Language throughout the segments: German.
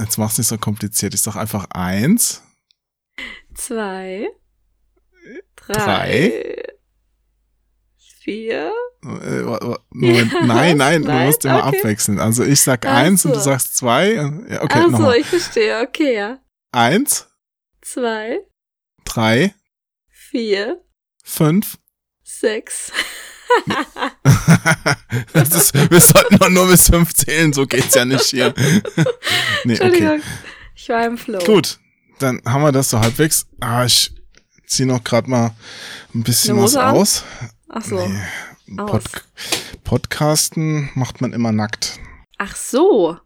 Jetzt mach's nicht so kompliziert. Ich sag einfach eins. Zwei. Drei. Drei. Vier. Äh, Moment, nein, nein, du musst immer Okay. abwechseln. Also ich sag Ach eins und du so. sagst zwei. Ja, okay, Ach so, ich verstehe. Okay, ja. Eins, Zwei. drei, Vier. fünf. Sechs. das ist, wir sollten doch nur bis fünf zählen, so geht's ja nicht hier. nee, okay. Entschuldigung. Ich war im Flow. Gut, dann haben wir das so halbwegs. Ah, ich zieh noch gerade mal ein bisschen was an? aus. Ach so. Nee. Pod Podcasten macht man immer nackt. Ach so.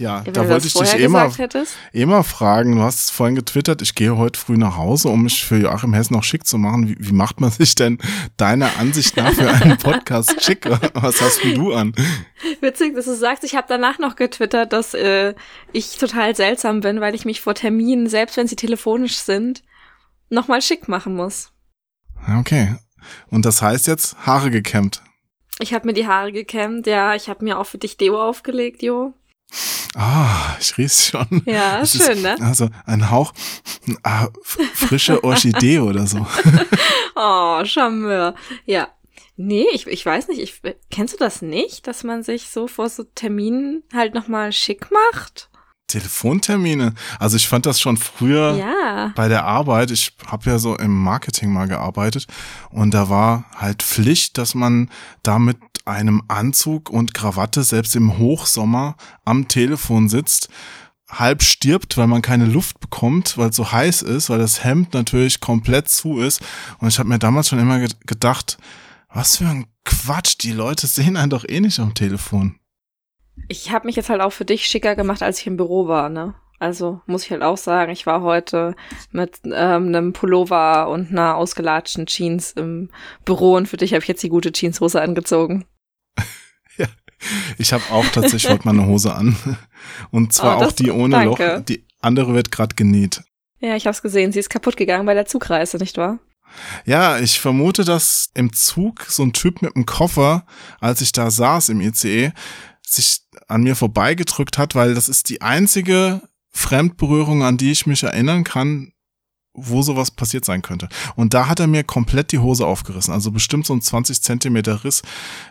Ja, Ja, da wollte ich dich eh mal fragen. Du hast es vorhin getwittert, ich gehe heute früh nach Hause, um mich für Joachim Hess noch schick zu machen. Wie, wie macht man sich denn deiner Ansicht nach für einen Podcast schick? Was hast denn du an? Witzig, dass du sagst, ich habe danach noch getwittert, dass äh, ich total seltsam bin, weil ich mich vor Terminen, selbst wenn sie telefonisch sind, nochmal schick machen muss. Okay. Und das heißt jetzt Haare gekämmt. Ich habe mir die Haare gekämmt, ja, ich habe mir auch für dich Deo aufgelegt, Jo. Ah, ich riech's schon. Ja, Es schön, ist, ne? Also ein Hauch ah, frische Orchidee oder so. Oh, Charmeur. Ja. Nee, ich, ich weiß nicht, ich, kennst du das nicht, dass man sich so vor so Terminen halt nochmal schick macht? Telefontermine. Also ich fand das schon früher Ja. bei der Arbeit. Ich habe ja so im Marketing mal gearbeitet und da war halt Pflicht, dass man da mit einem Anzug und Krawatte selbst im Hochsommer am Telefon sitzt, halb stirbt, weil man keine Luft bekommt, weil es so heiß ist, weil das Hemd natürlich komplett zu ist. Und ich habe mir damals schon immer ge gedacht, was für ein Quatsch, die Leute sehen einen doch eh nicht am Telefon. Ich habe mich jetzt halt auch für dich schicker gemacht, als ich im Büro war, ne? Also muss ich halt auch sagen, ich war heute mit ähm, einem Pullover und einer ausgelatschten Jeans im Büro und für dich habe ich jetzt die gute Jeanshose angezogen. Ich habe auch tatsächlich heute mal eine Hose an. Und zwar Oh, auch die ohne danke. Loch. Die andere wird gerade genäht. Ja, ich habe es gesehen, sie ist kaputt gegangen bei der Zugreise, nicht wahr? Ja, ich vermute, dass im Zug so ein Typ mit einem Koffer, als ich da saß im ICE, sich an mir vorbeigedrückt hat, weil das ist die einzige Fremdberührung, an die ich mich erinnern kann, wo sowas passiert sein könnte. Und da hat er mir komplett die Hose aufgerissen, also bestimmt so ein 20 Zentimeter Riss.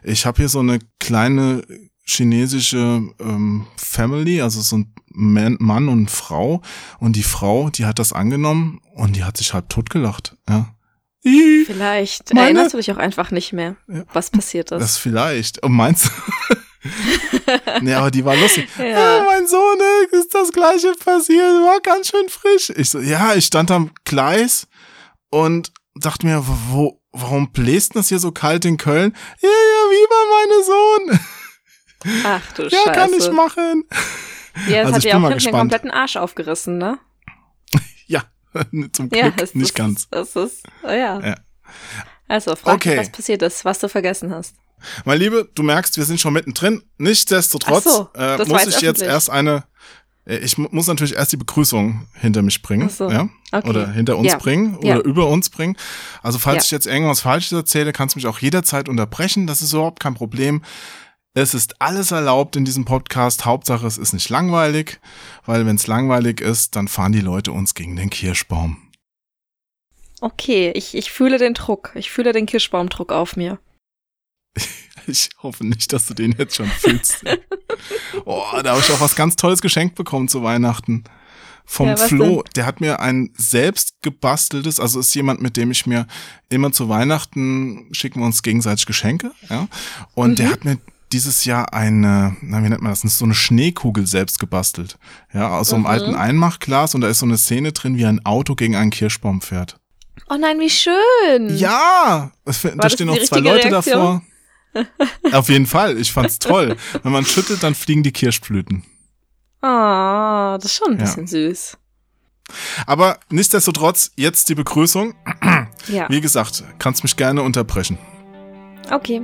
Ich habe hier so eine kleine chinesische ähm, Family, also so ein Man, Mann und Frau. Und die Frau, die hat das angenommen und die hat sich halb totgelacht. Ja. Vielleicht Meine- erinnerst du dich auch einfach nicht mehr, Ja. was passiert ist. Das vielleicht. Und meinst du? Nee, aber die war lustig. Ja. ja. mein Sohn, äh, ist das gleiche passiert, war ganz schön frisch. Ich so, ja, ich stand am Gleis und dachte mir, wo, warum bläst denn das hier so kalt in Köln? Ja, ja, wie bei meinem Sohn. Ach du Ja, Scheiße. kann ich machen. Ja, das Also hat bin auch hinten den kompletten Arsch aufgerissen, ne? Ja, zum Glück Ja, es nicht ist, ganz. Das ist, oh ja. Ja. Also, frag Okay. dich, was passiert ist, was du vergessen hast. Mein Liebe, du merkst, wir sind schon mittendrin. Nichtsdestotrotz so, äh, muss ich jetzt erst eine, äh, ich mu- muss natürlich erst die Begrüßung hinter mich bringen, so, ja? okay. oder hinter uns Ja, bringen oder ja. über uns bringen. Also falls ich jetzt irgendwas Falsches erzähle, kannst du mich auch jederzeit unterbrechen. Das ist überhaupt kein Problem. Es ist alles erlaubt in diesem Podcast. Hauptsache, es ist nicht langweilig, weil wenn es langweilig ist, dann fahren die Leute uns gegen den Kirschbaum. Okay, ich, ich fühle den Druck. Ich fühle den Kirschbaumdruck auf mir. Ich hoffe nicht, dass du den jetzt schon fühlst. oh, da habe ich auch was ganz Tolles geschenkt bekommen zu Weihnachten. Vom Ja, Flo. Der hat mir ein selbst gebasteltes, also ist jemand, mit dem ich mir immer zu Weihnachten schicken wir uns gegenseitig Geschenke, ja. Und der Mhm. hat mir dieses Jahr eine, na, wie nennt man das, so eine Schneekugel selbst gebastelt. Ja, aus so einem Mhm. alten Einmachglas und da ist so eine Szene drin, wie ein Auto gegen einen Kirschbaum fährt. Oh nein, wie schön. Ja, es- da stehen noch zwei Leute Reaktion? davor. Auf jeden Fall, ich fand's toll. Wenn man schüttelt, dann fliegen die Kirschblüten. Ah, das ist schon ein Ja. bisschen süß. Aber nichtsdestotrotz, jetzt die Begrüßung. Ja. Wie gesagt, kannst mich gerne unterbrechen. Okay.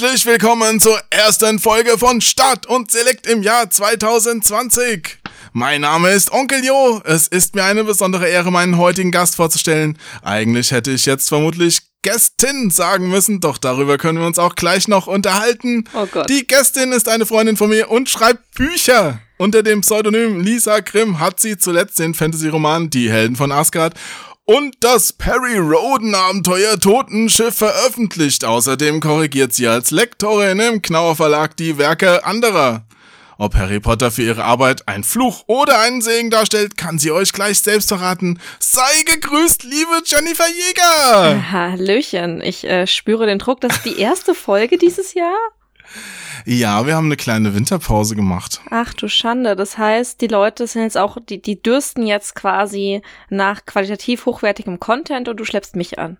Herzlich willkommen zur ersten Folge von Start und Select im Jahr 2020. Mein Name ist Onkel Jo. Es ist mir eine besondere Ehre, meinen heutigen Gast vorzustellen. Eigentlich hätte ich jetzt vermutlich Gästin sagen müssen, doch darüber können wir uns auch gleich noch unterhalten. Oh Gott. Die Gästin ist eine Freundin von mir und schreibt Bücher. Unter dem Pseudonym Lisa Grimm hat sie zuletzt den Fantasy-Roman Die Helden von Asgard und das Perry Roden Abenteuer Totenschiff veröffentlicht. Außerdem korrigiert sie als Lektorin im Knauer Verlag die Werke anderer. Ob Harry Potter für ihre Arbeit ein Fluch oder einen Segen darstellt, kann sie euch gleich selbst verraten. Sei gegrüßt, liebe Jennifer Jäger! Hallöchen, ich äh, spüre den Druck. Das ist die erste Folge dieses Jahr? Ja, wir haben eine kleine Winterpause gemacht. Ach du Schande, das heißt, die Leute sind jetzt auch, die, die dürsten jetzt quasi nach qualitativ hochwertigem Content und du schleppst mich an.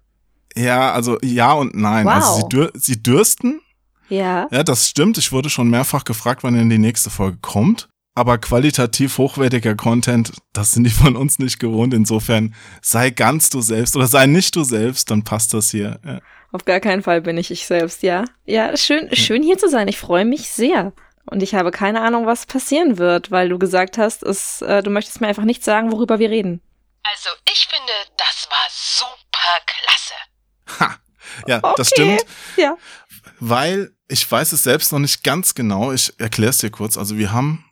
Ja, also ja und nein. Wow. Also sie, dür sie dürsten. Ja. Ja, das stimmt. Ich wurde schon mehrfach gefragt, wann denn die nächste Folge kommt. Aber qualitativ hochwertiger Content, das sind die von uns nicht gewohnt. Insofern sei ganz du selbst oder sei nicht du selbst, dann passt das hier. Ja. Auf gar keinen Fall bin ich ich selbst, ja. Ja, schön, schön hier zu sein. Ich freue mich sehr. Und ich habe keine Ahnung, was passieren wird, weil du gesagt hast, es, äh, du möchtest mir einfach nicht sagen, worüber wir reden. Also, ich finde, das war super klasse. Ha. Ja, Okay. das stimmt. Ja. Weil ich weiß es selbst noch nicht ganz genau. Ich erkläre es dir kurz. Also wir haben,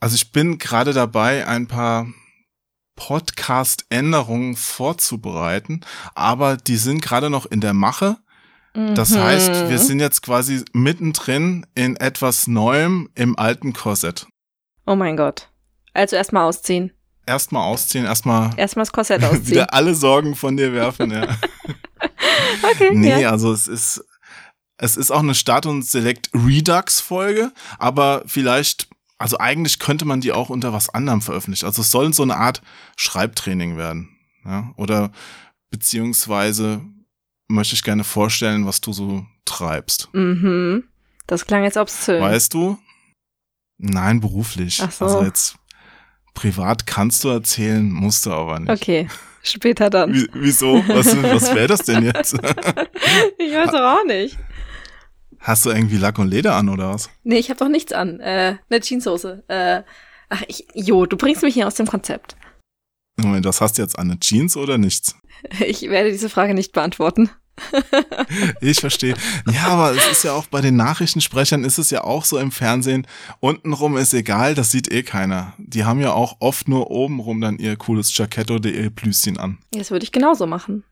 also ich bin gerade dabei, ein paar Podcast-Änderungen vorzubereiten, aber die sind gerade noch in der Mache. Das Mhm. heißt, wir sind jetzt quasi mittendrin in etwas Neuem im alten Korsett. Oh mein Gott. Also erstmal ausziehen. Erstmal ausziehen, erstmal Erstmal das Korsett ausziehen. wieder alle Sorgen von dir werfen. Ja. Okay, Nee, ja. also es ist, es ist auch eine Start- und Select-Redux-Folge, aber vielleicht, also eigentlich könnte man die auch unter was anderem veröffentlichen. Also es soll so eine Art Schreibtraining werden. Ja? Oder beziehungsweise möchte ich gerne vorstellen, was du so treibst. Mhm. Das klang jetzt obszön. Weißt du? Nein, beruflich. Ach so. Also jetzt privat kannst du erzählen, musst du aber nicht. Okay, später dann. Wie, wieso? Was, was wäre das denn jetzt? ich weiß doch auch nicht. Hast du irgendwie Lack und Leder an oder was? Nee, ich habe doch nichts an. Äh, eine Jeanshose. Äh, ach, ich, Jo, du bringst mich hier aus dem Konzept. Moment, das hast du jetzt an eine Jeans oder nichts? Ich werde diese Frage nicht beantworten. Ich verstehe. Ja, aber es ist ja auch bei den Nachrichtensprechern ist es ja auch so im Fernsehen. Untenrum ist egal, das sieht eh keiner. Die haben ja auch oft nur obenrum dann ihr cooles Jackett oder ihr Blüschen an. Das würde ich genauso machen.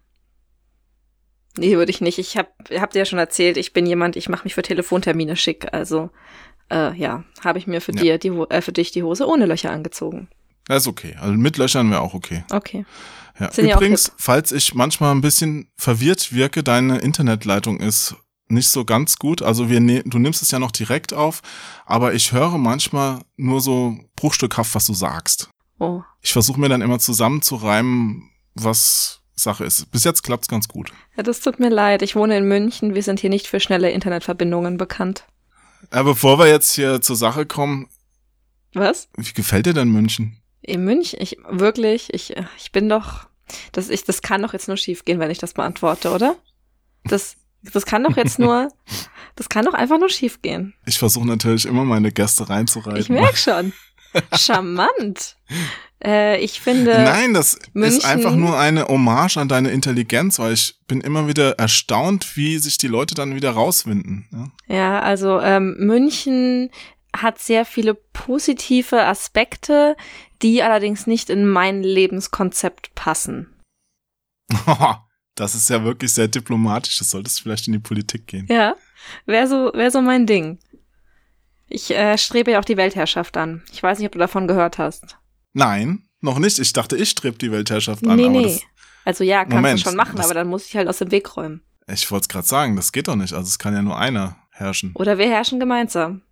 Nee, würde ich nicht. Ich hab, hab dir ja schon erzählt, ich bin jemand, ich mache mich für Telefontermine schick. Also, äh, ja, habe ich mir für Ja. dir, die, äh, für dich die Hose ohne Löcher angezogen. Das ist okay. Also mit Löchern wäre auch okay. Okay. Ja. Sind Übrigens, falls ich manchmal ein bisschen verwirrt wirke, deine Internetleitung ist nicht so ganz gut. Also wir ne du nimmst es ja noch direkt auf, aber ich höre manchmal nur so bruchstückhaft, was du sagst. Oh. Ich versuche mir dann immer zusammenzureimen, was Sache ist. Bis jetzt klappt's ganz gut. Ja, das tut mir leid. Ich wohne in München. Wir sind hier nicht für schnelle Internetverbindungen bekannt. Aber bevor wir jetzt hier zur Sache kommen, Was? wie gefällt dir denn München? In München? Ich, wirklich? Ich, äh, ich bin doch, das, ich, das kann doch jetzt nur schief gehen, wenn ich das beantworte, oder? Das, das kann doch jetzt nur, das kann doch einfach nur schief gehen. Ich versuche natürlich immer meine Gäste reinzureiten. Ich merk schon. Charmant. Äh, ich finde, Nein, das München- ist einfach nur eine Hommage an deine Intelligenz, weil ich bin immer wieder erstaunt, wie sich die Leute dann wieder rauswinden. Ja? ja, also ähm, München hat sehr viele positive Aspekte, die allerdings nicht in mein Lebenskonzept passen. Das ist ja wirklich sehr diplomatisch. Das solltest vielleicht in die Politik gehen. Ja, wäre so, wär so mein Ding. Ich äh, strebe ja auch die Weltherrschaft an. Ich weiß nicht, ob du davon gehört hast. Nein, noch nicht. Ich dachte, ich strebe die Weltherrschaft an. nee, nee. Also ja, kannst Moment, du schon machen, aber dann muss ich halt aus dem Weg räumen. ich wollte es gerade sagen, das geht doch nicht. Also es kann ja nur einer herrschen. Oder wir herrschen gemeinsam.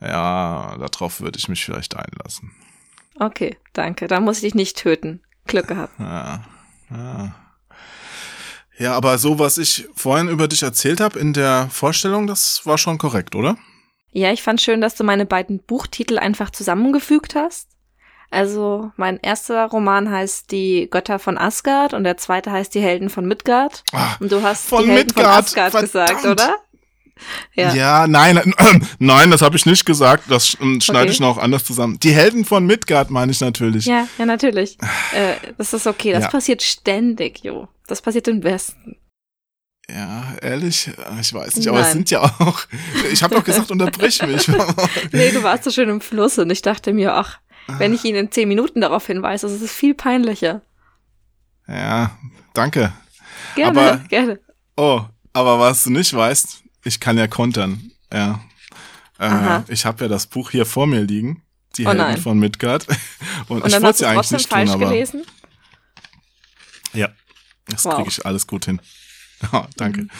Ja, darauf würde ich mich vielleicht einlassen. Okay, danke. Dann muss ich dich nicht töten. Glück gehabt. Ja, ja. Ja, aber so, was ich vorhin über dich erzählt habe in der Vorstellung, das war schon korrekt, oder? Ja, ich fand schön, dass du meine beiden Buchtitel einfach zusammengefügt hast. Also, mein erster Roman heißt Die Götter von Asgard und der zweite heißt Die Helden von Midgard. Ah, Und du hast Von die Helden Midgard, von Asgard verdammt. gesagt, oder? Ja. Ja, nein, äh, nein, das habe ich nicht gesagt. Das ähm, schneide Okay. ich noch anders zusammen. Die Helden von Midgard meine ich natürlich. Ja, ja, natürlich. Äh, das ist okay. Das Ja. passiert ständig, Jo. Das passiert im Westen. Ja, ehrlich, äh, ich weiß nicht, aber es Nein. sind ja auch. Ich habe doch gesagt, unterbrich mich. Nee, du warst so schön im Fluss und ich dachte mir, ach, wenn ich ihn in zehn Minuten darauf hinweise, das ist viel peinlicher. ja, danke. Gerne, Aber- gerne. Oh, aber was du nicht weißt, ich kann ja kontern. Ja. Äh, ich habe ja das Buch hier vor mir liegen. Die Oh Helden nein. von Midgard. Und, Und ich dann wollte du eigentlich nicht falsch tun, aber gelesen? ja, das Wow. kriege ich alles gut hin. Ja, danke. Mhm.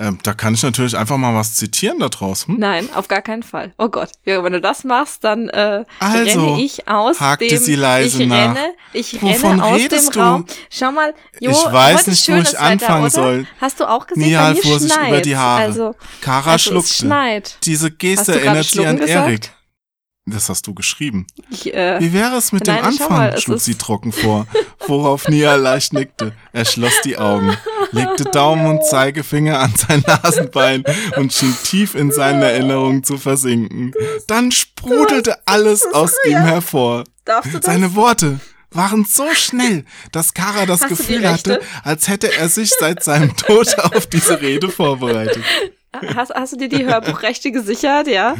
Ähm, da kann ich natürlich einfach mal was zitieren da draus. Hm? Nein, auf gar keinen Fall. Oh Gott, ja, wenn du das machst, dann äh, Also, renne ich aus hakte dem. sie leise ich nach. renne, ich Wovon renne aus redest dem du? Raum. Schau mal, Jo, Ich weiß nicht, wo ich anfangen Wetter, soll. Hast du auch gesehen, Nihal bei mir fuhr sich schneit's. über die Haare. Also, Kara also schluckte. schneit. Diese Geste erinnert sie an gesagt? Erik. Das hast du geschrieben. Ich, äh, Wie wäre es mit Nein, dem Anfang? mal, schlug sie trocken vor, worauf Nia leicht nickte. Er schloss die Augen, legte Daumen und Zeigefinger an sein Nasenbein und schien tief in seinen Erinnerungen zu versinken. Dann sprudelte alles aus ihm hervor. Seine Worte waren so schnell, dass Kara das Hast Gefühl hatte, als hätte er sich seit seinem Tod auf diese Rede vorbereitet. hast, hast du dir die Hörbuchrechte gesichert, ja?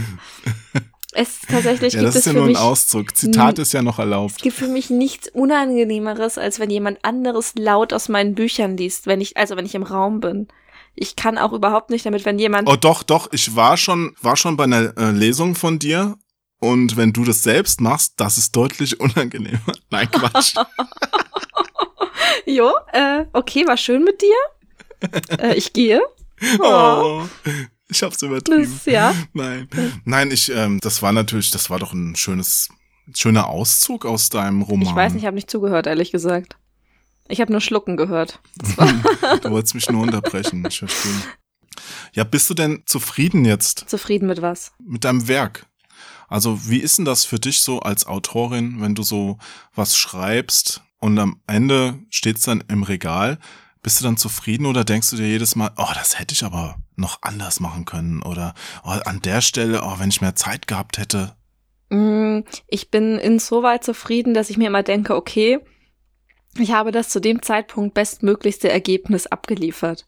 Es tatsächlich Ja, gibt das ist ja nur ein Auszug. Zitat ist ja noch erlaubt. Es gibt für mich nichts Unangenehmeres, als wenn jemand anderes laut aus meinen Büchern liest, wenn ich, also wenn ich im Raum bin. Ich kann auch überhaupt nicht damit, wenn jemand. Oh doch, doch, ich war schon, war schon bei einer äh, Lesung von dir und wenn du das selbst machst, das ist deutlich unangenehmer. Nein, Quatsch. Jo, äh, okay, war schön mit dir. äh, ich gehe. oh, ich hab's übertrieben. Das, ja. Nein, nein, ich, ähm, das war natürlich, das war doch ein schönes, schöner Auszug aus deinem Roman. Ich weiß nicht, ich habe nicht zugehört, ehrlich gesagt. Ich habe nur Schlucken gehört. Das war Du wolltest mich nur unterbrechen, ich verstehe. Ja, bist du denn zufrieden jetzt zufrieden mit was? mit deinem Werk? Also, wie ist denn das für dich so als Autorin, wenn du so was schreibst und am Ende steht's dann im Regal? Bist du dann zufrieden oder denkst du dir jedes Mal, oh, das hätte ich aber noch anders machen können oder oh, an der Stelle, oh, wenn ich mehr Zeit gehabt hätte? Mm, Ich bin insoweit zufrieden, dass ich mir immer denke, okay, ich habe das zu dem Zeitpunkt bestmöglichste Ergebnis abgeliefert.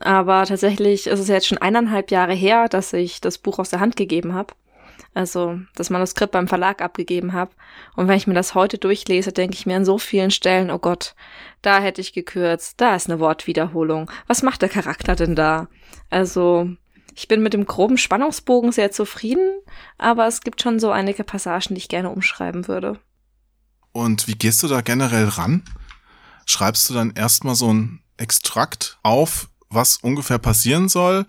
Aber tatsächlich ist es jetzt schon eineinhalb Jahre her, dass ich das Buch aus der Hand gegeben habe. Also das Manuskript beim Verlag abgegeben habe. Und wenn ich mir das heute durchlese, denke ich mir an so vielen Stellen, oh Gott, da hätte ich gekürzt, da ist eine Wortwiederholung. Was macht der Charakter denn da? Also ich bin mit dem groben Spannungsbogen sehr zufrieden, aber es gibt schon so einige Passagen, die ich gerne umschreiben würde. Und wie gehst du da generell ran? Schreibst du dann erstmal so ein Extrakt auf, was ungefähr passieren soll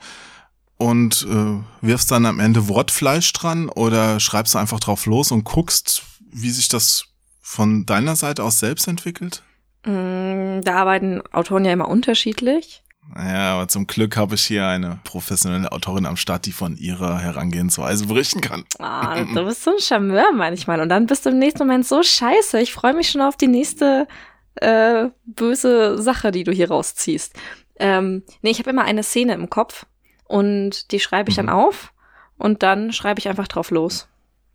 und äh, wirfst dann am Ende Wortfleisch dran oder schreibst du einfach drauf los und guckst, wie sich das von deiner Seite aus selbst entwickelt? Mm, Da arbeiten Autoren ja immer unterschiedlich. Ja, aber zum Glück habe ich hier eine professionelle Autorin am Start, die von ihrer Herangehensweise berichten kann. Ah, du bist so ein Charmeur manchmal. Und dann bist du im nächsten Moment so scheiße. Ich freue mich schon auf die nächste äh, böse Sache, die du hier rausziehst. Ähm, nee, ich habe immer eine Szene im Kopf und die schreibe ich dann Mhm. auf und dann schreibe ich einfach drauf los.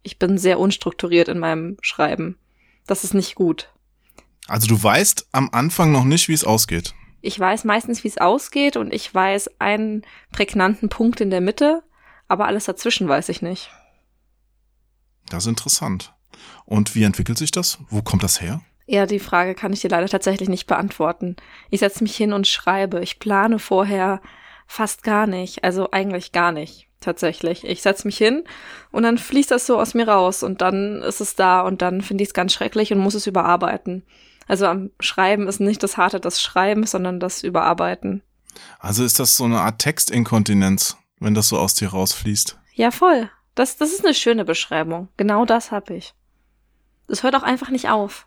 Ich bin sehr unstrukturiert in meinem Schreiben. Das ist nicht gut. Also du weißt am Anfang noch nicht, wie es ausgeht. Ich weiß meistens, wie es ausgeht und ich weiß einen prägnanten Punkt in der Mitte, aber alles dazwischen weiß ich nicht. Das ist interessant. Und wie entwickelt sich das? Wo kommt das her? Ja, die Frage kann ich dir leider tatsächlich nicht beantworten. Ich setze mich hin und schreibe. Ich plane vorher fast gar nicht. Also eigentlich gar nicht. Tatsächlich. Ich setze mich hin und dann fließt das so aus mir raus und dann ist es da und dann finde ich es ganz schrecklich und muss es überarbeiten. Also am Schreiben ist nicht das Harte das Schreiben, sondern das Überarbeiten. Also ist das so eine Art Textinkontinenz, wenn das so aus dir rausfließt? Ja, voll. Das, das ist eine schöne Beschreibung. Genau das habe ich. Es hört auch einfach nicht auf.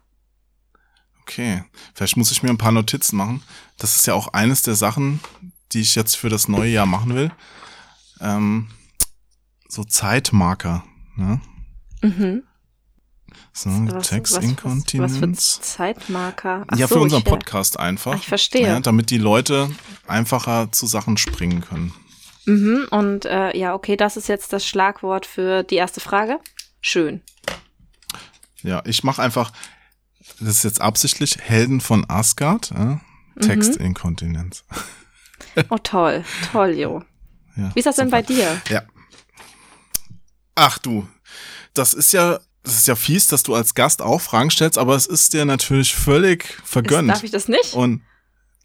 Okay, vielleicht muss ich mir ein paar Notizen machen. Das ist ja auch eines der Sachen, die ich jetzt für das neue Jahr machen will. Ähm, so Zeitmarker. Ne? Mhm. So, Was- was- was für Textinkontinenz. Zeitmarker? Ach Ja, so, für unseren ich, Podcast einfach. Ah, ich verstehe. Ja, damit die Leute einfacher zu Sachen springen können. Mhm, und äh, ja, okay, das ist jetzt das Schlagwort für die erste Frage. Schön. Ja, ich mache einfach, das ist jetzt absichtlich, Helden von Asgard, äh? Textinkontinenz. Oh, toll. Toll, Jo. Ja, Wie ist das denn super. bei dir? Ja. Ach du, das ist ja, das ist ja fies, dass du als Gast auch Fragen stellst, aber es ist dir natürlich völlig Ist, vergönnt. darf ich das nicht? Und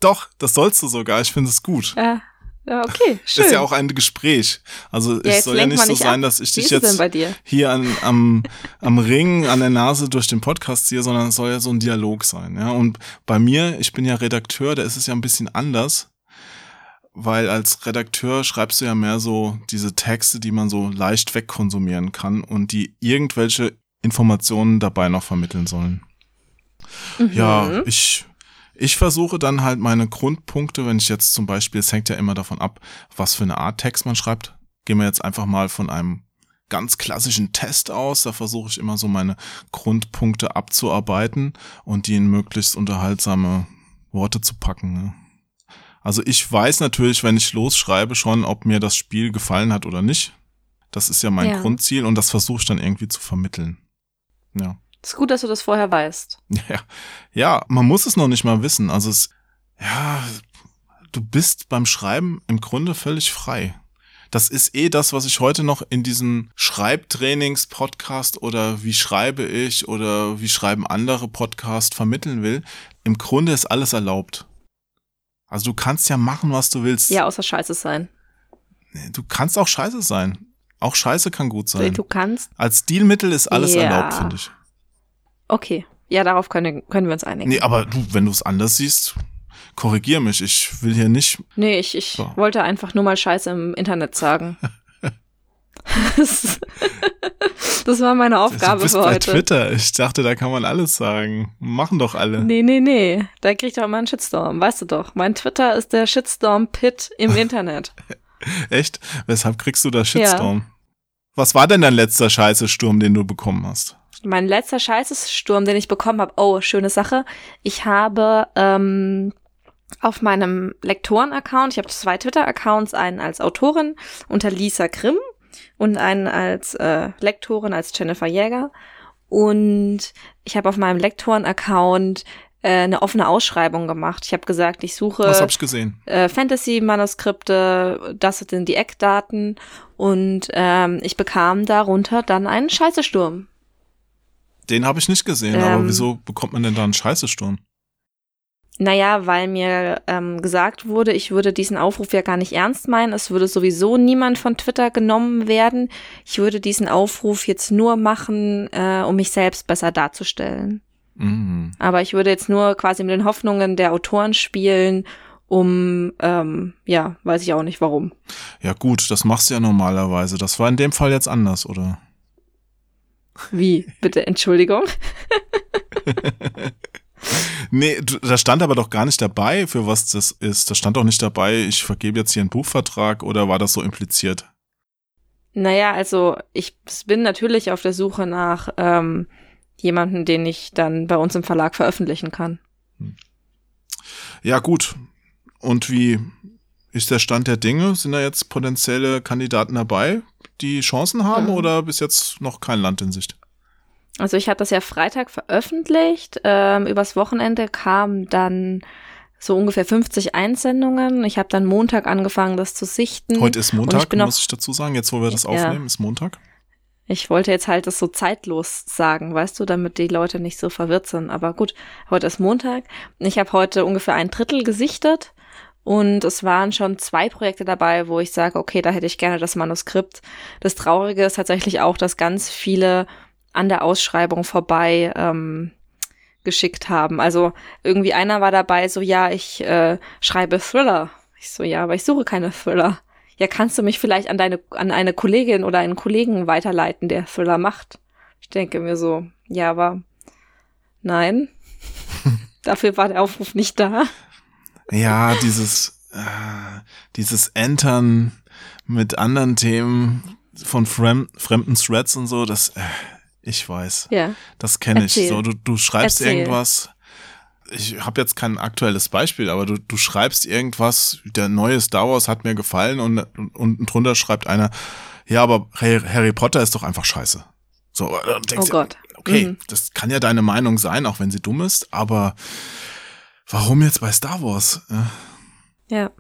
doch, das sollst du sogar. Ich finde es gut. Ja, ja okay, schön. Das ist ja auch ein Gespräch. Also Ja, es soll ja nicht so nicht sein, ab. dass ich dich ist jetzt hier an, am, am Ring, an der Nase durch den Podcast ziehe, sondern es soll ja so ein Dialog sein. Ja? Und bei mir, ich bin ja Redakteur, da ist es ja ein bisschen anders. Weil als Redakteur schreibst du ja mehr so diese Texte, die man so leicht wegkonsumieren kann und die irgendwelche Informationen dabei noch vermitteln sollen. Mhm. Ja, ich, ich versuche dann halt meine Grundpunkte, wenn ich jetzt zum Beispiel, es hängt ja immer davon ab, was für eine Art Text man schreibt. Gehen wir jetzt einfach mal von einem ganz klassischen Test aus. Da versuche ich immer so meine Grundpunkte abzuarbeiten und die in möglichst unterhaltsame Worte zu packen. Ne? Also ich weiß natürlich, wenn ich losschreibe, schon, ob mir das Spiel gefallen hat oder nicht. Das ist ja mein Ja. Grundziel und das versuche ich dann irgendwie zu vermitteln. Ja. Ist gut, dass du das vorher weißt. Ja, ja, man muss es noch nicht mal wissen. Also es, ja, du bist beim Schreiben im Grunde völlig frei. Das ist eh das, was ich heute noch in diesem Schreibtrainings-Podcast oder wie schreibe ich oder wie schreiben andere Podcast vermitteln will. Im Grunde ist alles erlaubt. Also du kannst ja machen, was du willst. Ja, außer Scheiße sein. Du kannst auch scheiße sein. Auch scheiße kann gut sein. Du kannst. Als Stilmittel ist alles Ja. erlaubt, finde ich. Okay. Ja, darauf können, können wir uns einigen. Nee, aber du, wenn du es anders siehst, korrigier mich. Ich will hier nicht. Nee, ich, ich So. wollte einfach nur mal Scheiße im Internet sagen. das, das war meine Aufgabe du bist für bei heute. Twitter. Ich dachte, da kann man alles sagen. Machen doch alle. Nee, nee, nee. Da krieg ich doch immer einen Shitstorm. Weißt du doch. Mein Twitter ist der Shitstorm-Pit im Internet. Echt? Weshalb kriegst du da Shitstorm? Was war denn dein letzter Scheiße-Sturm, den du bekommen hast? Mein letzter Scheißesturm, den ich bekommen habe. Oh, schöne Sache. Ich habe ähm, auf meinem Lektoren-Account, ich habe zwei Twitter-Accounts, einen als Autorin unter Lisa Grimm und einen als äh, Lektorin als Jennifer Jäger. Und ich habe auf meinem Lektoren-Account eine offene Ausschreibung gemacht. Ich habe gesagt, ich suche Was hab ich gesehen? äh, Fantasy-Manuskripte, das sind die Eckdaten und ähm, ich bekam darunter dann einen Scheißesturm. Den habe ich nicht gesehen, aber Ähm. wieso bekommt man denn da einen Scheiße-Sturm? Naja, weil mir ähm, gesagt wurde, ich würde diesen Aufruf ja gar nicht ernst meinen. Es würde sowieso niemand von Twitter genommen werden. Ich würde diesen Aufruf jetzt nur machen, äh, um mich selbst besser darzustellen. Mhm. Aber ich würde jetzt nur quasi mit den Hoffnungen der Autoren spielen, um, ähm, ja, weiß ich auch nicht warum. Ja gut, das machst du ja normalerweise. Das war in dem Fall jetzt anders, oder? Wie? Bitte, Entschuldigung. Nee, da stand aber doch gar nicht dabei, für was das ist. Da stand doch nicht dabei, ich vergebe jetzt hier einen Buchvertrag oder war das so impliziert? Naja, also ich bin natürlich auf der Suche nach ähm, jemanden, den ich dann bei uns im Verlag veröffentlichen kann. Ja, gut. Und wie ist der Stand der Dinge? Sind da jetzt potenzielle Kandidaten dabei, die Chancen haben Ähm. oder bis jetzt noch kein Land in Sicht? Also ich habe das ja Freitag veröffentlicht. Ähm, übers Wochenende kamen dann so ungefähr 50 Einsendungen. Ich habe dann Montag angefangen, das zu sichten. Heute ist Hm. Ich Montag, bin auch- muss ich dazu sagen. Jetzt, wo wir das Ja. aufnehmen, ist Montag. Ich wollte jetzt halt das so zeitlos sagen, weißt du, damit die Leute nicht so verwirrt sind. Aber gut, heute ist Montag. Ich habe heute ungefähr ein Drittel gesichtet und es waren schon zwei Projekte dabei, wo ich sage, okay, da hätte ich gerne das Manuskript. Das Traurige ist tatsächlich auch, dass ganz viele an der Ausschreibung vorbei ähm, geschickt haben. Also irgendwie einer war dabei, so ja, ich äh, schreibe Thriller. Ich so, ja, aber ich suche keine Thriller. Ja, kannst du mich vielleicht an deine, an eine Kollegin oder einen Kollegen weiterleiten, der Thriller macht? Ich denke mir so, ja, aber nein. Dafür war der Aufruf nicht da. Ja, dieses, äh, dieses Entern mit anderen Themen von fremd, fremden Threads und so, das, äh, ich weiß. Ja. Das kenne ich. So, du, du schreibst Erzähl. irgendwas. Ich habe jetzt kein aktuelles Beispiel, aber du, du schreibst irgendwas, der neue Star Wars hat mir gefallen und, unten drunter schreibt einer, ja, aber Harry Potter ist doch einfach scheiße. So, oh Gott. Okay, mhm. das kann ja deine Meinung sein, auch wenn sie dumm ist, aber warum jetzt bei Star Wars? Ja. ja.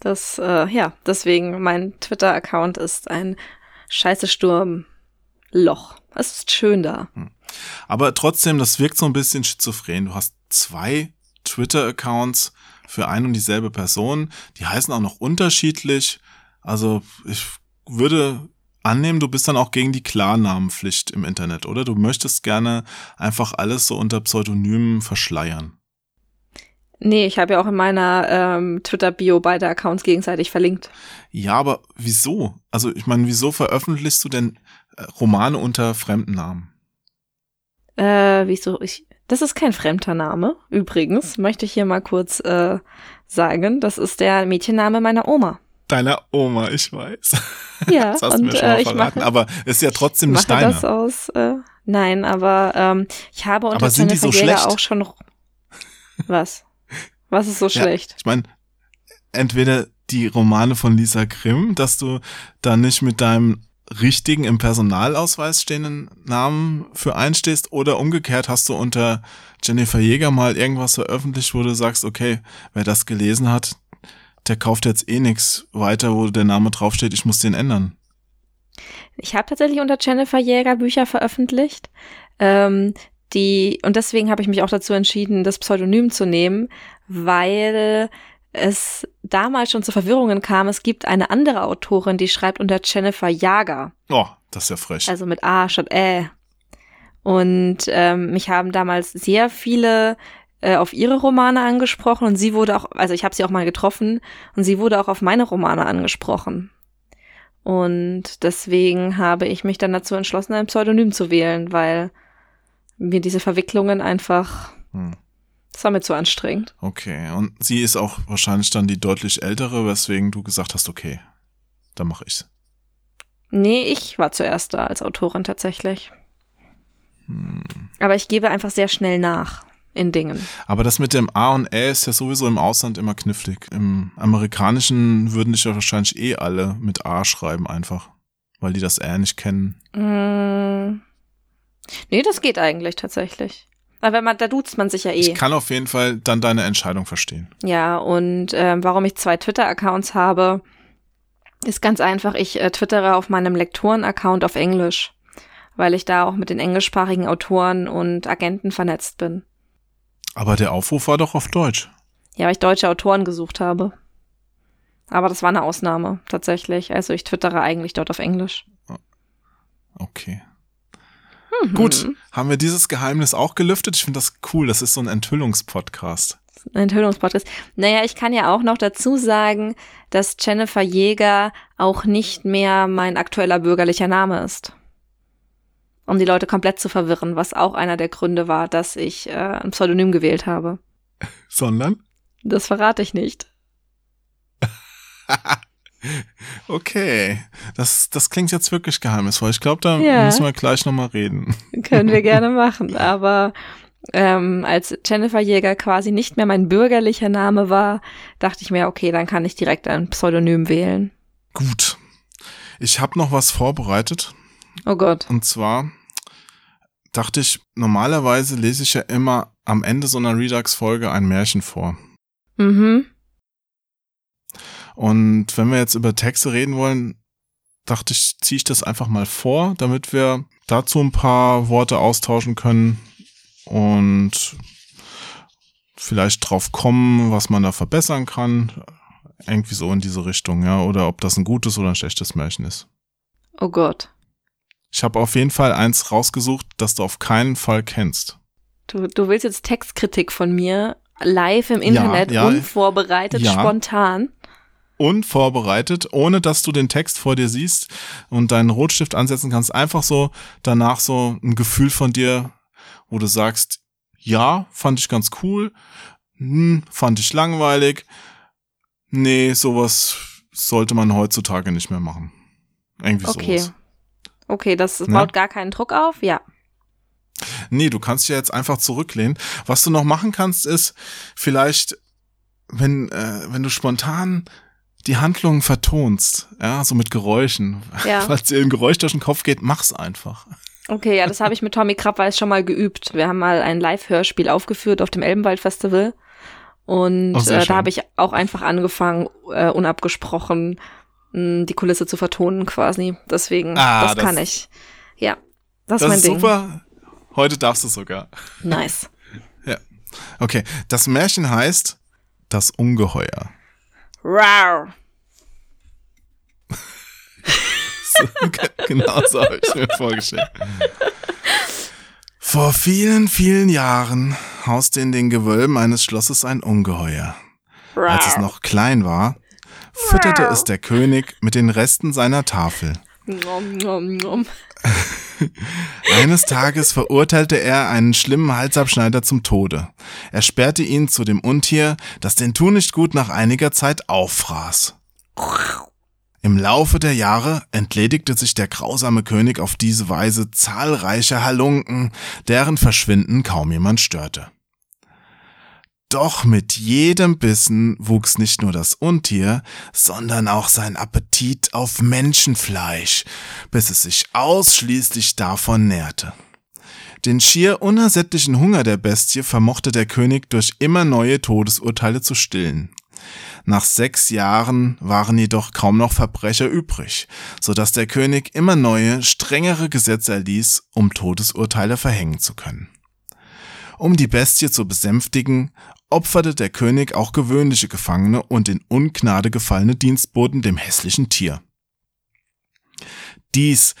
Das, äh, ja, deswegen mein Twitter-Account ist ein scheiße Sturmloch. Es ist schön da. Hm. Aber trotzdem, das wirkt so ein bisschen schizophren. Du hast zwei Twitter-Accounts für ein und dieselbe Person. Die heißen auch noch unterschiedlich. Also ich würde annehmen, du bist dann auch gegen die Klarnamenpflicht im Internet, oder? Du möchtest gerne einfach alles so unter Pseudonymen verschleiern. Nee, ich habe ja auch in meiner ähm, Twitter-Bio beide Accounts gegenseitig verlinkt. Ja, aber wieso? Also ich meine, wieso veröffentlichst du denn äh, Romane unter fremden Namen? Äh, wieso? Ich, das ist kein fremder Name, übrigens, möchte ich hier mal kurz äh, sagen. Das ist der Mädchenname meiner Oma. Deiner Oma, ich weiß. Ja, das hast und, du mir schon mal äh, verraten. Mache, aber ist ja trotzdem nicht mache deine. das aus, äh, nein, aber ähm, ich habe unter aber sind die so schlecht? auch schon was? Was ist so ja, schlecht? Ich meine, entweder die Romane von Lisa Grimm, dass du da nicht mit deinem richtigen im Personalausweis stehenden Namen für einstehst oder umgekehrt hast du unter Jennifer Jäger mal irgendwas veröffentlicht, wo du sagst, okay, wer das gelesen hat, der kauft jetzt eh nichts weiter, wo der Name draufsteht, ich muss den ändern. Ich habe tatsächlich unter Jennifer Jäger Bücher veröffentlicht. Ähm, die, und deswegen habe ich mich auch dazu entschieden, das Pseudonym zu nehmen, weil es damals schon zu Verwirrungen kam. Es gibt eine andere Autorin, die schreibt unter Jennifer Jager. Oh, das ist ja frech. Also mit A statt Ä. Und ähm, mich haben damals sehr viele äh, auf ihre Romane angesprochen und sie wurde auch, also ich habe sie auch mal getroffen und sie wurde auch auf meine Romane angesprochen. Und deswegen habe ich mich dann dazu entschlossen, ein Pseudonym zu wählen, weil mir diese Verwicklungen einfach hm. Das war mir zu anstrengend. Okay, und sie ist auch wahrscheinlich dann die deutlich ältere, weswegen du gesagt hast, okay, dann mache ich's. Nee, ich war zuerst da als Autorin tatsächlich. Hm. Aber ich gebe einfach sehr schnell nach in Dingen. Aber das mit dem A und Ä ist ja sowieso im Ausland immer knifflig. Im amerikanischen würden dich ja wahrscheinlich eh alle mit A schreiben einfach, weil die das Ä nicht kennen. Mm. Nee, das geht eigentlich tatsächlich. Weil wenn man, da duzt man sich ja eh. Ich kann auf jeden Fall dann deine Entscheidung verstehen. Ja, und ähm, warum ich zwei Twitter-Accounts habe, ist ganz einfach. Ich äh, twittere auf meinem Lektoren-Account auf Englisch, weil ich da auch mit den englischsprachigen Autoren und Agenten vernetzt bin. Aber der Aufruf war doch auf Deutsch. Ja, weil ich deutsche Autoren gesucht habe. Aber das war eine Ausnahme, tatsächlich. Also ich twittere eigentlich dort auf Englisch. Okay. Mhm. Gut, haben wir dieses Geheimnis auch gelüftet? Ich finde das cool. Das ist so ein Enthüllungspodcast. Ein Enthüllungspodcast. Naja, ich kann ja auch noch dazu sagen, dass Jennifer Jäger auch nicht mehr mein aktueller bürgerlicher Name ist. Um die Leute komplett zu verwirren, was auch einer der Gründe war, dass ich äh, ein Pseudonym gewählt habe. Sondern? Das verrate ich nicht. Okay, das, das klingt jetzt wirklich geheimnisvoll. Ich glaube, da ja. müssen wir gleich nochmal reden. Können wir gerne machen, aber ähm, als Jennifer Jäger quasi nicht mehr mein bürgerlicher Name war, dachte ich mir, okay, dann kann ich direkt ein Pseudonym wählen. Gut. Ich habe noch was vorbereitet. Oh Gott. Und zwar dachte ich, normalerweise lese ich ja immer am Ende so einer Redux-Folge ein Märchen vor. Mhm. Und wenn wir jetzt über Texte reden wollen, dachte ich, ziehe ich das einfach mal vor, damit wir dazu ein paar Worte austauschen können und vielleicht drauf kommen, was man da verbessern kann. Irgendwie so in diese Richtung, ja. Oder ob das ein gutes oder ein schlechtes Märchen ist. Oh Gott. Ich habe auf jeden Fall eins rausgesucht, das du auf keinen Fall kennst. Du, du willst jetzt Textkritik von mir live im Internet, ja, ja, unvorbereitet, ja. spontan unvorbereitet, ohne dass du den Text vor dir siehst und deinen Rotstift ansetzen kannst, einfach so danach so ein Gefühl von dir, wo du sagst, ja, fand ich ganz cool, hm, fand ich langweilig, nee, sowas sollte man heutzutage nicht mehr machen. Irgendwie okay. sowas. Okay, das baut ja? gar keinen Druck auf, ja. Nee, du kannst dich ja jetzt einfach zurücklehnen. Was du noch machen kannst, ist vielleicht, wenn, äh, wenn du spontan die Handlungen vertonst, ja, so mit Geräuschen. Ja. Falls dir ein Geräusch durch den Kopf geht, mach's einfach. Okay, ja, das habe ich mit Tommy Krabweis schon mal geübt. Wir haben mal ein Live-Hörspiel aufgeführt auf dem Elbenwald-Festival. Und Oh, äh, da habe ich auch einfach angefangen, äh, unabgesprochen mh, die Kulisse zu vertonen quasi. Deswegen, Ah, das, das- kann ich. Ja, das, Das ist mein ist Ding. super. Heute darfst du sogar. Nice. Okay, das Märchen heißt Das Ungeheuer. Rar. So, genau so habe ich mir vorgestellt. Vor vielen, vielen Jahren hauste in den Gewölben eines Schlosses ein Ungeheuer. Als es noch klein war, fütterte es der König mit den Resten seiner Tafel. Nom, nom, nom. Eines Tages verurteilte er einen schlimmen Halsabschneider zum Tode. Er sperrte ihn zu dem Untier, das den Tunichtgut nach einiger Zeit auffraß. Im Laufe der Jahre entledigte sich der grausame König auf diese Weise zahlreicher Halunken, deren Verschwinden kaum jemand störte. Doch mit jedem Bissen wuchs nicht nur das Untier, sondern auch sein Appetit auf Menschenfleisch, bis es sich ausschließlich davon nährte. Den schier unersättlichen Hunger der Bestie vermochte der König durch immer neue Todesurteile zu stillen. Nach sechs Jahren waren jedoch kaum noch Verbrecher übrig, so dass der König immer neue, strengere Gesetze erließ, um Todesurteile verhängen zu können. Um die Bestie zu besänftigen, opferte der König auch gewöhnliche Gefangene und in Ungnade gefallene Dienstboten dem hässlichen Tier. Dies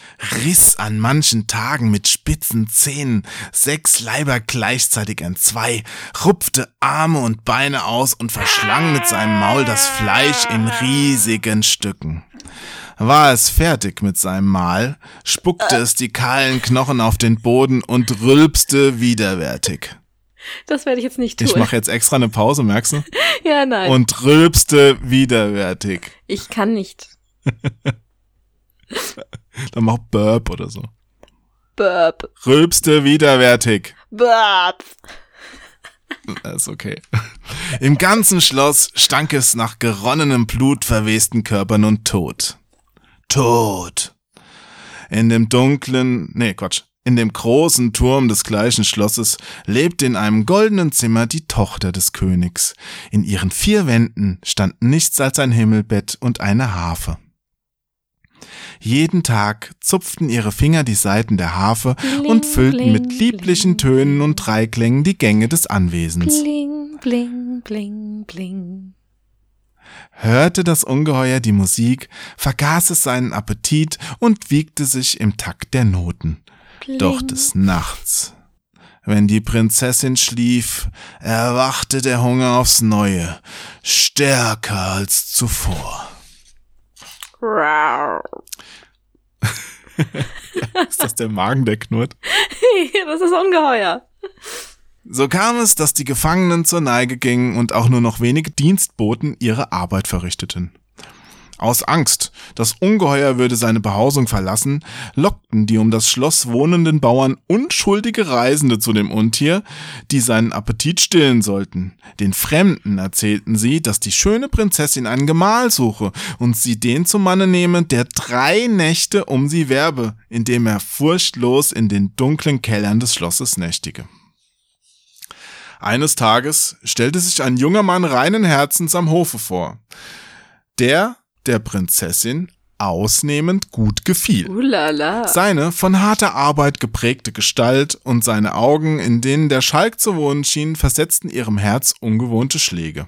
riss an manchen Tagen mit spitzen Zähnen sechs Leiber gleichzeitig entzwei, rupfte Arme und Beine aus und verschlang mit seinem Maul das Fleisch in riesigen Stücken. War es fertig mit seinem Mahl, spuckte es die kahlen Knochen auf den Boden und rülpste widerwärtig. Das werde ich jetzt nicht tun. Ich mache jetzt extra eine Pause, merkst du? ja, nein. Und rülpste widerwärtig. ich kann nicht. Dann mach Burp oder so. Burp. Rülpste widerwärtig. Burp. Das ist okay. Im ganzen Schloss stank es nach geronnenem Blut, verwesten Körpern und Tod. Tod. In dem dunklen, nee, Quatsch, in dem großen Turm des gleichen Schlosses lebte in einem goldenen Zimmer die Tochter des Königs. In ihren vier Wänden stand nichts als ein Himmelbett und eine Harfe. Jeden Tag zupften ihre Finger die Saiten der Harfe und Bling, füllten mit bling, lieblichen bling. Tönen und Dreiklängen die Gänge des Anwesens. Hörte das Ungeheuer die Musik, vergaß es seinen Appetit und wiegte sich im Takt der Noten. Bling. Doch des Nachts, wenn die Prinzessin schlief, erwachte der Hunger aufs Neue, stärker als zuvor. Rar. Ist das der Magen, der knurrt? das ist ungeheuer. So kam es, dass die Gefangenen zur Neige gingen und auch nur noch wenige Dienstboten ihre Arbeit verrichteten. Aus Angst, das Ungeheuer würde seine Behausung verlassen, lockten die um das Schloss wohnenden Bauern unschuldige Reisende zu dem Untier, die seinen Appetit stillen sollten. Den Fremden erzählten sie, dass die schöne Prinzessin einen Gemahl suche und sie den zum Manne nehme, der drei Nächte um sie werbe, indem er furchtlos in den dunklen Kellern des Schlosses nächtige. Eines Tages stellte sich ein junger Mann reinen Herzens am Hofe vor, der der Prinzessin ausnehmend gut gefiel. Ulala. Seine von harter Arbeit geprägte Gestalt und seine Augen, in denen der Schalk zu wohnen schien, versetzten ihrem Herz ungewohnte Schläge.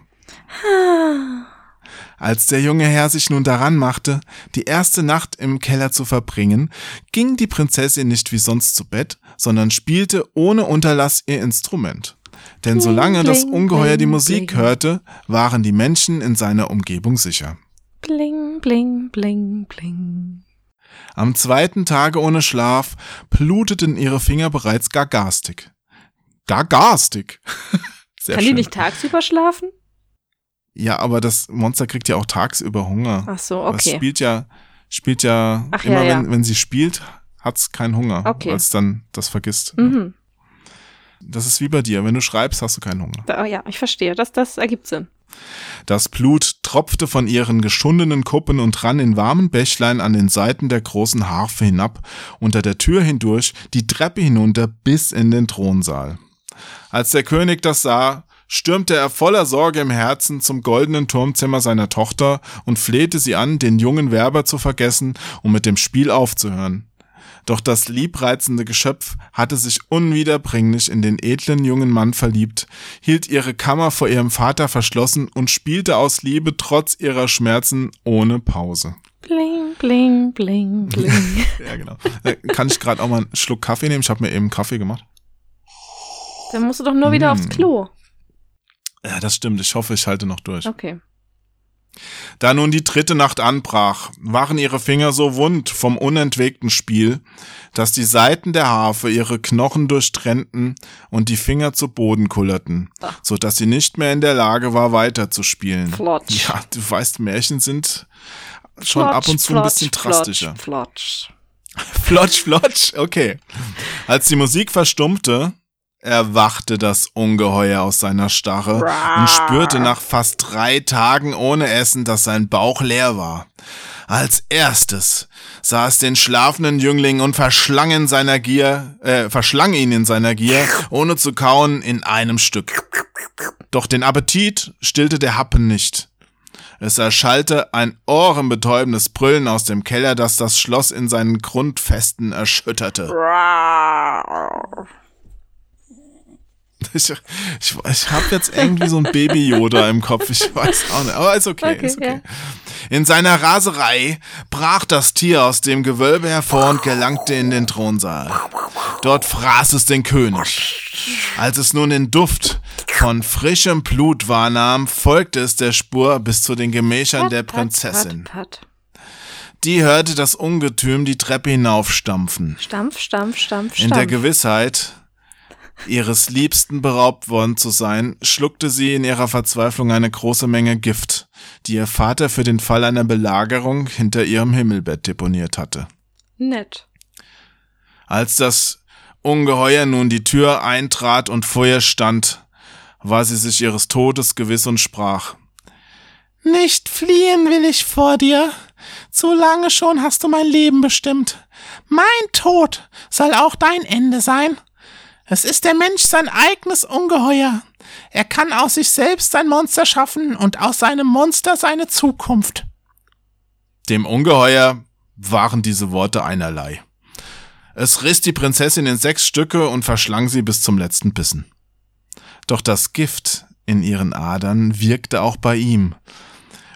Als der junge Herr sich nun daran machte, die erste Nacht im Keller zu verbringen, ging die Prinzessin nicht wie sonst zu Bett, sondern spielte ohne Unterlass ihr Instrument. Denn solange das Ungeheuer die Musik hörte, waren die Menschen in seiner Umgebung sicher. Bling, bling, bling, bling. Am zweiten Tage ohne Schlaf bluteten ihre Finger bereits gar garstig. Gar garstig. Sehr Kann schön. die nicht tagsüber schlafen? Ja, aber das Monster kriegt ja auch tagsüber Hunger. Ach so, Das okay. spielt ja, spielt ja Ach, immer, ja, wenn, ja. wenn sie spielt, hat's keinen Hunger, Okay. weil es dann das vergisst. Mhm. Das ist wie bei dir. Wenn du schreibst, hast du keinen Hunger. Da, ja, ich verstehe. Das, das ergibt Sinn. Das Blut tropfte von ihren geschundenen Kuppen und rann in warmen Bächlein an den Seiten der großen Harfe hinab, unter der Tür hindurch, die Treppe hinunter bis in den Thronsaal. Als der König das sah, stürmte er voller Sorge im Herzen zum goldenen Turmzimmer seiner Tochter und flehte sie an, den jungen Werber zu vergessen und mit dem Spiel aufzuhören. Doch das liebreizende Geschöpf hatte sich unwiederbringlich in den edlen jungen Mann verliebt, hielt ihre Kammer vor ihrem Vater verschlossen und spielte aus Liebe trotz ihrer Schmerzen ohne Pause. Bling, bling, bling, bling. ja, genau. Äh, Kann ich gerade auch mal einen Schluck Kaffee nehmen? Ich habe mir eben Kaffee gemacht. Dann musst du doch nur wieder Mm. aufs Klo. Ja, das stimmt. Ich hoffe, ich halte noch durch. Okay. Da nun die dritte Nacht anbrach, waren ihre Finger so wund vom unentwegten Spiel, dass die Saiten der Harfe ihre Knochen durchtrennten und die Finger zu Boden kullerten, Ach. so dass sie nicht mehr in der Lage war, weiterzuspielen. Flotsch. Ja, du weißt, Märchen sind schon ab und zu ein bisschen drastischer. Flotsch, Flotsch, flotsch, okay. Als die Musik verstummte, erwachte das Ungeheuer aus seiner Starre und spürte nach fast drei Tagen ohne Essen, dass sein Bauch leer war. Als erstes sah es den schlafenden Jüngling und verschlang in seiner Gier, äh, verschlang ihn in seiner Gier, ohne zu kauen, in einem Stück. Doch den Appetit stillte der Happen nicht. Es erschallte ein ohrenbetäubendes Brüllen aus dem Keller, das das Schloss in seinen Grundfesten erschütterte. Ich, ich, ich habe jetzt irgendwie so ein Baby-Yoda im Kopf, ich weiß auch nicht, aber ist okay, Okay, ist okay. In seiner Raserei brach das Tier aus dem Gewölbe hervor und gelangte in den Thronsaal. Dort fraß es den König. Als es nun den Duft von frischem Blut wahrnahm, folgte es der Spur bis zu den Gemächern der Prinzessin. Pat, pat. Die hörte das Ungetüm die Treppe hinaufstampfen. Stampf, stampf, stampf, In der stampf. Gewissheit, ihres Liebsten beraubt worden zu sein, schluckte sie in ihrer Verzweiflung eine große Menge Gift, die ihr Vater für den Fall einer Belagerung hinter ihrem Himmelbett deponiert hatte. Nett. Als das Ungeheuer nun die Tür eintrat und vor ihr stand, war sie sich ihres Todes gewiss und sprach. Nicht fliehen will ich vor dir. Zu lange schon hast du mein Leben bestimmt. Mein Tod soll auch dein Ende sein. Es ist der Mensch sein eigenes Ungeheuer. Er kann aus sich selbst sein Monster schaffen und aus seinem Monster seine Zukunft. Dem Ungeheuer waren diese Worte einerlei. Es riss die Prinzessin in sechs Stücke und verschlang sie bis zum letzten Bissen. Doch das Gift in ihren Adern wirkte auch bei ihm,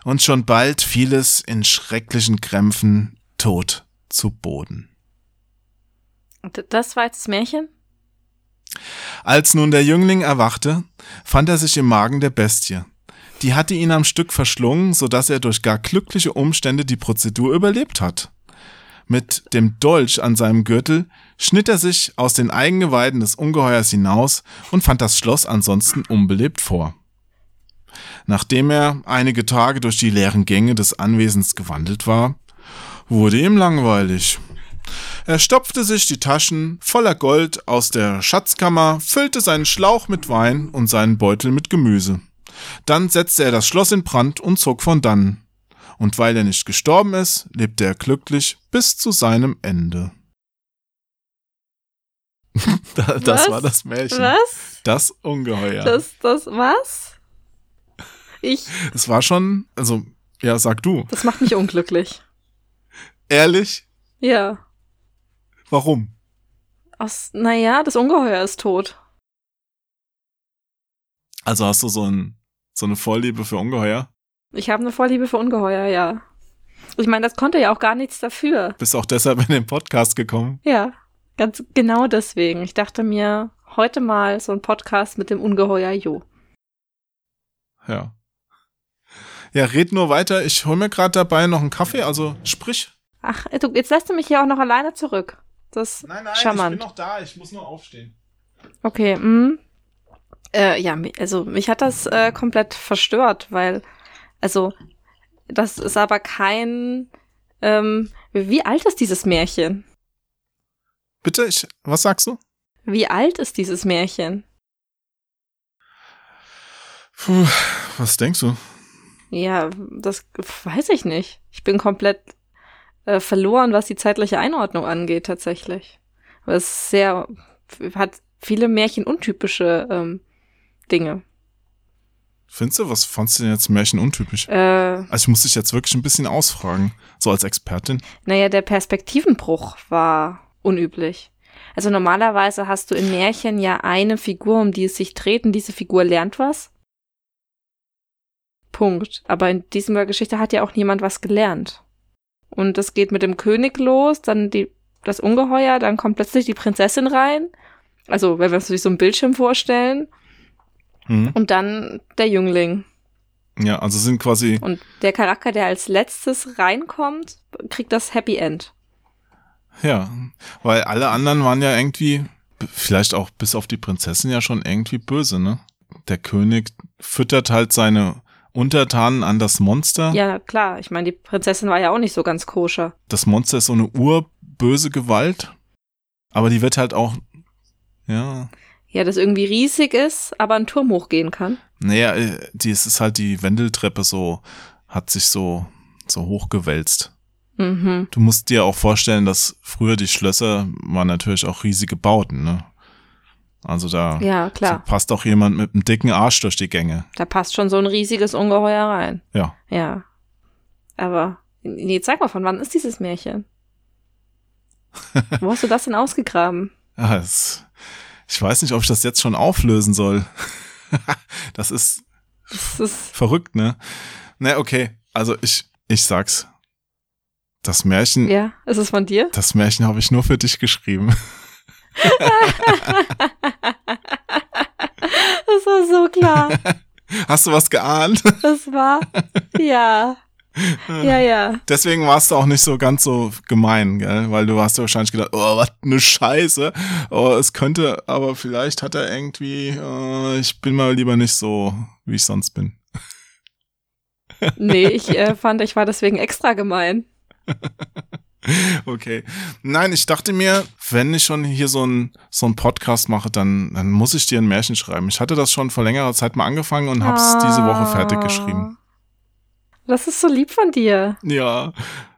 und schon bald fiel es in schrecklichen Krämpfen tot zu Boden. Das war jetzt das Märchen? Als nun der Jüngling erwachte, fand er sich im Magen der Bestie. Die hatte ihn am Stück verschlungen, so dass er durch gar glückliche Umstände die Prozedur überlebt hat. Mit dem Dolch an seinem Gürtel schnitt er sich aus den Eigengeweiden des Ungeheuers hinaus und fand das Schloss ansonsten unbelebt vor. Nachdem er einige Tage durch die leeren Gänge des Anwesens gewandelt war, wurde ihm langweilig. Er stopfte sich die Taschen voller Gold aus der Schatzkammer, füllte seinen Schlauch mit Wein und seinen Beutel mit Gemüse. Dann setzte er das Schloss in Brand und zog von dannen. Und weil er nicht gestorben ist, lebte er glücklich bis zu seinem Ende. Da- das Was? war das Märchen. Was? Das Ungeheuer. Das, das, was? Ich, es war schon, also, ja, sag du. das macht mich unglücklich. Ehrlich? Ja. Warum? Aus, naja, das Ungeheuer ist tot. Also hast du so, ein, so eine Vorliebe für Ungeheuer? Ich habe eine Vorliebe für Ungeheuer, ja. Ich meine, das konnte ja auch gar nichts dafür. Bist auch deshalb in den Podcast gekommen? Ja, ganz genau deswegen. Ich dachte mir, heute mal so ein Podcast mit dem Ungeheuer Jo. Ja. Ja, red nur weiter. Ich hol mir gerade dabei noch einen Kaffee, also sprich. Ach, du, jetzt lässt du mich hier auch noch alleine zurück. Das ist charmant. noch da, ich muss nur aufstehen. Okay, mm. Äh, ja, also mich hat das äh, komplett verstört, weil, also, das ist aber kein, ähm, wie alt ist dieses Märchen? Bitte, ich, was sagst du? Wie alt ist dieses Märchen? Puh, was denkst du? Ja, das weiß ich nicht. Ich bin komplett äh, verloren, was die zeitliche Einordnung angeht, tatsächlich. Aber es ist sehr, hat viele märchenuntypische ähm, Dinge. Findest du, was fandst du denn jetzt märchenuntypisch? Äh, Also ich muss dich jetzt wirklich ein bisschen ausfragen, so als Expertin. naja, der Perspektivenbruch war unüblich. Also normalerweise hast du in Märchen ja eine Figur, um die es sich dreht, und diese Figur lernt was. Punkt. Aber in dieser Geschichte hat ja auch niemand was gelernt. Und das geht mit dem König los, dann die, das Ungeheuer, dann kommt plötzlich die Prinzessin rein. Also, wenn wir uns so einen Bildschirm vorstellen. Hm? Und dann der Jüngling. Ja, also sind quasi, Und der Charakter, der als letztes reinkommt, kriegt das Happy End. ja, weil alle anderen waren ja irgendwie, vielleicht auch bis auf die Prinzessin ja schon irgendwie böse, ne? Der König füttert halt seine Untertanen an das Monster. Ja, klar. Ich meine, die Prinzessin war ja auch nicht so ganz koscher. Das Monster ist so eine urböse Gewalt, aber die wird halt auch, ja, Ja, das irgendwie riesig ist, aber einen Turm hochgehen kann. naja, äh, die, es ist halt die Wendeltreppe so, hat sich so, so hochgewälzt. Mhm. Du musst dir auch vorstellen, dass früher die Schlösser waren natürlich auch riesige Bauten, ne? Also da Ja, klar. passt auch jemand mit einem dicken Arsch durch die Gänge. Da passt schon so ein riesiges Ungeheuer rein. Ja. Ja. Aber, nee, zeig mal, von wann ist dieses Märchen? Wo hast du das denn ausgegraben? ja es, ich weiß nicht, ob ich das jetzt schon auflösen soll. das ist Das ist, verrückt, ne? Ne, okay. Also ich, ich sag's. Das Märchen, ja, ist es von dir? das Märchen habe ich nur für dich geschrieben. Das war so klar. Hast du was geahnt? Das war, ja. Ja, ja. Deswegen warst du auch nicht so ganz so gemein, gell? Weil du hast ja wahrscheinlich gedacht, oh, was ne Scheiße. Oh, es könnte, aber vielleicht hat er irgendwie, äh, ich bin mal lieber nicht so, wie ich sonst bin. Nee, ich äh, fand, ich war deswegen extra gemein. Okay. Nein, ich dachte mir, wenn ich schon hier so ein so ein Podcast mache, dann, dann muss ich dir ein Märchen schreiben. Ich hatte das schon vor längerer Zeit mal angefangen und hab's diese Woche fertig geschrieben. Das ist so lieb von dir. Ja.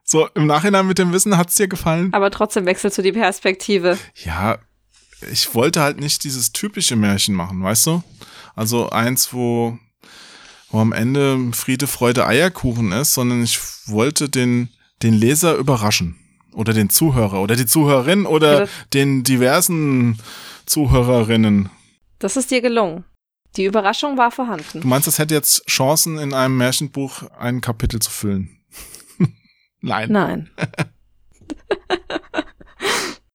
So, im Nachhinein mit dem Wissen hat's dir gefallen? Aber trotzdem wechselst du die Perspektive. Ja, ich wollte halt nicht dieses typische Märchen machen, weißt du? Also eins, wo, wo am Ende Friede, Freude, Eierkuchen ist, sondern ich wollte den, den Leser überraschen. Oder den Zuhörer oder die Zuhörerin oder das- den diversen Zuhörerinnen. Das ist dir gelungen. Die Überraschung war Du vorhanden. meinst, das hätte jetzt Chancen, in einem Märchenbuch ein Kapitel zu füllen? Nein, Nein.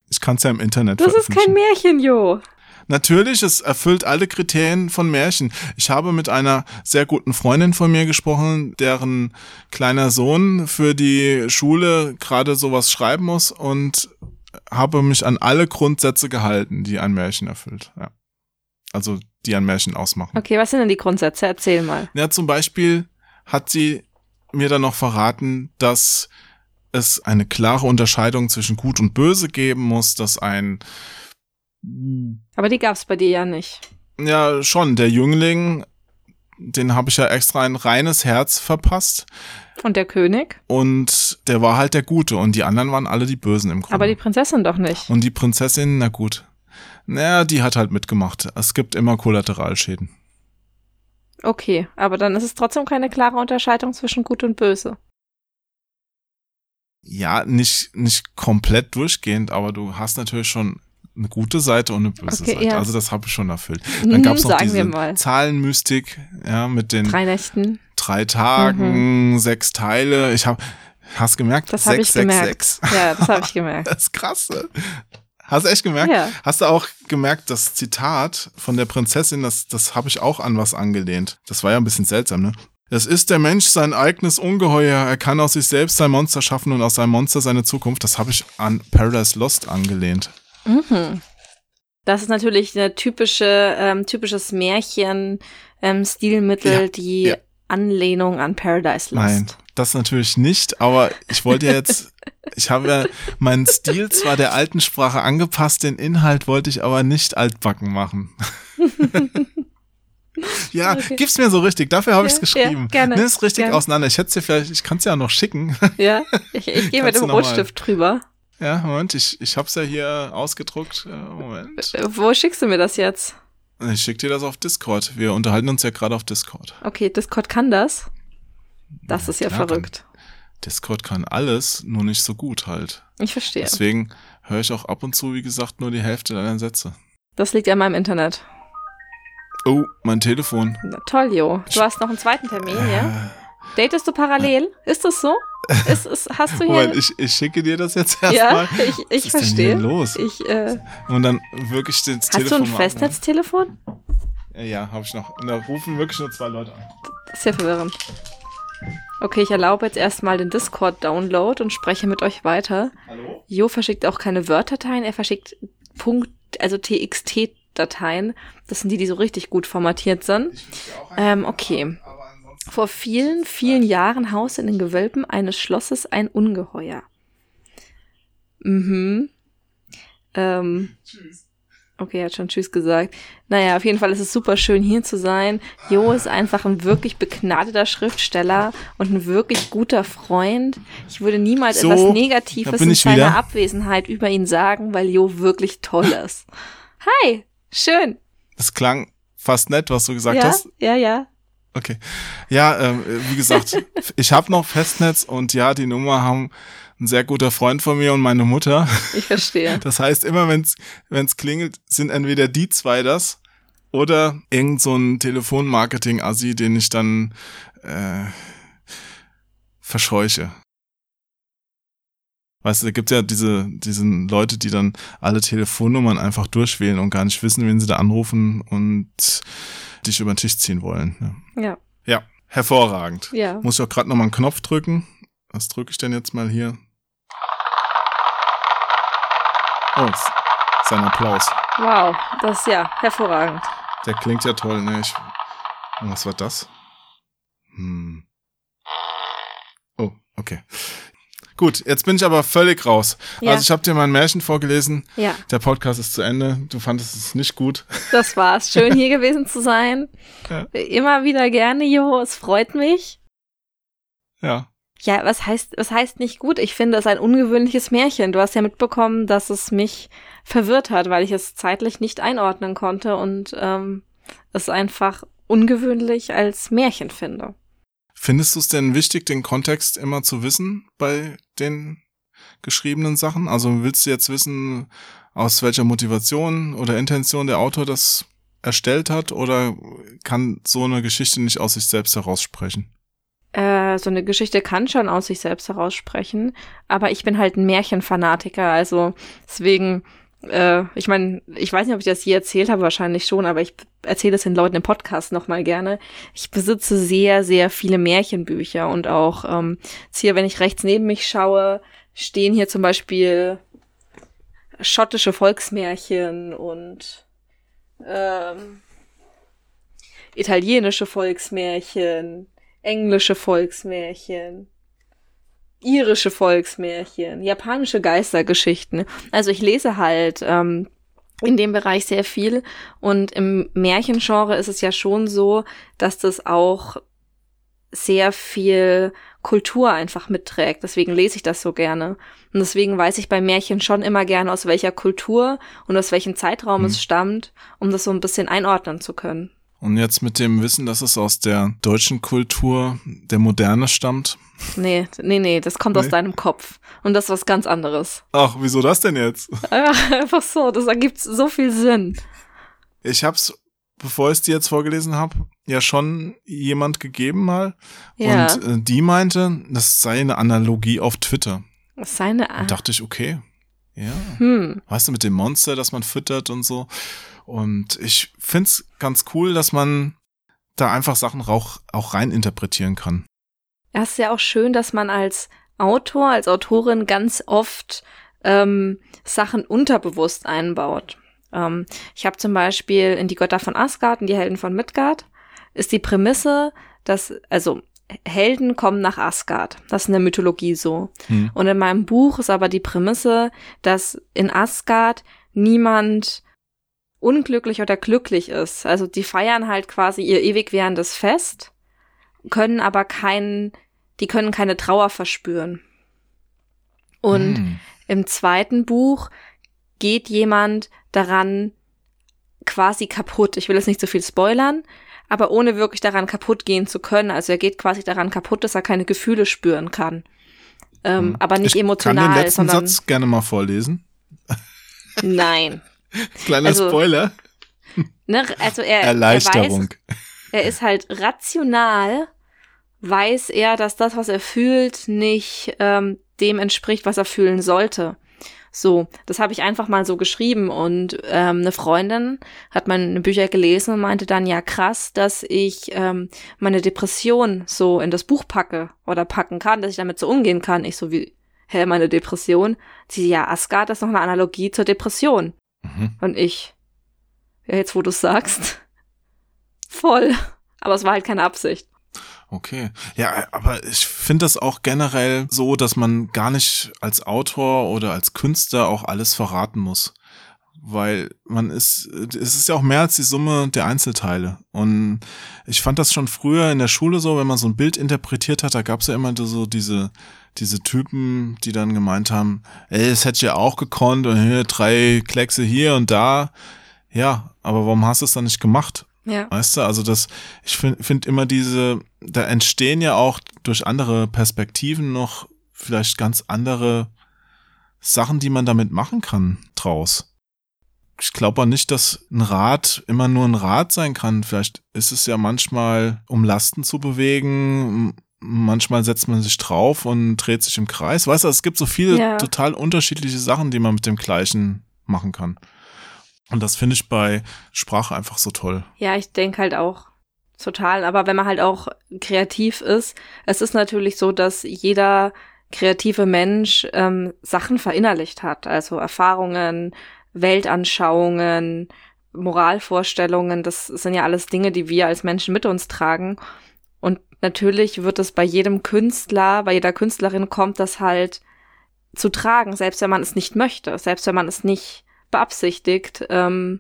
ich kann es ja im Internet Das ist kein. Märchen, Jo. Natürlich, es erfüllt alle Kriterien von Märchen. Ich habe mit einer sehr guten Freundin von mir gesprochen, deren kleiner Sohn für die Schule gerade sowas schreiben muss und habe mich an alle Grundsätze gehalten, die ein Märchen erfüllt. Ja. Also, die ein Märchen ausmachen. Okay, was sind denn die Grundsätze? Erzähl mal. Ja, zum Beispiel hat sie mir dann noch verraten, dass es eine klare Unterscheidung zwischen Gut und Böse geben muss, dass ein Aber die gab's bei dir ja nicht. Ja, schon. Der Jüngling, den habe ich ja extra ein reines Herz verpasst. Und der König? Und der war halt der Gute und die anderen waren alle die Bösen im Grunde. Aber die Prinzessin doch nicht. und die Prinzessin, na gut. Naja, die hat halt mitgemacht. Es gibt immer Kollateralschäden. Okay, aber dann ist es trotzdem keine klare Unterscheidung zwischen Gut und Böse. Ja, nicht, nicht komplett durchgehend, aber du hast natürlich schon eine gute Seite und eine böse Okay, Seite. ja. Also das habe ich schon erfüllt. Dann gab's noch sagen diese wir mal. Zahlenmystik, ja, mit den Drei Nächten. drei Tagen, sechs Teile. Ich habe, hast gemerkt? Mhm. Das habe ich gemerkt. sechs. Ja, das habe ich gemerkt. Das ist krass. ne? Hast du echt gemerkt? Ja. Hast du auch gemerkt, das Zitat von der Prinzessin, das, das habe ich auch an was angelehnt. Das war ja ein bisschen seltsam, ne? Es ist der Mensch sein eigenes Ungeheuer. Er kann aus sich selbst sein Monster schaffen und aus seinem Monster seine Zukunft. Das habe ich an Paradise Lost angelehnt. Mhm. Das ist natürlich eine typische, ähm, typisches Märchen, ähm, Stilmittel, Ja, die ja. Anlehnung an Paradise Lost. Nein, das natürlich nicht, aber ich wollte ja jetzt ich habe ja meinen Stil zwar der alten Sprache angepasst, den Inhalt wollte ich aber nicht altbacken machen. ja, Okay. gib's mir so richtig, dafür habe Ja, ich's geschrieben. ja, gerne, Nimm es richtig gerne. auseinander. Ich hätte es dir vielleicht, ich kann es ja noch schicken. Ja, ich, ich gehe mit dem Rotstift drüber. Ja, Moment, ich, ich hab's ja hier ausgedruckt. Äh, Moment. Äh, Wo schickst du mir das jetzt? Ich schick dir das auf Discord. Wir unterhalten uns ja gerade auf Discord. Okay, Discord kann das. Das ist ja klar, verrückt. Discord kann alles, nur nicht so gut halt. Ich verstehe. Deswegen höre ich auch ab und zu, wie gesagt, nur die Hälfte deiner Sätze. Das liegt an meinem Internet. Oh, mein Telefon. Na, toll, Jo. Du hast noch einen zweiten Termin, ja? Datest du parallel? Ist das so? Ist, ist, hast du hier... Moment, ich, ich schicke dir das jetzt erstmal. ja, ich, Was ich ist denn verstehe. hier los? Ich, äh, Und dann wirklich das hast Telefon du ein mal Festnetztelefon? Ja, ja habe ich noch. Und da rufen wirklich nur zwei Leute an. Das ist ja verwirrend. Okay, ich erlaube jetzt erstmal den Discord-Download und spreche mit euch weiter. Hallo? Jo verschickt auch keine Word-Dateien, er verschickt Punkt, also TXT-Dateien. Das sind die, die so richtig gut formatiert sind. Ähm, okay. Vor vielen, vielen Jahren haust in den Gewölben eines Schlosses ein Ungeheuer. Mhm. Ähm, okay, er hat schon Tschüss gesagt. Naja, auf jeden Fall ist es super schön hier zu sein. Jo ist einfach ein wirklich begnadeter Schriftsteller und ein wirklich guter Freund. Ich würde niemals So, etwas Negatives in seiner wieder. Abwesenheit über ihn sagen, weil Jo wirklich toll ist. Hi, schön. Das klang fast nett, was du gesagt ja, hast. ja, ja. Okay. Ja, ähm, wie gesagt, ich habe noch Festnetz und ja, die Nummer haben ein sehr guter Freund von mir und meine Mutter. Ich verstehe. Das heißt, immer wenn's wenn's klingelt, sind entweder die zwei das oder irgend so ein Telefonmarketing-Assi, den ich dann äh, verscheuche. Weißt du, da gibt ja diese, diesen Leute, die dann alle Telefonnummern einfach durchwählen und gar nicht wissen, wen sie da anrufen und dich über den Tisch ziehen wollen. Ja, Ja, ja hervorragend. ja. Muss ich auch gerade nochmal einen Knopf drücken. Was drücke ich denn jetzt mal hier? Oh, das ist ein Applaus. Wow, das ist ja hervorragend. Der klingt ja toll, ne? Ich, was war das? Hm. Oh, okay. Gut, jetzt bin ich aber völlig raus. Ja. Also ich habe dir mein Märchen vorgelesen. Ja, Der Podcast ist zu Ende. Du fandest es nicht gut. das war's. Schön hier gewesen zu sein. Ja. Immer wieder gerne, Jo. Es freut mich. Ja. Ja, was heißt, was heißt nicht gut? Ich finde es ein ungewöhnliches Märchen. Du hast ja mitbekommen, dass es mich verwirrt hat, weil ich es zeitlich nicht einordnen konnte und ähm, es einfach ungewöhnlich als Märchen finde. Findest du es denn wichtig, den Kontext immer zu wissen bei den geschriebenen Sachen? Also willst du jetzt wissen, aus welcher Motivation oder Intention der Autor das erstellt hat oder kann so eine Geschichte nicht aus sich selbst heraussprechen? Äh, so eine Geschichte kann schon aus sich selbst heraussprechen, aber ich bin halt ein Märchenfanatiker, also deswegen, äh, ich meine, ich weiß nicht, ob ich das je erzählt habe, wahrscheinlich schon, aber ich erzähle es den Leuten im Podcast nochmal gerne. Ich besitze sehr, sehr viele Märchenbücher und auch ähm, jetzt hier, wenn ich rechts neben mich schaue, stehen hier zum Beispiel schottische Volksmärchen und ähm, italienische Volksmärchen, englische Volksmärchen, irische Volksmärchen, japanische Geistergeschichten. Also ich lese halt ähm, in dem Bereich sehr viel und im Märchengenre ist es ja schon so, dass das auch sehr viel Kultur einfach mitträgt. Deswegen lese ich das so gerne. Und deswegen weiß ich bei Märchen schon immer gerne, aus welcher Kultur und aus welchem Zeitraum Mhm. es stammt, um das so ein bisschen einordnen zu können. Und jetzt mit dem Wissen, dass es aus der deutschen Kultur der Moderne stammt. Nee, nee, nee, das kommt aus Nee. deinem Kopf. Und das ist was ganz anderes. Ach, wieso das denn jetzt? Ja, Einfach so, das ergibt so viel Sinn. Ich hab's, bevor ich es dir jetzt vorgelesen habe, ja schon jemand gegeben mal. Ja, Und äh, die meinte, das sei eine Analogie auf Twitter. das seine Und Art. dachte ich, okay. Ja. Hm, Weißt du, mit dem Monster, das man füttert und so. Und ich find's ganz cool, dass man da einfach Sachen auch, auch rein interpretieren kann. es ist ja auch schön, dass man als Autor, als Autorin ganz oft ähm, Sachen unterbewusst einbaut. Ähm, ich habe zum Beispiel in die Götter von Asgard und die Helden von Midgard ist die Prämisse, dass, also Helden kommen nach Asgard. Das ist in der Mythologie so. Hm. Und in meinem Buch ist aber die Prämisse, dass in Asgard niemand unglücklich oder glücklich ist. Also die feiern halt quasi ihr ewig währendes Fest, können aber keinen, die können keine Trauer verspüren. Und Hm. im zweiten Buch geht jemand daran quasi kaputt. Ich will jetzt nicht zu viel spoilern, aber ohne wirklich daran kaputt gehen zu können. Also er geht quasi daran kaputt, dass er keine Gefühle spüren kann. Ähm, Hm. aber nicht ich emotional, kann den letzten sondern Satz gerne mal vorlesen. nein. Kleiner Also, Spoiler. Ne? Also er, er Erleichterung. weiß, er ist halt rational, weiß er, dass das, was er fühlt, nicht ähm, dem entspricht, was er fühlen sollte. So, das habe ich einfach mal so geschrieben und ähm, eine Freundin hat meine Bücher gelesen und meinte dann, ja krass, dass ich ähm, meine Depression so in das Buch packe oder packen kann, dass ich damit so umgehen kann. Ich so wie, hä, meine Depression? Sie, ja, Asgard ist noch eine Analogie zur Depression. Mhm. Und ich, ja, jetzt wo du sagst, voll. Aber es war halt keine Absicht. Okay. Ja, aber ich finde das auch generell so, dass man gar nicht als Autor oder als Künstler auch alles verraten muss. Weil man ist, es ist ja auch mehr als die Summe der Einzelteile. Und ich fand das schon früher in der Schule so, wenn man so ein Bild interpretiert hat, da gab es ja immer so diese, diese Typen, die dann gemeint haben, ey, das hätte ich ja auch gekonnt und hier drei Kleckse hier und da. Ja, aber warum hast du es dann nicht gemacht? Ja. Weißt du, also das, ich finde find immer diese, da entstehen ja auch durch andere Perspektiven noch vielleicht ganz andere Sachen, die man damit machen kann draus. Ich glaube auch nicht, dass ein Rad immer nur ein Rad sein kann. Vielleicht ist es ja manchmal, um Lasten zu bewegen. Manchmal setzt man sich drauf und dreht sich im Kreis. Weißt du, es gibt so viele Ja. total unterschiedliche Sachen, die man mit dem Gleichen machen kann. Und das finde ich bei Sprache einfach so toll. Ja, ich denke halt auch total. Aber wenn man halt auch kreativ ist, es ist natürlich so, dass jeder kreative Mensch ähm, Sachen verinnerlicht hat. Also Erfahrungen, Weltanschauungen, Moralvorstellungen. Das sind ja alles Dinge, die wir als Menschen mit uns tragen. Und natürlich wird es bei jedem Künstler, bei jeder Künstlerin kommt das halt zu tragen, selbst wenn man es nicht möchte, selbst wenn man es nicht beabsichtigt. Ähm,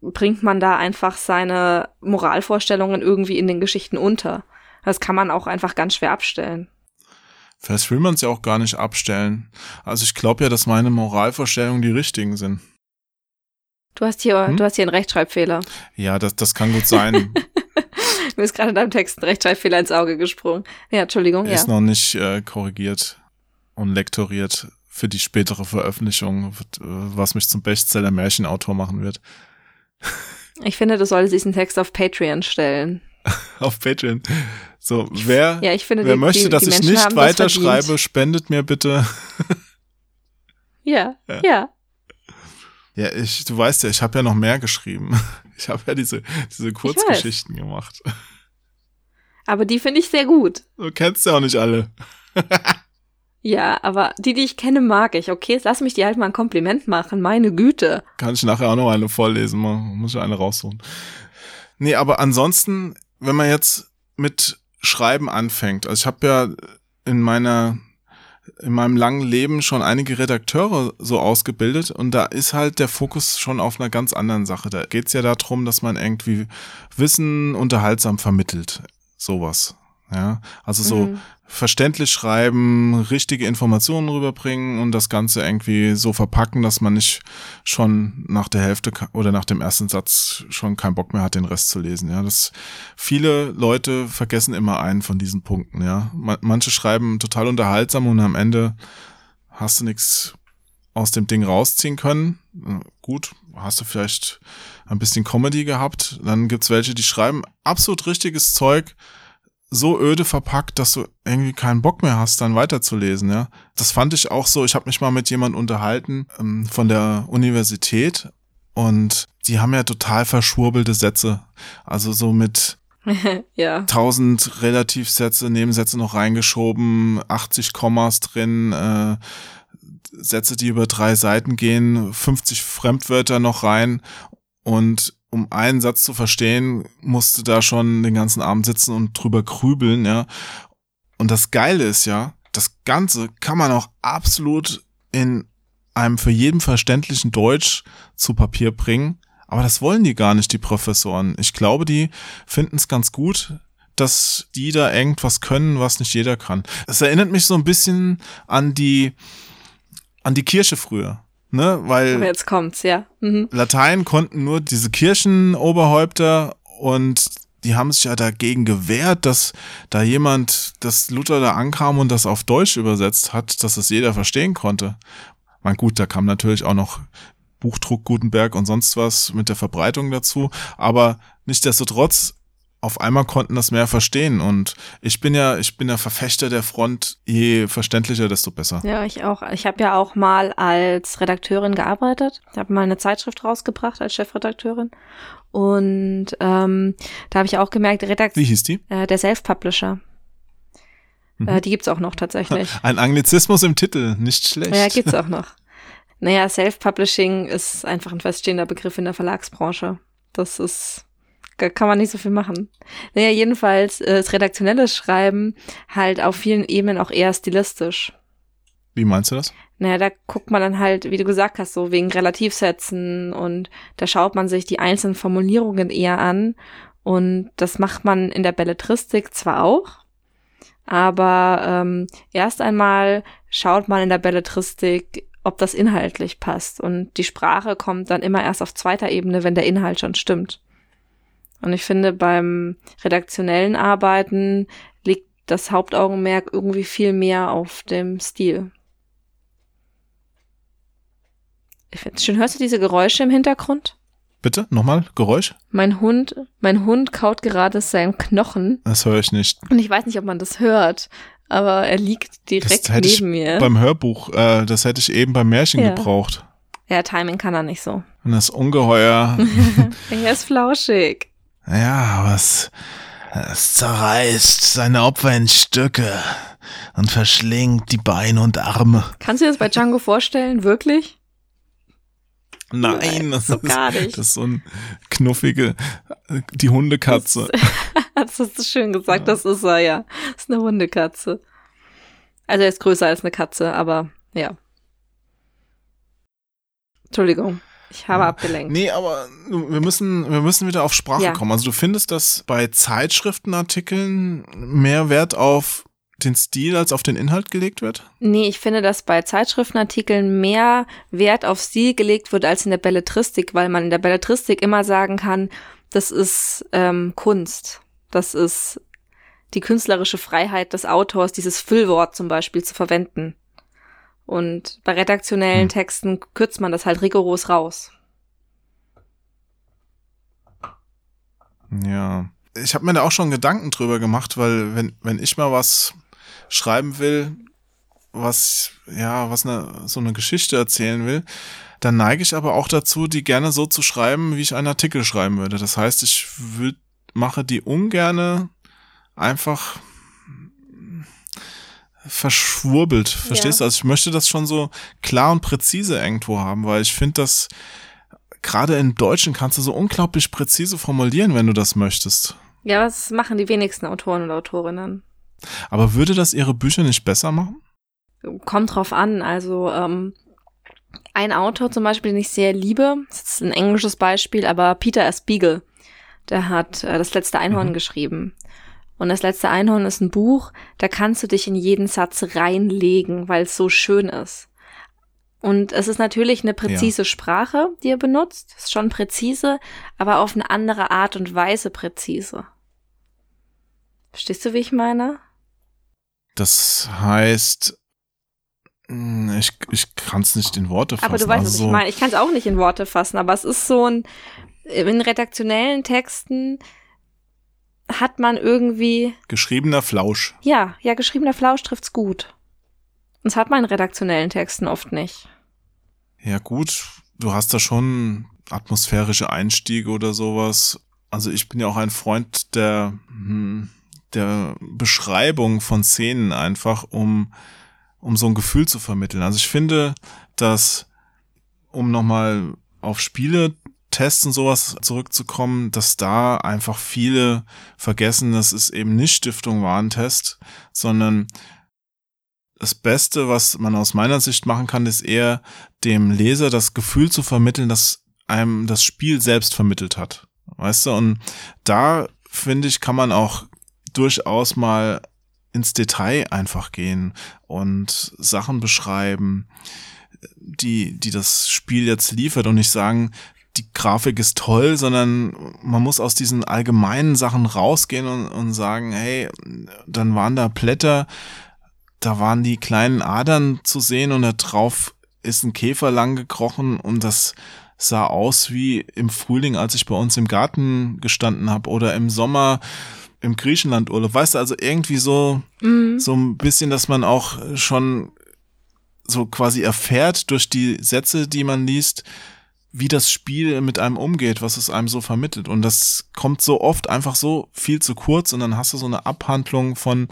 bringt man da einfach seine Moralvorstellungen irgendwie in den Geschichten unter. Das kann man auch einfach ganz schwer abstellen. Vielleicht will man es ja auch gar nicht abstellen. Also ich glaube ja, dass meine Moralvorstellungen die richtigen sind. Du hast hier, Hm? du hast hier einen Rechtschreibfehler. Ja, das, das kann gut sein. Mir ist gerade in deinem Text ein Rechtschreibfehler ins Auge gesprungen. Ja, Entschuldigung, ja. Ist noch nicht äh, korrigiert und lektoriert für die spätere Veröffentlichung, äh, was mich zum Bestseller-Märchenautor machen wird. Ich finde, du solltest diesen Text auf Patreon stellen. Auf Patreon. So, wer, Ja, ich finde, wer die, möchte, die, dass die ich nicht weiterschreibe, spendet mir bitte. Ja, Ja. ja. Ja, ich, du weißt ja, ich habe ja noch mehr geschrieben. Ich habe ja diese, diese Kurzgeschichten gemacht. Aber die finde ich sehr gut. Du kennst ja auch nicht alle. Ja, aber die, die ich kenne, mag ich. Okay, jetzt lass mich dir halt mal ein Kompliment machen. Meine Güte. Kann ich nachher auch noch eine vorlesen, mal, muss ich eine rausholen. Nee, aber ansonsten, wenn man jetzt mit Schreiben anfängt, also ich habe ja in meiner in meinem langen Leben schon einige Redakteure so ausgebildet und da ist halt der Fokus schon auf einer ganz anderen Sache. Da geht's ja darum, dass man irgendwie Wissen unterhaltsam vermittelt. Sowas. Ja, also so Mhm. Verständlich schreiben, richtige Informationen rüberbringen und das Ganze irgendwie so verpacken, dass man nicht schon nach der Hälfte oder nach dem ersten Satz schon keinen Bock mehr hat, den Rest zu lesen. Ja, das viele Leute vergessen immer einen von diesen Punkten. Ja, Ma- manche schreiben total unterhaltsam und am Ende hast du nichts aus dem Ding rausziehen können. Gut, hast du vielleicht ein bisschen Comedy gehabt. Dann gibt's welche, die schreiben absolut richtiges Zeug, so öde verpackt, dass du irgendwie keinen Bock mehr hast, dann weiterzulesen, ja. Das fand ich auch so. Ich habe mich mal mit jemandem unterhalten ähm, von der Universität und die haben ja total verschwurbelte Sätze. Also so mit ja. 1000 Relativsätze, Nebensätze noch reingeschoben, 80 Kommas drin, äh, Sätze, die über drei Seiten gehen, 50 Fremdwörter noch rein und um einen Satz zu verstehen, musste da schon den ganzen Abend sitzen und drüber grübeln, ja. Und das Geile ist ja, das Ganze kann man auch absolut in einem für jeden verständlichen Deutsch zu Papier bringen. Aber das wollen die gar nicht, die Professoren. Ich glaube, die finden es ganz gut, dass die da irgendwas können, was nicht jeder kann. Es erinnert mich so ein bisschen an die, an die Kirche früher. Ne, weil Aber jetzt kommt's, ja. Mhm. Latein konnten nur diese Kirchenoberhäupter und die haben sich ja dagegen gewehrt, dass da jemand, dass Luther da ankam und das auf Deutsch übersetzt hat, dass es jeder verstehen konnte. Mein gut, da kam natürlich auch noch Buchdruck Gutenberg und sonst was mit der Verbreitung dazu, aber nichtsdestotrotz auf einmal konnten das mehr verstehen und ich bin ja ich bin ja Verfechter der Front je verständlicher desto besser Ja, ich auch. Ich habe ja auch mal als Redakteurin gearbeitet. Ich habe mal eine Zeitschrift rausgebracht als Chefredakteurin. Und ähm, da habe ich auch gemerkt, Redakt wie hieß die äh, der Self-Publisher. Mhm. Äh, die gibt's auch noch tatsächlich. ein Anglizismus im Titel nicht schlecht Ja, gibt's auch noch. Naja, Self-Publishing ist einfach ein feststehender Begriff in der Verlagsbranche. Das ist, kann man nicht so viel machen. Naja, jedenfalls äh, das redaktionelle Schreiben halt auf vielen Ebenen auch eher stilistisch. wie meinst du das Naja, da guckt man dann halt, wie du gesagt hast, so wegen Relativsätzen und da schaut man sich die einzelnen Formulierungen eher an und das macht man in der Belletristik zwar auch, aber ähm, erst einmal schaut man in der Belletristik, ob das inhaltlich passt und die Sprache kommt dann immer erst auf zweiter Ebene, wenn der Inhalt schon stimmt. Und ich finde, beim redaktionellen Arbeiten liegt das Hauptaugenmerk irgendwie viel mehr auf dem Stil. Ich find's schön. Hörst du diese Geräusche im Hintergrund? bitte nochmal Geräusch Mein Hund, mein Hund kaut gerade seinen Knochen das höre ich nicht und ich weiß nicht, ob man das hört, aber er liegt direkt das hätte ich neben mir. beim Hörbuch äh, das hätte ich eben beim Märchen Ja. gebraucht Ja, Timing kann er nicht so. und das Ungeheuer Er ist flauschig. Ja, was es zerreißt seine Opfer in Stücke und verschlingt die Beine und Arme. Kannst du dir das bei Django vorstellen? Wirklich? Nein, das, so ist, gar nicht. das ist so ein knuffige, die Hundekatze. Das hast du schön gesagt, das ist er, ja. Das ist eine Hundekatze. Also er ist größer als eine Katze, aber ja. Entschuldigung, ich habe abgelenkt. Nee, aber wir müssen, wir müssen wieder auf Sprache Ja. kommen. Also du findest, dass bei Zeitschriftenartikeln mehr Wert auf den Stil als auf den Inhalt gelegt wird? Nee, ich finde, dass bei Zeitschriftenartikeln mehr Wert auf Stil gelegt wird als in der Belletristik, weil man in der Belletristik immer sagen kann, das ist ähm, Kunst. Das ist die künstlerische Freiheit des Autors, dieses Füllwort zum Beispiel zu verwenden. Und bei redaktionellen Hm. Texten kürzt man das halt rigoros raus. Ja. Ich habe mir da auch schon Gedanken drüber gemacht, weil wenn, wenn ich mal was schreiben will, was, ja, was eine, so eine Geschichte erzählen will, dann neige ich aber auch dazu, die gerne so zu schreiben, wie ich einen Artikel schreiben würde. Das heißt, ich will, mache die ungerne einfach verschwurbelt. Verstehst du? Also ich möchte das schon so klar und präzise irgendwo haben, weil ich finde, dass gerade im Deutschen kannst du so unglaublich präzise formulieren, wenn du das möchtest. Ja, das machen die wenigsten Autoren und Autorinnen. Aber würde das ihre Bücher nicht besser machen? Kommt drauf an. Also ähm, ein Autor zum Beispiel, den ich sehr liebe, das ist ein englisches Beispiel, aber Peter S. Beagle, der hat äh, das letzte Einhorn Mhm. geschrieben. Und das letzte Einhorn ist ein Buch, da kannst du dich in jeden Satz reinlegen, weil es so schön ist. Und es ist natürlich eine präzise Sprache, die er benutzt, ist schon präzise, aber auf eine andere Art und Weise präzise. Verstehst du, wie ich meine? Das heißt, mh, ich, ich kann es nicht in Worte fassen. Aber du weißt, was also ich meine. Ich kann es auch nicht in Worte fassen, aber es ist so ein, in redaktionellen Texten hat man irgendwie, Geschriebener Flausch. ja, ja, geschriebener Flausch trifft's gut. Und das hat man in redaktionellen Texten oft nicht. Ja gut, du hast da schon atmosphärische Einstiege oder sowas. Also ich bin ja auch ein Freund der, hm, der Beschreibung von Szenen einfach, um, um so ein Gefühl zu vermitteln. Also ich finde, dass, um nochmal auf Spiele Tests und sowas zurückzukommen, dass da einfach viele vergessen, das ist eben nicht Stiftung Warentest, sondern das Beste, was man aus meiner Sicht machen kann, ist eher dem Leser das Gefühl zu vermitteln, dass einem das Spiel selbst vermittelt hat. Weißt du, und da finde ich, kann man auch durchaus mal ins Detail einfach gehen und Sachen beschreiben, die, die das Spiel jetzt liefert und nicht sagen, die Grafik ist toll, sondern man muss aus diesen allgemeinen Sachen rausgehen und, und sagen, hey, dann waren da Blätter, da waren die kleinen Adern zu sehen und da drauf ist ein Käfer lang gekrochen und das sah aus wie im Frühling, als ich bei uns im Garten gestanden habe oder im Sommer im Griechenlandurlaub. Weißt du, also irgendwie so, mhm. so ein bisschen, dass man auch schon so quasi erfährt durch die Sätze, die man liest, wie das Spiel mit einem umgeht, was es einem so vermittelt. Und das kommt so oft einfach so viel zu kurz und dann hast du so eine Abhandlung von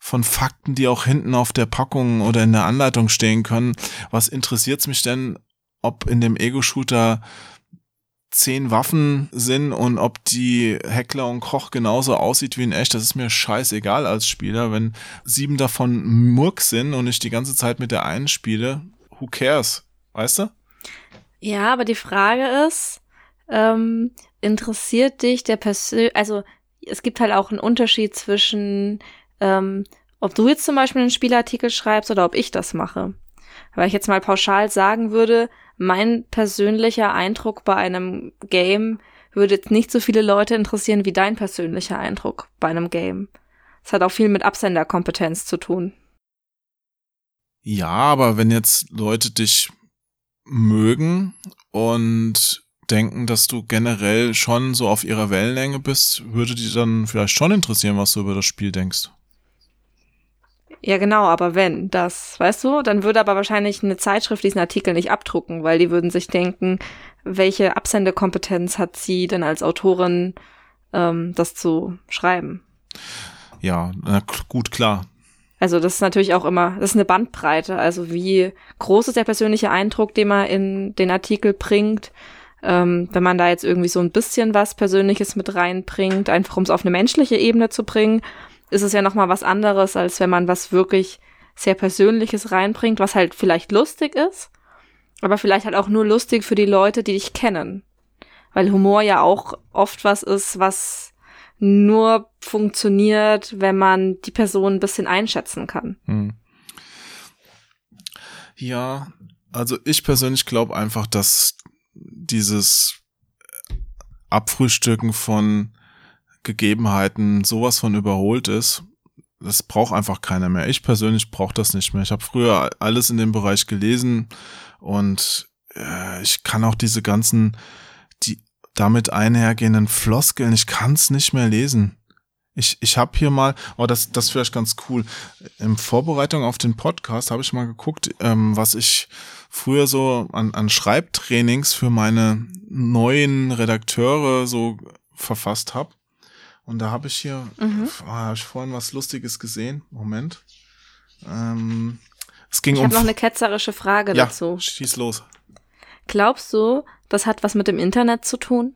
von Fakten, die auch hinten auf der Packung oder in der Anleitung stehen können. Was interessiert's mich denn, ob in dem Ego-Shooter zehn Waffen sind und ob die Heckler und Koch genauso aussieht wie in echt, das ist mir scheißegal als Spieler. Wenn sieben davon Murk sind und ich die ganze Zeit mit der einen spiele, who cares? Weißt du? Ja, aber die Frage ist, ähm, interessiert dich der Persön, also es gibt halt auch einen Unterschied zwischen, ähm, ob du jetzt zum Beispiel einen Spielartikel schreibst oder ob ich das mache. Weil ich jetzt mal pauschal sagen würde, mein persönlicher Eindruck bei einem Game würde jetzt nicht so viele Leute interessieren wie dein persönlicher Eindruck bei einem Game. Es hat auch viel mit Absenderkompetenz zu tun. Ja, aber wenn jetzt Leute dich mögen und denken, dass du generell schon so auf ihrer Wellenlänge bist, würde die dann vielleicht schon interessieren, was du über das Spiel denkst. Ja, genau, aber wenn das, weißt du, dann würde aber wahrscheinlich eine Zeitschrift diesen Artikel nicht abdrucken, weil die würden sich denken, welche Absendekompetenz hat sie denn als Autorin, ähm, das zu schreiben? Ja, na gut, klar. Also das ist natürlich auch immer, das ist eine Bandbreite. Also wie groß ist der persönliche Eindruck, den man in den Artikel bringt? Ähm, wenn man da jetzt irgendwie so ein bisschen was Persönliches mit reinbringt, einfach um es auf eine menschliche Ebene zu bringen, ist es ja nochmal was anderes, als wenn man was wirklich sehr Persönliches reinbringt, was halt vielleicht lustig ist, aber vielleicht halt auch nur lustig für die Leute, die dich kennen. Weil Humor ja auch oft was ist, was nur funktioniert, wenn man die Person ein bisschen einschätzen kann. Hm. Ja, also ich persönlich glaube einfach, dass dieses Abfrühstücken von Gegebenheiten sowas von überholt ist. Das braucht einfach keiner mehr. Ich persönlich brauche das nicht mehr. Ich habe früher alles in dem Bereich gelesen und äh, ich kann auch diese ganzen, damit einhergehenden Floskeln, ich kann es nicht mehr lesen. Ich, ich habe hier mal, oh, das, das vielleicht ganz cool. In Vorbereitung auf den Podcast habe ich mal geguckt, ähm, was ich früher so an, an Schreibtrainings für meine neuen Redakteure so verfasst habe. Und da habe ich hier, mhm. oh, habe ich vorhin was Lustiges gesehen. Moment. Ähm, es ging ich um. habe noch eine ketzerische Frage ja, dazu. Schieß los. Glaubst du, das hat was mit dem Internet zu tun?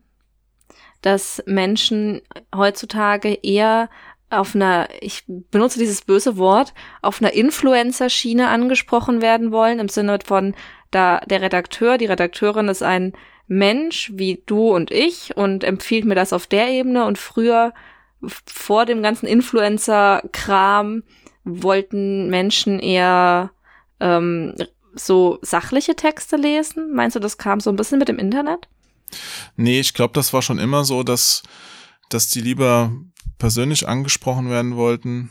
Dass Menschen heutzutage eher auf einer, ich benutze dieses böse Wort, auf einer Influencer-Schiene angesprochen werden wollen, im Sinne von, da der Redakteur, die Redakteurin ist ein Mensch wie du und ich und empfiehlt mir das auf der Ebene und früher vor dem ganzen Influencer-Kram wollten Menschen eher ähm, so sachliche Texte lesen. Meinst du, das kam so ein bisschen mit dem Internet? Nee, ich glaube, das war schon immer so, dass, dass die lieber persönlich angesprochen werden wollten,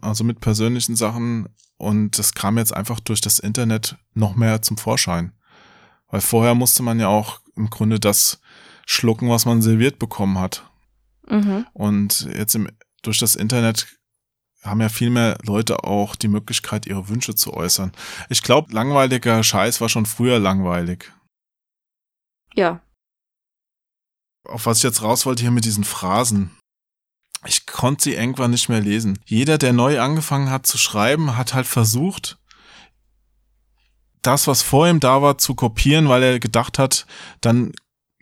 also mit persönlichen Sachen. Und das kam jetzt einfach durch das Internet noch mehr zum Vorschein. Weil vorher musste man ja auch im Grunde das schlucken, was man serviert bekommen hat. Mhm. Und jetzt im, durch das Internet haben ja viel mehr Leute auch die Möglichkeit, ihre Wünsche zu äußern. Ich glaube, langweiliger Scheiß war schon früher langweilig. Ja. Auf was ich jetzt raus wollte hier mit diesen Phrasen. Ich konnte sie irgendwann nicht mehr lesen. Jeder, der neu angefangen hat zu schreiben, hat halt versucht, das, was vor ihm da war, zu kopieren, weil er gedacht hat, dann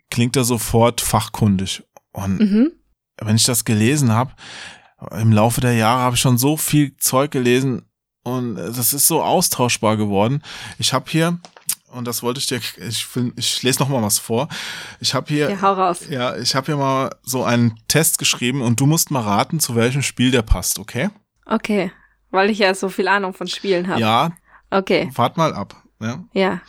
klingt er sofort fachkundig. Und Mhm. wenn ich das gelesen habe, im Laufe der Jahre habe ich schon so viel Zeug gelesen und das ist so austauschbar geworden. Ich habe hier, und das wollte ich dir, ich, ich lese noch mal was vor. Ich habe hier, Ja, hau raus. ja, ich habe hier mal so einen Test geschrieben und du musst mal raten, zu welchem Spiel der passt, okay? Okay. Weil ich ja so viel Ahnung von Spielen habe. Ja, Okay. wart mal ab. Ja. Ja.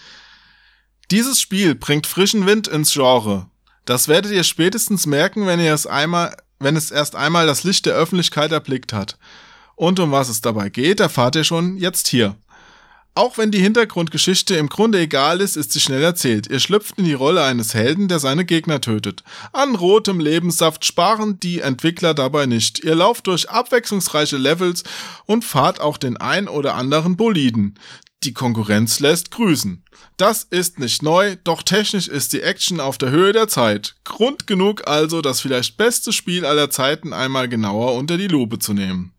Dieses Spiel bringt frischen Wind ins Genre. Das werdet ihr spätestens merken, wenn ihr es einmal, wenn es erst einmal das Licht der Öffentlichkeit erblickt hat. Und um was es dabei geht, erfahrt ihr schon jetzt hier. Auch wenn die Hintergrundgeschichte im Grunde egal ist, ist sie schnell erzählt. Ihr schlüpft in die Rolle eines Helden, der seine Gegner tötet. An rotem Lebenssaft sparen die Entwickler dabei nicht. Ihr lauft durch abwechslungsreiche Levels und fahrt auch den ein oder anderen Boliden. Die Konkurrenz lässt grüßen. Das ist nicht neu, doch technisch ist die Action auf der Höhe der Zeit. Grund genug also, das vielleicht beste Spiel aller Zeiten einmal genauer unter die Lupe zu nehmen.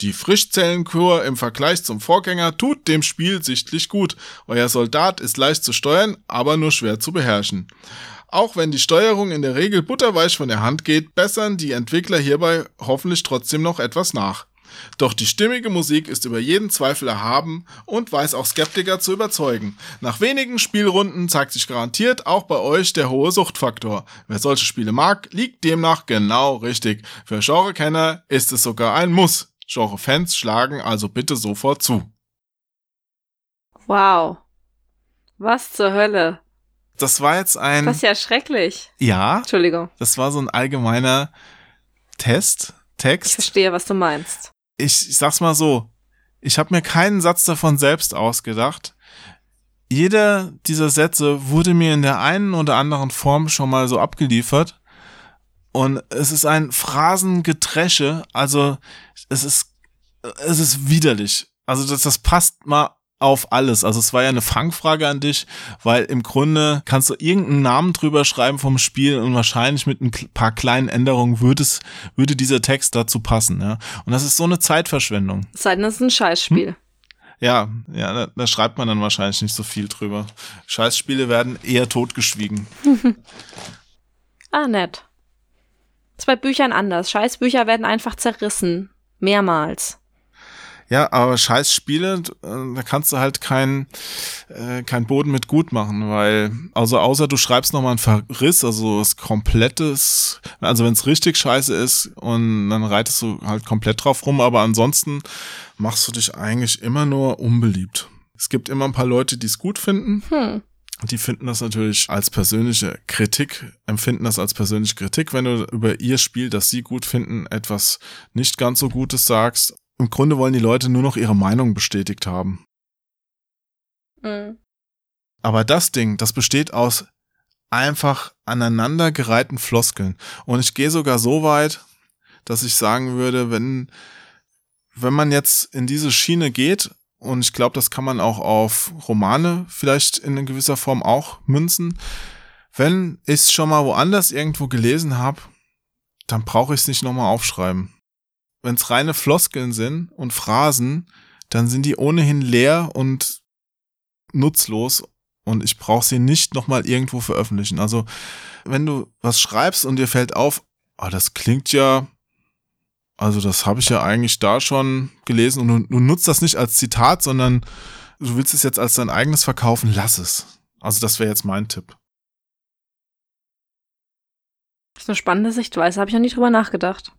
Die Frischzellenkur im Vergleich zum Vorgänger tut dem Spiel sichtlich gut. Euer Soldat ist leicht zu steuern, aber nur schwer zu beherrschen. Auch wenn die Steuerung in der Regel butterweich von der Hand geht, bessern die Entwickler hierbei hoffentlich trotzdem noch etwas nach. Doch die stimmige Musik ist über jeden Zweifel erhaben und weiß auch Skeptiker zu überzeugen. Nach wenigen Spielrunden zeigt sich garantiert auch bei euch der hohe Suchtfaktor. Wer solche Spiele mag, liegt demnach genau richtig. Für Genrekenner ist es sogar ein Muss. Genre-Fans schlagen also bitte sofort zu. Wow. Was zur Hölle? Das war jetzt ein, Das ist ja schrecklich. ja, Entschuldigung. das war so ein allgemeiner Test, Ich Text. verstehe, was du meinst. Ich, ich sag's mal so, ich habe mir keinen Satz davon selbst ausgedacht. Jeder dieser Sätze wurde mir in der einen oder anderen Form schon mal so abgeliefert. Und es ist ein Phrasengedresche, also es ist, es ist widerlich. Also das, das passt mal auf alles. Also es war ja eine Fangfrage an dich, weil im Grunde kannst du irgendeinen Namen drüber schreiben vom Spiel und wahrscheinlich mit ein paar kleinen Änderungen würde es, würde dieser Text dazu passen, ja. Und das ist so eine Zeitverschwendung. Es sei denn, es ist ein Scheißspiel. Ja, ja, da, da schreibt man dann wahrscheinlich nicht so viel drüber. Scheißspiele werden eher totgeschwiegen. Ah, nett. Bei Büchern anders. Scheißbücher werden einfach zerrissen. Mehrmals. Ja, aber Scheißspiele, äh, da kannst du halt kein, äh, kein Boden mit gut machen, weil, also außer du schreibst nochmal einen Verriss, also das komplettes, also wenn es richtig scheiße ist und dann reitest du halt komplett drauf rum, aber ansonsten machst du dich eigentlich immer nur unbeliebt. Es gibt immer ein paar Leute, die es gut finden. Hm. Die finden das natürlich als persönliche Kritik, empfinden das als persönliche Kritik, wenn du über ihr Spiel, das sie gut finden, etwas nicht ganz so Gutes sagst. Im Grunde wollen die Leute nur noch ihre Meinung bestätigt haben. Mhm. Aber das Ding, das besteht aus einfach aneinandergereihten Floskeln. Und ich gehe sogar so weit, dass ich sagen würde, wenn, wenn man jetzt in diese Schiene geht, und ich glaube, das kann man auch auf Romane vielleicht in gewisser Form auch münzen, wenn ich es schon mal woanders irgendwo gelesen habe, dann brauche ich es nicht nochmal aufschreiben. Wenn es reine Floskeln sind und Phrasen, dann sind die ohnehin leer und nutzlos und ich brauche sie nicht nochmal irgendwo veröffentlichen. Also wenn du was schreibst und dir fällt auf, ah, das klingt ja, also das habe ich ja eigentlich da schon gelesen und du, du nutzt das nicht als Zitat, sondern du willst es jetzt als dein eigenes verkaufen, lass es. Also das wäre jetzt mein Tipp. Das ist eine spannende Sichtweise. Habe ich noch nie drüber nachgedacht.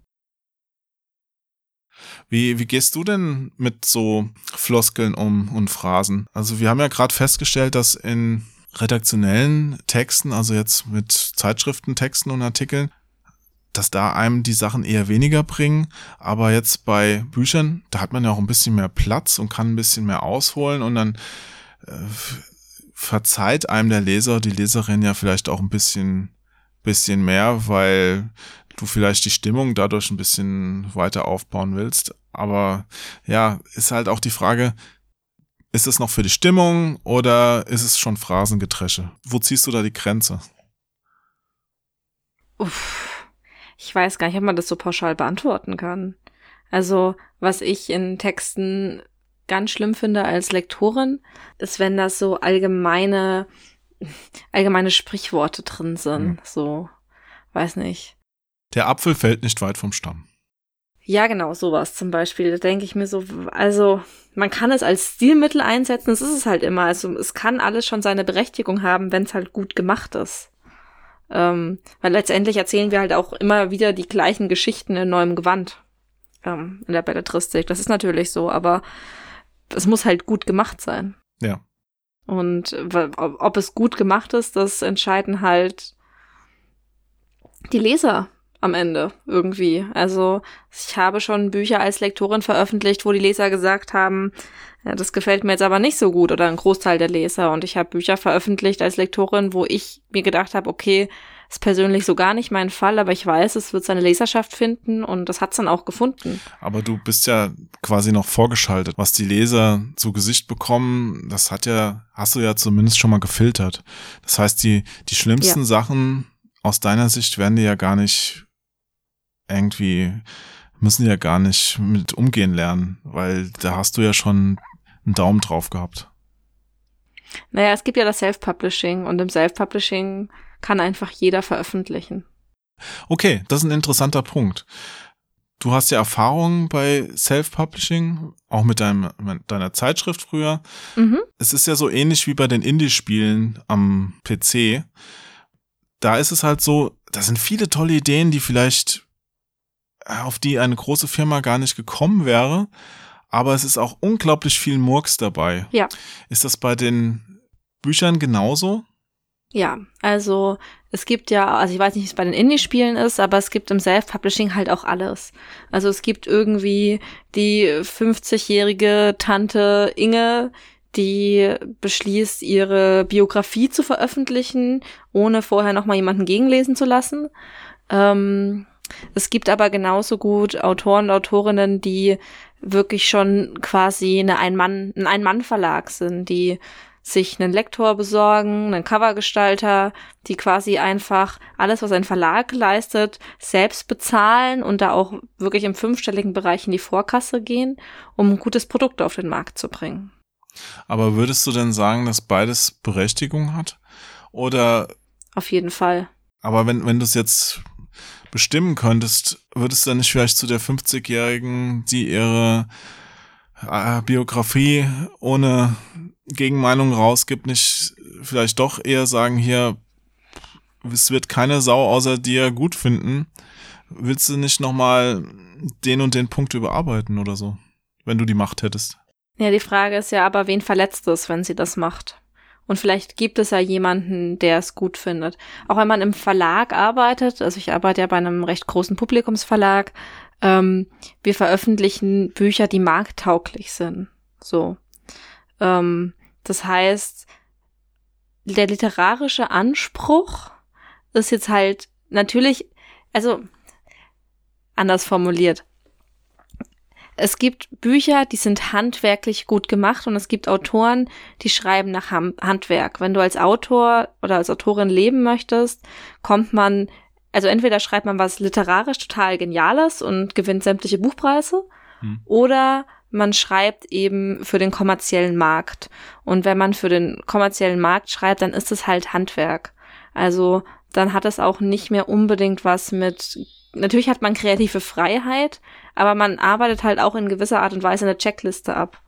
Wie, wie gehst du denn mit so Floskeln um und Phrasen? Also wir haben ja gerade festgestellt, dass in redaktionellen Texten, also jetzt mit Zeitschriftentexten und Artikeln, dass da einem die Sachen eher weniger bringen. Aber jetzt bei Büchern, da hat man ja auch ein bisschen mehr Platz und kann ein bisschen mehr ausholen und dann äh, verzeiht einem der Leser, die Leserin ja vielleicht auch ein bisschen, bisschen mehr, weil du vielleicht die Stimmung dadurch ein bisschen weiter aufbauen willst. Aber ja, ist halt auch die Frage, ist es noch für die Stimmung oder ist es schon Phrasengedresche? Wo ziehst du da die Grenze? Uff. Ich weiß gar nicht, ob man das so pauschal beantworten kann. Also, was ich in Texten ganz schlimm finde als Lektorin, ist, wenn das so allgemeine allgemeine Sprichworte drin sind. Hm. So, weiß nicht. Der Apfel fällt nicht weit vom Stamm. Ja, genau, sowas zum Beispiel. Da denke ich mir so, also man kann es als Stilmittel einsetzen, das ist es halt immer. Also es kann alles schon seine Berechtigung haben, wenn es halt gut gemacht ist. Ähm, weil letztendlich erzählen wir halt auch immer wieder die gleichen Geschichten in neuem Gewand ähm, in der Belletristik. Das ist natürlich so, aber es muss halt gut gemacht sein. Ja. Und ob es gut gemacht ist, das entscheiden halt die Leser am Ende irgendwie. Also ich habe schon Bücher als Lektorin veröffentlicht, wo die Leser gesagt haben, ja, das gefällt mir jetzt aber nicht so gut oder ein Großteil der Leser. Und ich habe Bücher veröffentlicht als Lektorin, wo ich mir gedacht habe, okay, ist persönlich so gar nicht mein Fall, aber ich weiß, es wird seine Leserschaft finden und das hat's dann auch gefunden. Aber du bist ja quasi noch vorgeschaltet. Was die Leser zu Gesicht bekommen, das hat ja, hast du ja zumindest schon mal gefiltert. Das heißt, die, die schlimmsten Ja. Sachen aus deiner Sicht werden dir ja gar nicht irgendwie, müssen die ja gar nicht mit umgehen lernen, weil da hast du ja schon einen Daumen drauf gehabt. Naja, es gibt ja das Self-Publishing und im Self-Publishing kann einfach jeder veröffentlichen. Okay, das ist ein interessanter Punkt. Du hast ja Erfahrung bei Self-Publishing, auch mit deinem, mit deiner Zeitschrift früher. Mhm. es ist ja so ähnlich wie bei den Indie-Spielen am PC. Da ist es halt so, da sind viele tolle Ideen, die vielleicht auf die eine große Firma gar nicht gekommen wäre. Aber es ist auch unglaublich viel Murks dabei. Ja. Ist das bei den Büchern genauso? Ja, also es gibt ja, also ich weiß nicht, wie es bei den Indie-Spielen ist, aber es gibt im Self-Publishing halt auch alles. Also es gibt irgendwie die 50-jährige Tante Inge, die beschließt, ihre Biografie zu veröffentlichen, ohne vorher nochmal jemanden gegenlesen zu lassen. Ähm, es gibt aber genauso gut Autoren und Autorinnen, die wirklich schon quasi eine Ein-Mann, ein Ein-Mann-Verlag sind, die sich einen Lektor besorgen, einen Covergestalter, die quasi einfach alles, was ein Verlag leistet, selbst bezahlen und da auch wirklich im fünfstelligen Bereich in die Vorkasse gehen, um ein gutes Produkt auf den Markt zu bringen. Aber würdest du denn sagen, dass beides Berechtigung hat? Oder, Auf jeden Fall. aber wenn, wenn du es jetzt bestimmen könntest, würdest du dann nicht vielleicht zu der 50-Jährigen, die ihre äh, Biografie ohne Gegenmeinung rausgibt, nicht vielleicht doch eher sagen, hier, es wird keine Sau außer dir gut finden. Willst du nicht nochmal den und den Punkt überarbeiten oder so, wenn du die Macht hättest? Ja, die Frage ist ja aber, wen verletzt es, wenn sie das macht? Und vielleicht gibt es ja jemanden, der es gut findet. Auch wenn man im Verlag arbeitet, also ich arbeite ja bei einem recht großen Publikumsverlag, ähm, wir veröffentlichen Bücher, die markttauglich sind. So. Ähm, das heißt, der literarische Anspruch ist jetzt halt natürlich, also anders formuliert. Es gibt Bücher, die sind handwerklich gut gemacht und es gibt Autoren, die schreiben nach Ham Handwerk. Wenn du als Autor oder als Autorin leben möchtest, kommt man, also entweder schreibt man was literarisch total Geniales und gewinnt sämtliche Buchpreise, Hm. oder man schreibt eben für den kommerziellen Markt. Und wenn man für den kommerziellen Markt schreibt, dann ist es halt Handwerk. Also dann hat es auch nicht mehr unbedingt was mit, natürlich hat man kreative Freiheit, aber man arbeitet halt auch in gewisser Art und Weise eine Checkliste ab.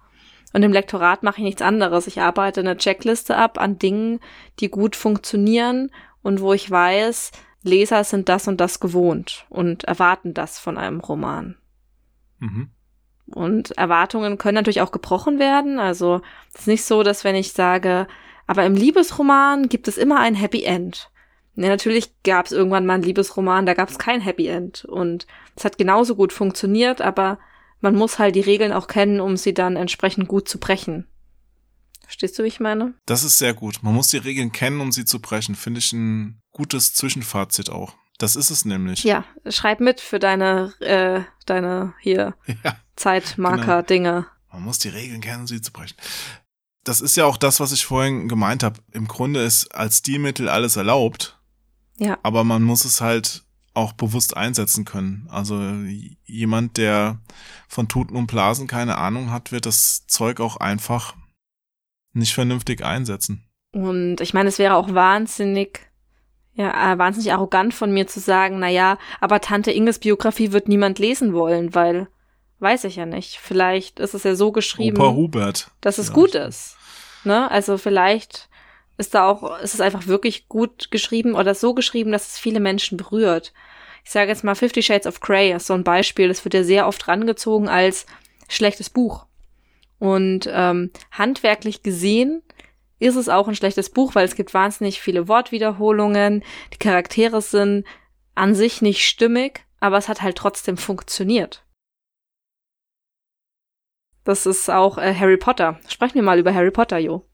Und im Lektorat mache ich nichts anderes. Ich arbeite eine Checkliste ab an Dingen, die gut funktionieren und wo ich weiß, Leser sind das und das gewohnt und erwarten das von einem Roman. Mhm. Und Erwartungen können natürlich auch gebrochen werden. Also es ist nicht so, dass wenn ich sage, aber im Liebesroman gibt es immer ein Happy End. Ja, natürlich gab es irgendwann mal einen Liebesroman, da gab es kein Happy End. Und es hat genauso gut funktioniert, aber man muss halt die Regeln auch kennen, um sie dann entsprechend gut zu brechen. Verstehst du, wie ich meine? Das ist sehr gut. Man muss die Regeln kennen, um sie zu brechen. Finde ich ein gutes Zwischenfazit auch. Das ist es nämlich. Ja, schreib mit für deine, äh, deine hier Ja, Zeitmarker-Dinge. man muss die Regeln kennen, um sie zu brechen. Das ist ja auch das, was ich vorhin gemeint habe. Im Grunde ist als Stilmittel alles erlaubt, Ja. aber man muss es halt auch bewusst einsetzen können. Also jemand, der von Tuten und Blasen keine Ahnung hat, wird das Zeug auch einfach nicht vernünftig einsetzen. Und ich meine, es wäre auch wahnsinnig, ja, äh, wahnsinnig arrogant von mir zu sagen, na ja, aber Tante Inges Biografie wird niemand lesen wollen, weil, weiß ich ja nicht. Vielleicht ist es ja so geschrieben, Opa Hubert. dass es Ja. gut ist. Ne? Also vielleicht ist da auch, ist es einfach wirklich gut geschrieben oder so geschrieben, dass es viele Menschen berührt. Ich sage jetzt mal Fifty Shades of Grey ist so ein Beispiel, das wird ja sehr oft rangezogen als schlechtes Buch. Und ähm, handwerklich gesehen ist es auch ein schlechtes Buch, weil es gibt wahnsinnig viele Wortwiederholungen, die Charaktere sind an sich nicht stimmig, aber es hat halt trotzdem funktioniert. Das ist auch äh, Harry Potter. Sprechen wir mal über Harry Potter, Jo.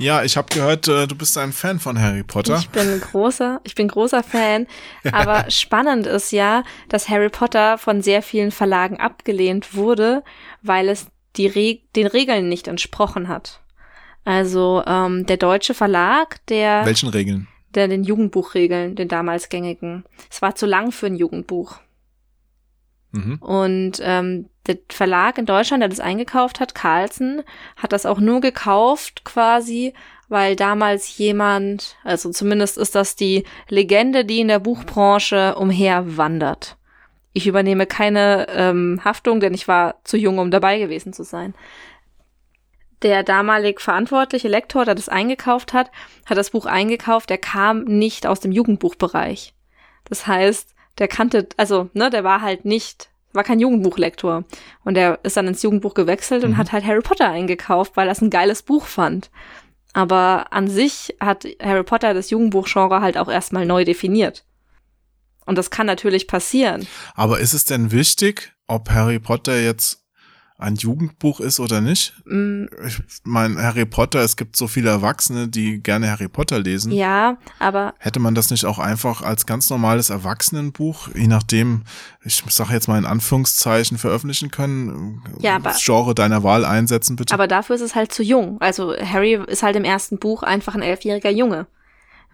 Ja, ich habe gehört, äh, du bist ein Fan von Harry Potter. Ich bin ein großer, ich bin großer Fan. Aber spannend ist ja, dass Harry Potter von sehr vielen Verlagen abgelehnt wurde, weil es die Re den Regeln nicht entsprochen hat. Also ähm, der deutsche Verlag, der, Welchen Regeln? der den Jugendbuchregeln, den damals gängigen, es war zu lang für ein Jugendbuch. Mhm. Und ähm, der Verlag in Deutschland, der das eingekauft hat, Carlsen, hat das auch nur gekauft quasi, weil damals jemand, also zumindest ist das die Legende, die in der Buchbranche umherwandert. Ich übernehme keine ähm, Haftung, denn ich war zu jung, um dabei gewesen zu sein. Der damalig verantwortliche Lektor, der das eingekauft hat, hat das Buch eingekauft, der kam nicht aus dem Jugendbuchbereich. Das heißt, der kannte, also, ne, der war halt nicht, war kein Jugendbuchlektor. Und der ist dann ins Jugendbuch gewechselt und Mhm. hat halt Harry Potter eingekauft, weil er es ein geiles Buch fand. Aber an sich hat Harry Potter das Jugendbuchgenre halt auch erstmal neu definiert. Und das kann natürlich passieren. Aber ist es denn wichtig, ob Harry Potter jetzt ein Jugendbuch ist oder nicht? Mm, Ich meine, Harry Potter, es gibt so viele Erwachsene, die gerne Harry Potter lesen. ja, aber Hätte man das nicht auch einfach als ganz normales Erwachsenenbuch, je nachdem, ich sage jetzt mal in Anführungszeichen, veröffentlichen können? Ja, aber- Das Genre deiner Wahl einsetzen, bitte. Aber dafür ist es halt zu jung. Also Harry ist halt im ersten Buch einfach ein elfjähriger Junge.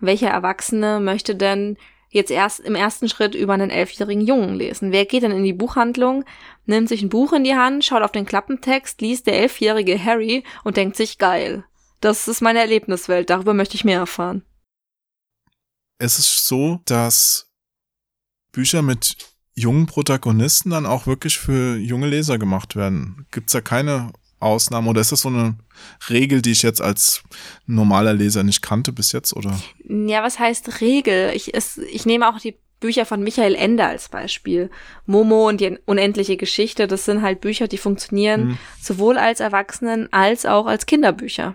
Welcher Erwachsene möchte denn jetzt erst im ersten Schritt über einen elfjährigen Jungen lesen? Wer geht denn in die Buchhandlung, nimmt sich ein Buch in die Hand, schaut auf den Klappentext, liest der elfjährige Harry und denkt sich geil. Das ist meine Erlebniswelt, darüber möchte ich mehr erfahren. es ist so, dass Bücher mit jungen Protagonisten dann auch wirklich für junge Leser gemacht werden. Gibt's da keine Ausnahmen oder ist das so eine Regel, die ich jetzt als normaler Leser nicht kannte bis jetzt oder? Ja, was heißt Regel? Ich, es, ich nehme auch die Bücher von Michael Ende als Beispiel. Momo und die unendliche Geschichte, das sind halt Bücher, die funktionieren Mhm. sowohl als Erwachsenen als auch als Kinderbücher.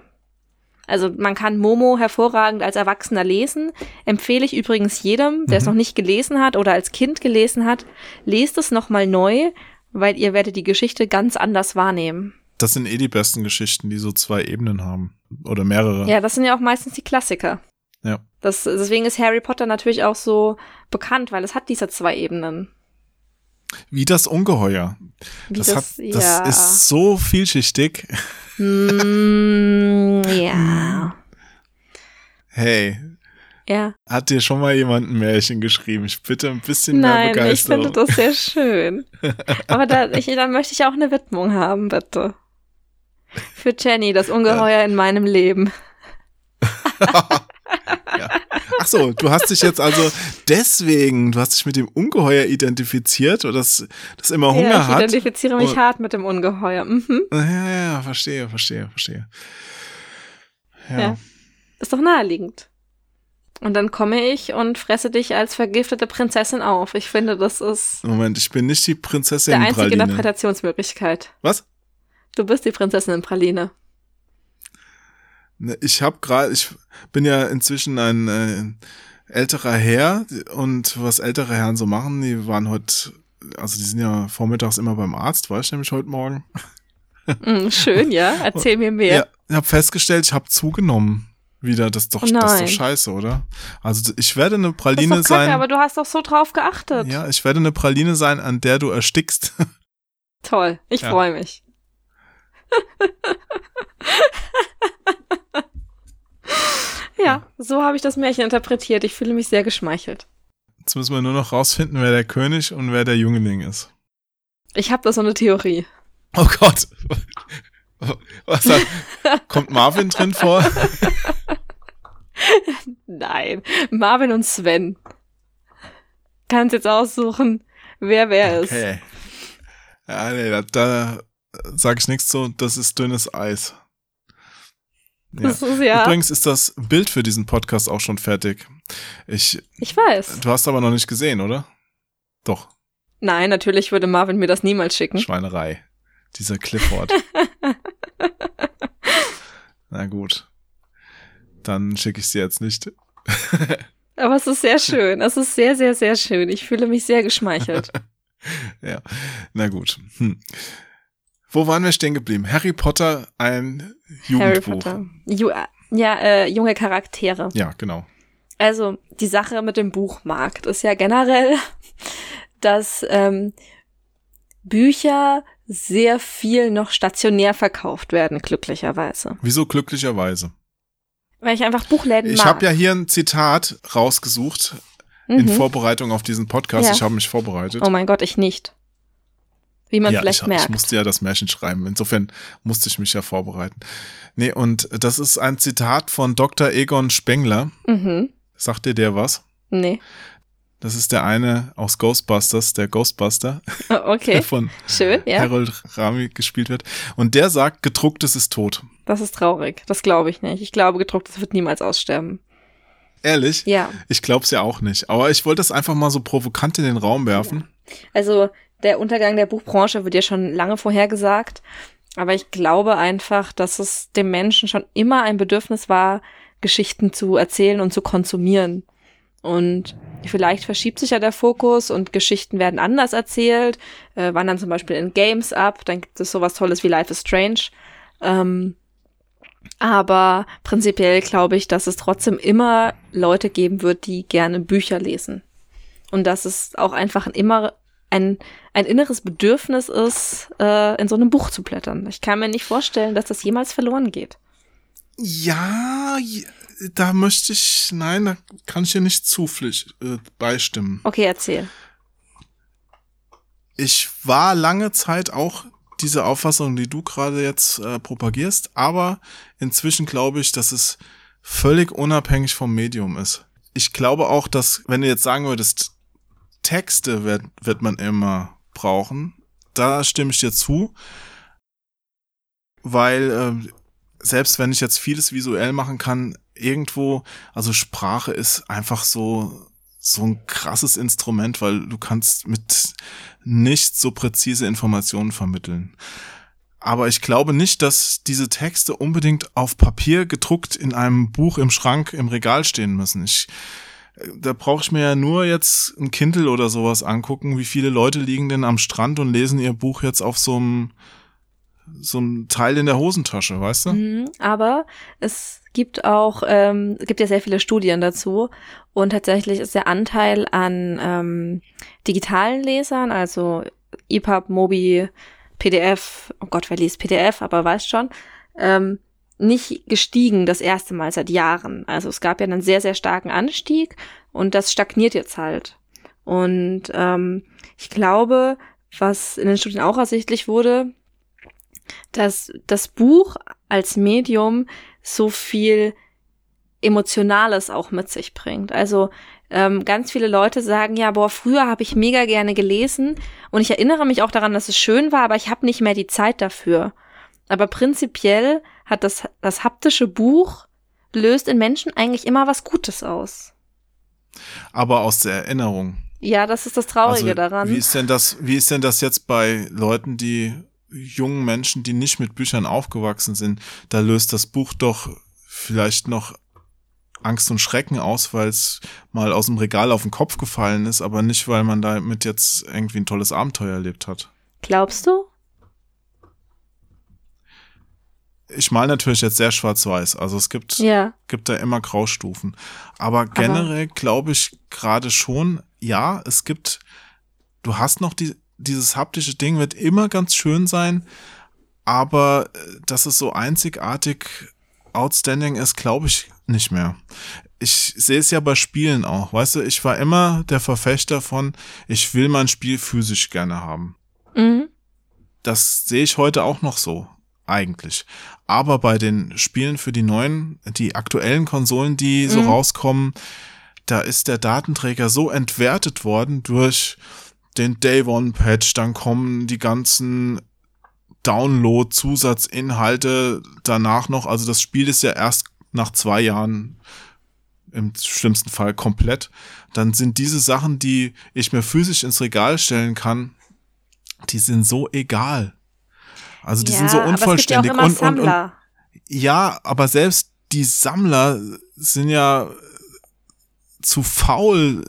Also man kann Momo hervorragend als Erwachsener lesen. Empfehle ich übrigens jedem, der es Mhm. noch nicht gelesen hat oder als Kind gelesen hat, lest es nochmal neu, weil ihr werdet die Geschichte ganz anders wahrnehmen. Das sind eh die besten Geschichten, die so zwei Ebenen haben oder mehrere. Ja, das sind ja auch meistens die Klassiker. Ja. Das, deswegen ist Harry Potter natürlich auch so bekannt, weil es hat diese zwei Ebenen. Wie das Ungeheuer. Wie Das, hat, das ja. ist so vielschichtig. Mm, ja. Hey, Ja. hat dir schon mal jemand ein Märchen geschrieben? Ich bitte ein bisschen mehr Nein, ich Begeisterung. finde das sehr schön. Aber da, ich, da möchte ich auch eine Widmung haben, bitte. Für Jenny, das Ungeheuer in meinem Leben. Ach so, du hast dich jetzt also deswegen, du hast dich mit dem Ungeheuer identifiziert oder das, das immer Hunger ja, ich hat. identifiziere mich Oh. hart mit dem Ungeheuer. Mhm. Ja, ja, ja, verstehe, verstehe, verstehe. Ja. Ja. Ist doch naheliegend. Und dann komme ich und fresse dich als vergiftete Prinzessin auf. Ich finde, das ist Moment, ich bin nicht die Prinzessin der einzige Praline. Interpretationsmöglichkeit. Was? Du bist die Prinzessin in Praline. Ne, Ich habe gerade, ich bin ja inzwischen ein äh, älterer Herr und was ältere Herren so machen, die waren heute, also die sind ja vormittags immer beim Arzt, war ich nämlich heute Morgen. Mm, schön, ja. Erzähl mir mehr. Ja, ich habe festgestellt, ich habe zugenommen. Wieder, das ist doch, das ist doch scheiße, oder? Also ich werde eine das ist Praline doch kacke, sein. aber du hast doch so drauf geachtet. Ja, ich werde eine Praline sein, an der du erstickst. Toll, ich Ja. freue mich. ja, so habe ich das Märchen interpretiert. Ich fühle mich sehr geschmeichelt. Jetzt müssen wir nur noch rausfinden, wer der König und wer der Jüngling ist. Ich habe da so eine Theorie. Oh Gott. Was da, kommt Marvin drin vor? Nein, Marvin und Sven. Kannst jetzt aussuchen, wer wer ist. Okay. Ja, nee, da, da sag ich nichts zu, das ist dünnes Eis. Ja. Ist ja. Übrigens ist das Bild für diesen Podcast auch schon fertig. Ich, Ich weiß. du hast aber noch nicht gesehen, oder? Doch, Nein, natürlich würde Marvin mir das niemals schicken. Schweinerei. Dieser Clifford. Na gut. Dann schicke ich sie jetzt nicht. Aber es ist sehr schön. Es ist sehr, sehr, sehr schön. Ich fühle mich sehr geschmeichelt. Ja, na gut. Hm. Wo waren wir stehen geblieben? Harry Potter, ein Harry Jugendbuch. Potter. Ju ja, äh, junge Charaktere. Ja, genau. Also die Sache mit dem Buchmarkt ist ja generell, dass ähm, Bücher sehr viel noch stationär verkauft werden, glücklicherweise. Wieso glücklicherweise? Weil ich einfach Buchläden Ich mag. habe ja hier ein Zitat rausgesucht in Mhm. Vorbereitung auf diesen Podcast. Ja. Ich habe mich vorbereitet. Oh mein Gott, ich nicht. Wie man ja, vielleicht ich, merkt. ich musste ja das Märchen schreiben. Insofern musste ich mich ja vorbereiten. Nee, und das ist ein Zitat von Dr. Egon Spengler. mhm. Sagt dir der was? Nee. Das ist der eine aus Ghostbusters, der Ghostbuster, Okay. der von Schön, ja. Harold Rami gespielt wird. Und der sagt, gedrucktes ist tot. Das ist traurig. Das glaube ich nicht. Ich glaube, gedrucktes wird niemals aussterben. Ehrlich? Ja. Ich glaub's ja auch nicht. Aber ich wollte das einfach mal so provokant in den Raum werfen. Also der Untergang der Buchbranche wird ja schon lange vorhergesagt. Aber ich glaube einfach, dass es dem Menschen schon immer ein Bedürfnis war, Geschichten zu erzählen und zu konsumieren. Und vielleicht verschiebt sich ja der Fokus und Geschichten werden anders erzählt, äh, wandern zum Beispiel in Games ab, dann gibt es sowas Tolles wie Life is Strange. Ähm, aber prinzipiell glaube ich, dass es trotzdem immer Leute geben wird, die gerne Bücher lesen. Und dass es auch einfach ein immer ein, ein inneres Bedürfnis ist, äh, in so einem Buch zu blättern. Ich kann mir nicht vorstellen, dass das jemals verloren geht. Ja, da möchte ich, nein, da kann ich dir nicht zupflicht, äh, beistimmen. Okay, erzähl. Ich war lange Zeit auch diese Auffassung, die du gerade jetzt äh, propagierst, aber inzwischen glaube ich, dass es völlig unabhängig vom Medium ist. Ich glaube auch, dass, wenn du jetzt sagen würdest, Texte wird, wird man immer brauchen, da stimme ich dir zu, weil äh, selbst wenn ich jetzt vieles visuell machen kann, irgendwo, also Sprache ist einfach so so ein krasses Instrument, weil du kannst mit nicht so präzise Informationen vermitteln. Aber ich glaube nicht, dass diese Texte unbedingt auf Papier gedruckt in einem Buch im Schrank im Regal stehen müssen. Ich, da brauche ich mir ja nur jetzt ein Kindle oder sowas angucken. Wie viele Leute liegen denn am Strand und lesen ihr Buch jetzt auf so einem so einem Teil in der Hosentasche, weißt du? Mhm, aber es gibt auch, ähm, es gibt ja sehr viele Studien dazu und tatsächlich ist der Anteil an ähm, digitalen Lesern, also EPUB, Mobi, PDF, oh Gott, wer liest PDF, aber weiß schon, ähm, nicht gestiegen das erste Mal seit Jahren. Also es gab ja einen sehr, sehr starken Anstieg und das stagniert jetzt halt. Und ähm, ich glaube, was in den Studien auch ersichtlich wurde, dass das Buch als Medium so viel Emotionales auch mit sich bringt. Also ähm, ganz viele Leute sagen ja, boah, früher habe ich mega gerne gelesen und ich erinnere mich auch daran, dass es schön war, aber ich habe nicht mehr die Zeit dafür. Aber prinzipiell hat das, das haptische Buch löst in Menschen eigentlich immer was Gutes aus. Aber aus der Erinnerung. Ja, das ist das Traurige Also, daran. Wie ist denn das, wie ist denn das jetzt bei Leuten, die jungen Menschen, die nicht mit Büchern aufgewachsen sind? Da löst das Buch doch vielleicht noch Angst und Schrecken aus, weil es mal aus dem Regal auf den Kopf gefallen ist, aber nicht, weil man damit jetzt irgendwie ein tolles Abenteuer erlebt hat. Glaubst du? Ich mal natürlich jetzt sehr schwarz-weiß. Also es gibt, Ja. gibt da immer Graustufen. Aber generell glaube ich gerade schon, ja, es gibt, du hast noch die, dieses haptische Ding wird immer ganz schön sein, aber äh, dass es so einzigartig outstanding ist, glaube ich nicht mehr. Ich sehe es ja bei Spielen auch. Weißt du, ich war immer der Verfechter von, ich will mein Spiel physisch gerne haben. Mhm. Das sehe ich heute auch noch so. Eigentlich. Aber bei den Spielen für die neuen, die aktuellen Konsolen, die so Mhm. rauskommen, da ist der Datenträger so entwertet worden durch den Day One Patch, dann kommen die ganzen Download-Zusatzinhalte danach noch. Also das Spiel ist ja erst nach zwei Jahren im schlimmsten Fall komplett. Dann sind diese Sachen, die ich mir physisch ins Regal stellen kann, die sind so egal. Also die sind so unvollständig aber es gibt ja auch und, immer und, und Sammler. ja, aber selbst die Sammler sind ja zu faul,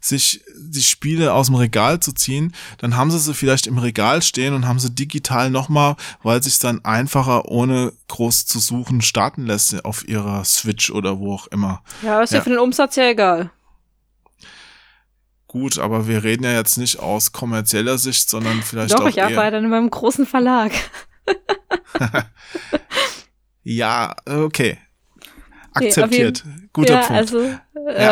sich die Spiele aus dem Regal zu ziehen. Dann haben sie sie vielleicht im Regal stehen und haben sie digital nochmal, weil sich dann einfacher ohne groß zu suchen starten lässt auf ihrer Switch oder wo auch immer. ja, ist ja. ja. für den Umsatz ja egal. Gut, aber wir reden ja jetzt nicht aus kommerzieller Sicht, sondern vielleicht Doch, auch ich eher. arbeite in meinem großen Verlag. Ja, okay. Akzeptiert. Guter ja, Punkt. also ja,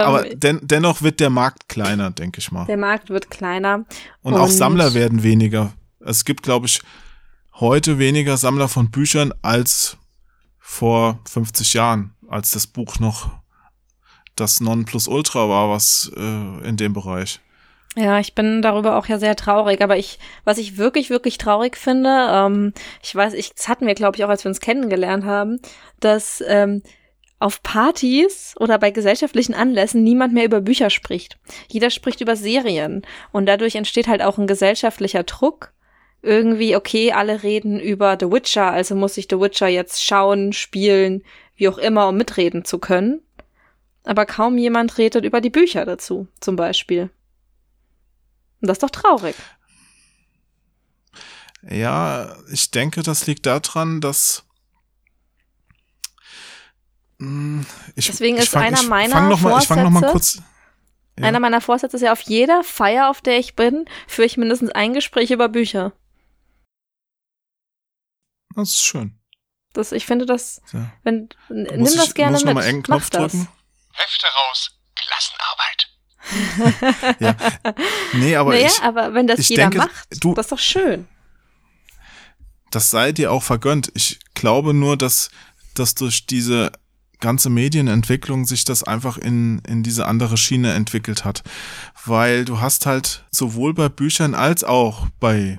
ähm, aber den, dennoch wird der Markt kleiner, denke ich mal. der Markt wird kleiner. Und, auch und- Sammler werden weniger. Es gibt, glaube ich, heute weniger Sammler von Büchern als vor 50 Jahren, als das Buch noch das Nonplusultra war, was äh, in dem Bereich. Ja, ich bin darüber auch ja sehr traurig. Aber ich, was ich wirklich, wirklich traurig finde, ähm, ich weiß, ich, das hatten wir, glaube ich, auch, als wir uns kennengelernt haben, dass ähm, auf Partys oder bei gesellschaftlichen Anlässen niemand mehr über Bücher spricht. Jeder spricht über Serien. Und dadurch entsteht halt auch ein gesellschaftlicher Druck. Irgendwie, okay, alle reden über The Witcher, also muss ich The Witcher jetzt schauen, spielen, wie auch immer, um mitreden zu können. Aber kaum jemand redet über die Bücher dazu, zum Beispiel. Und das ist doch traurig. Ja, ich denke, das liegt daran, dass Mh, ich, Deswegen ich ist fang, einer ich meiner fang mal, Ich fange noch mal Vorsätze- kurz. Ja. Einer meiner Vorsätze ist ja auf jeder Feier, auf der ich bin, führe ich mindestens ein Gespräch über Bücher. Das ist schön. Das, ich finde das, Ja. wenn, nimm Muss das ich, gerne muss ich mit. mal Mach das. drücken? Hefte raus, Klassenarbeit. Ja. Nee, aber naja, ich, aber wenn das ich jeder denke, macht, du- das ist doch schön. das sei dir auch vergönnt. Ich glaube nur, dass, dass durch diese ganze Medienentwicklung sich das einfach in, in diese andere Schiene entwickelt hat. Weil du hast halt sowohl bei Büchern als auch bei,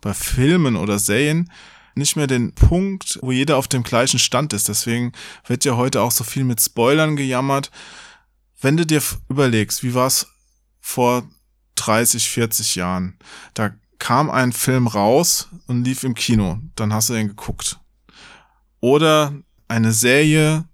bei Filmen oder Serien nicht mehr den Punkt, wo jeder auf dem gleichen Stand ist. Deswegen wird ja heute auch so viel mit Spoilern gejammert. Wenn du dir überlegst, wie war es vor 30, 40 Jahren? Da kam ein Film raus und lief im Kino. Dann hast du den geguckt. Oder eine Serie,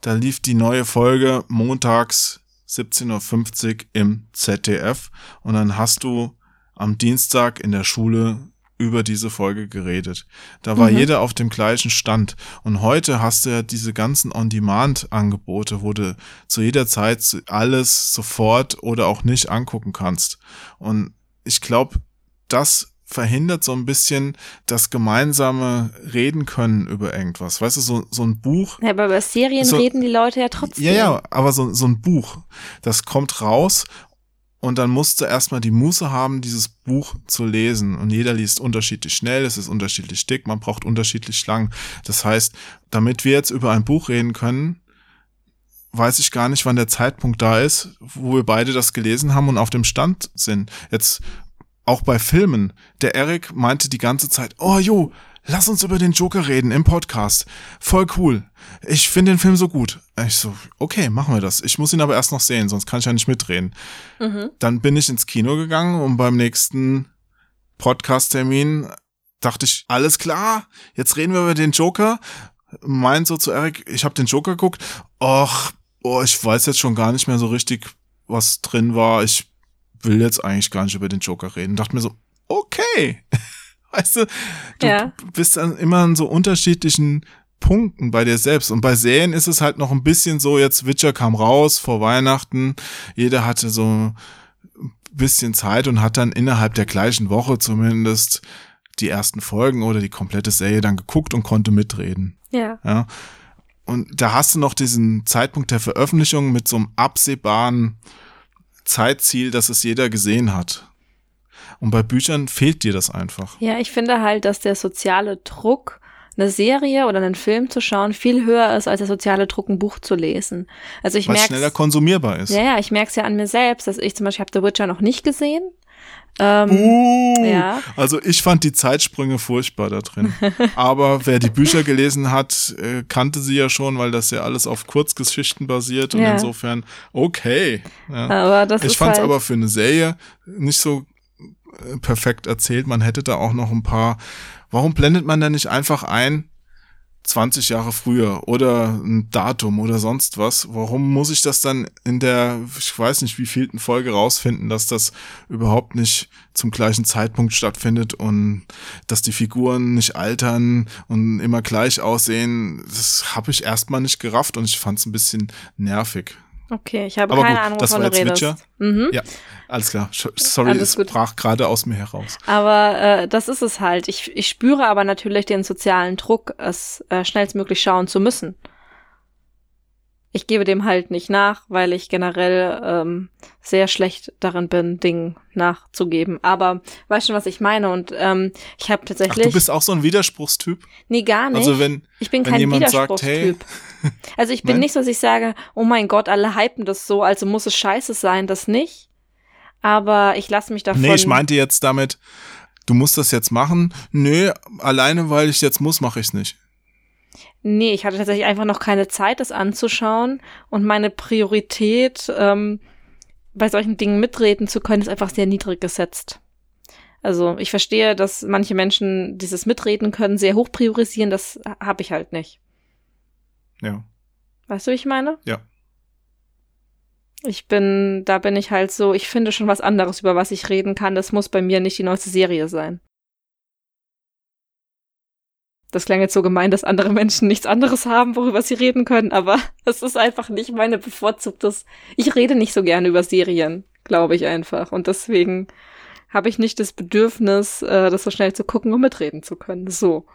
da lief die neue Folge montags 17.50 Uhr im ZDF und dann hast du am Dienstag in der Schule über diese Folge geredet. Da war Mhm. jeder auf dem gleichen Stand. Und heute hast du ja diese ganzen On-Demand-Angebote, wo du zu jeder Zeit alles sofort oder auch nicht angucken kannst. Und ich glaube, das verhindert so ein bisschen das gemeinsame Reden können über irgendwas. Weißt du, so, so ein Buch, Ja, aber über Serien So- reden die Leute ja trotzdem. ja, ja, aber so, so ein Buch, das kommt raus und dann musst du erstmal die Muße haben, dieses Buch zu lesen. Und jeder liest unterschiedlich schnell, es ist unterschiedlich dick, man braucht unterschiedlich lang. Das heißt, damit wir jetzt über ein Buch reden können, weiß ich gar nicht, wann der Zeitpunkt da ist, wo wir beide das gelesen haben und auf dem Stand sind. Jetzt auch bei Filmen. Der Eric meinte die ganze Zeit, oh jo, lass uns über den Joker reden im Podcast. Voll cool. Ich finde den Film so gut. Ich so, okay, machen wir das. Ich muss ihn aber erst noch sehen, sonst kann ich ja nicht mitreden. Mhm. Dann bin ich ins Kino gegangen und beim nächsten Podcast-Termin dachte ich, alles klar, jetzt reden wir über den Joker. Meint so zu Eric, ich habe den Joker geguckt. Och, oh, ich weiß jetzt schon gar nicht mehr so richtig, was drin war. Ich will jetzt eigentlich gar nicht über den Joker reden. Dachte mir so, okay. Weißt du, du Ja. bist dann immer an so unterschiedlichen Punkten bei dir selbst. Und bei Serien ist es halt noch ein bisschen so, jetzt Witcher kam raus vor Weihnachten, jeder hatte so ein bisschen Zeit und hat dann innerhalb der gleichen Woche zumindest die ersten Folgen oder die komplette Serie dann geguckt und konnte mitreden. Ja. Ja. Und da hast du noch diesen Zeitpunkt der Veröffentlichung mit so einem absehbaren Zeitziel, dass es jeder gesehen hat. Und bei Büchern fehlt dir das einfach. Ja, ich finde halt, dass der soziale Druck eine Serie oder einen Film zu schauen viel höher ist, als der soziale Druck, ein Buch zu lesen. Also ich Weil es merke schneller konsumierbar ist. ja, ja, ich merke es ja an mir selbst, dass ich zum Beispiel habe The Witcher noch nicht gesehen. Ähm, Uh, Ja. Also ich fand die Zeitsprünge furchtbar da drin. Aber wer die Bücher gelesen hat, äh, kannte sie ja schon, weil das ja alles auf Kurzgeschichten basiert und Ja. insofern okay. Ja. aber das Ich fand es halt, aber für eine Serie nicht so perfekt erzählt. Man hätte da auch noch ein paar. Warum blendet man da nicht einfach ein? 20 Jahre früher oder ein Datum oder sonst was. Warum muss ich das dann in der, ich weiß nicht, wie vielten Folge rausfinden, dass das überhaupt nicht zum gleichen Zeitpunkt stattfindet und dass die Figuren nicht altern und immer gleich aussehen? Das habe ich erstmal nicht gerafft und ich fand es ein bisschen nervig. Okay, ich habe Aber keine gut, Ahnung, das war jetzt redest. Witcher. Mhm. Ja, alles klar. Sorry, Alles es gut. brach gerade aus mir heraus. Aber äh, das ist es halt. Ich, ich spüre aber natürlich den sozialen Druck, es äh, schnellstmöglich schauen zu müssen. Ich gebe dem halt nicht nach, weil ich generell ähm, sehr schlecht darin bin, Dingen nachzugeben. Aber weißt schon, was ich meine? Und ähm, ich habe Ach, tatsächlich. du bist auch so ein Widerspruchstyp? nee, gar nicht. Also wenn, ich bin wenn kein jemand sagt, Widerspruchstyp. also ich bin Nein? nicht so, dass ich sage, oh mein Gott, alle hypen das so, also muss es scheiße sein, das nicht. Aber ich lasse mich davon. nee, ich meinte jetzt damit, du musst das jetzt machen. Nö, alleine weil ich jetzt muss, mache ich es nicht. Nee, ich hatte tatsächlich einfach noch keine Zeit, das anzuschauen. Und meine Priorität, ähm, bei solchen Dingen mitreden zu können, ist einfach sehr niedrig gesetzt. Also ich verstehe, dass manche Menschen dieses Mitreden können sehr hoch priorisieren, das habe ich halt nicht. Ja. Weißt du, wie ich meine? Ja. Ich bin, da bin ich halt so, ich finde schon was anderes, über was ich reden kann. Das muss bei mir nicht die neueste Serie sein. Das klang jetzt so gemein, dass andere Menschen nichts anderes haben, worüber sie reden können, aber es ist einfach nicht meine bevorzugtes. Ich rede nicht so gerne über Serien, glaube ich einfach. Und deswegen habe ich nicht das Bedürfnis, äh, das so schnell zu gucken, um mitreden zu können. So.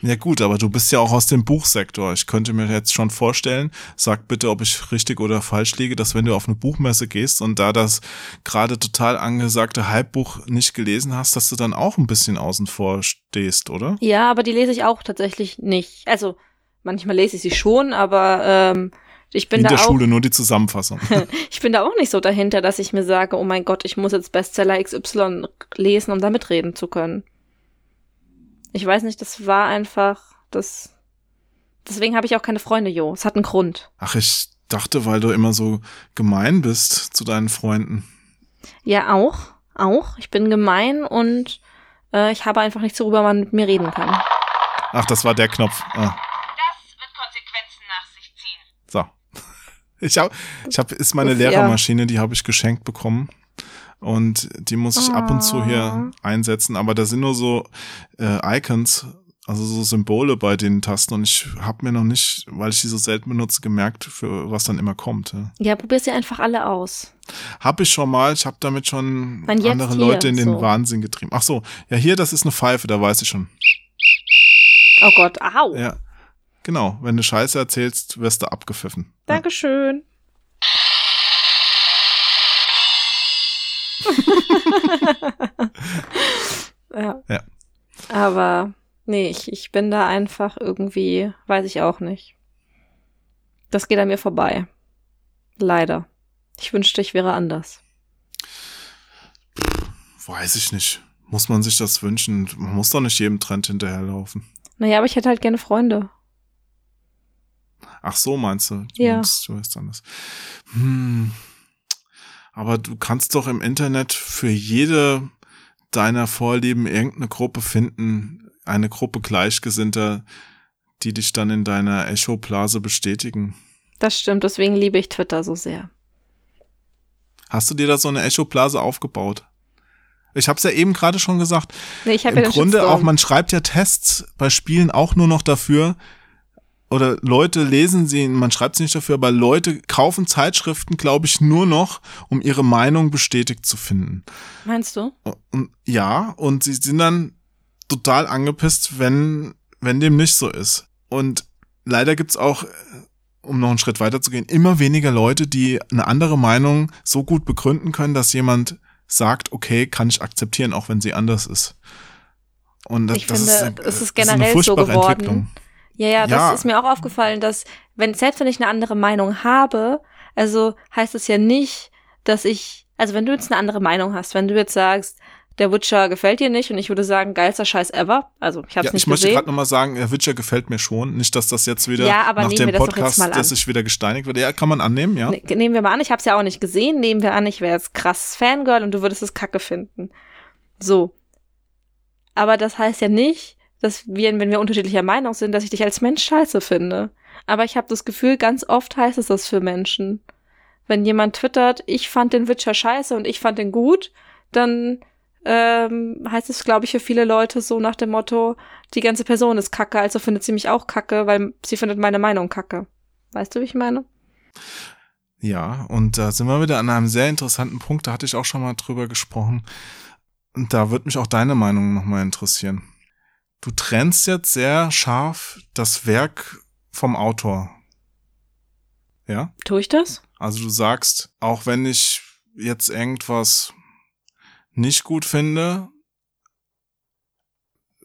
Ja gut, aber du bist ja auch aus dem Buchsektor. Ich könnte mir jetzt schon vorstellen, sag bitte, ob ich richtig oder falsch liege, dass wenn du auf eine Buchmesse gehst und da das gerade total angesagte Halbbuch nicht gelesen hast, dass du dann auch ein bisschen außen vor stehst, oder? Ja, aber die lese ich auch tatsächlich nicht. Also manchmal lese ich sie schon, aber ähm, ich bin In da der auch. Schule nur die Zusammenfassung. Ich bin da auch nicht so dahinter, dass ich mir sage, oh mein Gott, ich muss jetzt Bestseller XY lesen, um da mitreden zu können. Ich weiß nicht, das war einfach, das. Deswegen habe ich auch keine Freunde, Jo. Es hat einen Grund. Ach, ich dachte, weil du immer so gemein bist zu deinen Freunden. Ja, auch. Auch. Ich bin gemein und äh, ich habe einfach nichts, worüber man mit mir reden kann. Ach, das war der Knopf. Ah, Das wird Konsequenzen nach sich ziehen. so. Ich habe, ich habe, ist meine. Lehrermaschine, die habe ich geschenkt bekommen. Und die muss ich ab und zu hier Ah. einsetzen, aber da sind nur so äh, Icons, also so Symbole bei den Tasten und ich habe mir noch nicht, weil ich die so selten benutze, gemerkt, für was dann immer kommt. Ja. Ja, probier sie einfach alle aus. Hab ich schon mal, ich habe damit schon andere hier, Leute in den so. Wahnsinn getrieben. Ach so, ja hier, das ist eine Pfeife, da weiß ich schon. Oh Gott, au. Ja, genau, wenn du Scheiße erzählst, wirst du abgepfiffen. Dankeschön. ja. Ja. Aber nee, ich, ich bin da einfach irgendwie, weiß ich auch nicht. Das geht an mir vorbei. Leider. Ich wünschte, ich wäre anders. Weiß ich nicht. Muss man sich das wünschen? Man muss doch nicht jedem Trend hinterherlaufen. Naja, aber ich hätte halt gerne Freunde. Ach so, meinst du? Du Ja. meinst, Du weißt anders. Hm. Aber du kannst doch im Internet für jede deiner Vorlieben irgendeine Gruppe finden, eine Gruppe Gleichgesinnter, die dich dann in deiner Echo-Blase bestätigen. Das stimmt, deswegen liebe ich Twitter so sehr. Hast du dir da so eine Echo-Blase aufgebaut? Ich habe es ja eben gerade schon gesagt. Nee, ich habe Im ja Grunde Shitstorm. auch, man schreibt ja Tests bei Spielen auch nur noch dafür, oder Leute lesen sie, man schreibt sie nicht dafür, aber Leute kaufen Zeitschriften, glaube ich, nur noch, um ihre Meinung bestätigt zu finden. Meinst du? Und, ja, und sie sind dann total angepisst, wenn, wenn dem nicht so ist. Und leider gibt's auch, äh, um noch einen Schritt weiter zu gehen, immer weniger Leute, die eine andere Meinung so gut begründen können, dass jemand sagt, okay, kann ich akzeptieren, auch wenn sie anders ist. Und das, Ich das finde, ist, es ist generell so furchtbare geworden. Ja, ja, das Ja. ist mir auch aufgefallen, dass, wenn, selbst wenn ich eine andere Meinung habe, also heißt es ja nicht, dass ich, also wenn du jetzt eine andere Meinung hast, wenn du jetzt sagst, der Witcher gefällt dir nicht und ich würde sagen, geilster Scheiß ever, also ich habe Ja, es nicht ich möchte gesehen. gerade nochmal sagen, äh, Witcher gefällt mir schon. Nicht, dass das jetzt wieder Ja, aber nach nehmen dem das Podcast, an. dass ich wieder gesteinigt werde. Ja, kann man annehmen, ja. Ne- Nehmen wir mal an, ich habe es ja auch nicht gesehen. Nehmen wir an, ich wäre jetzt krass Fangirl und du würdest es kacke finden. So. Aber das heißt ja nicht, dass wir, wenn wir unterschiedlicher Meinung sind, dass ich dich als Mensch scheiße finde. Aber ich habe das Gefühl, ganz oft heißt es das für Menschen. Wenn jemand twittert, ich fand den Witcher scheiße und ich fand den gut, dann ähm, heißt es, glaube ich, für viele Leute so nach dem Motto, die ganze Person ist kacke, also findet sie mich auch kacke, weil sie findet meine Meinung kacke. Weißt du, wie ich meine? Ja, und da sind wir wieder an einem sehr interessanten Punkt, da hatte ich auch schon mal drüber gesprochen. Und da würde mich auch deine Meinung nochmal interessieren. Du trennst jetzt sehr scharf das Werk vom Autor. Ja? Tue ich das? Also du sagst, auch wenn ich jetzt irgendwas nicht gut finde,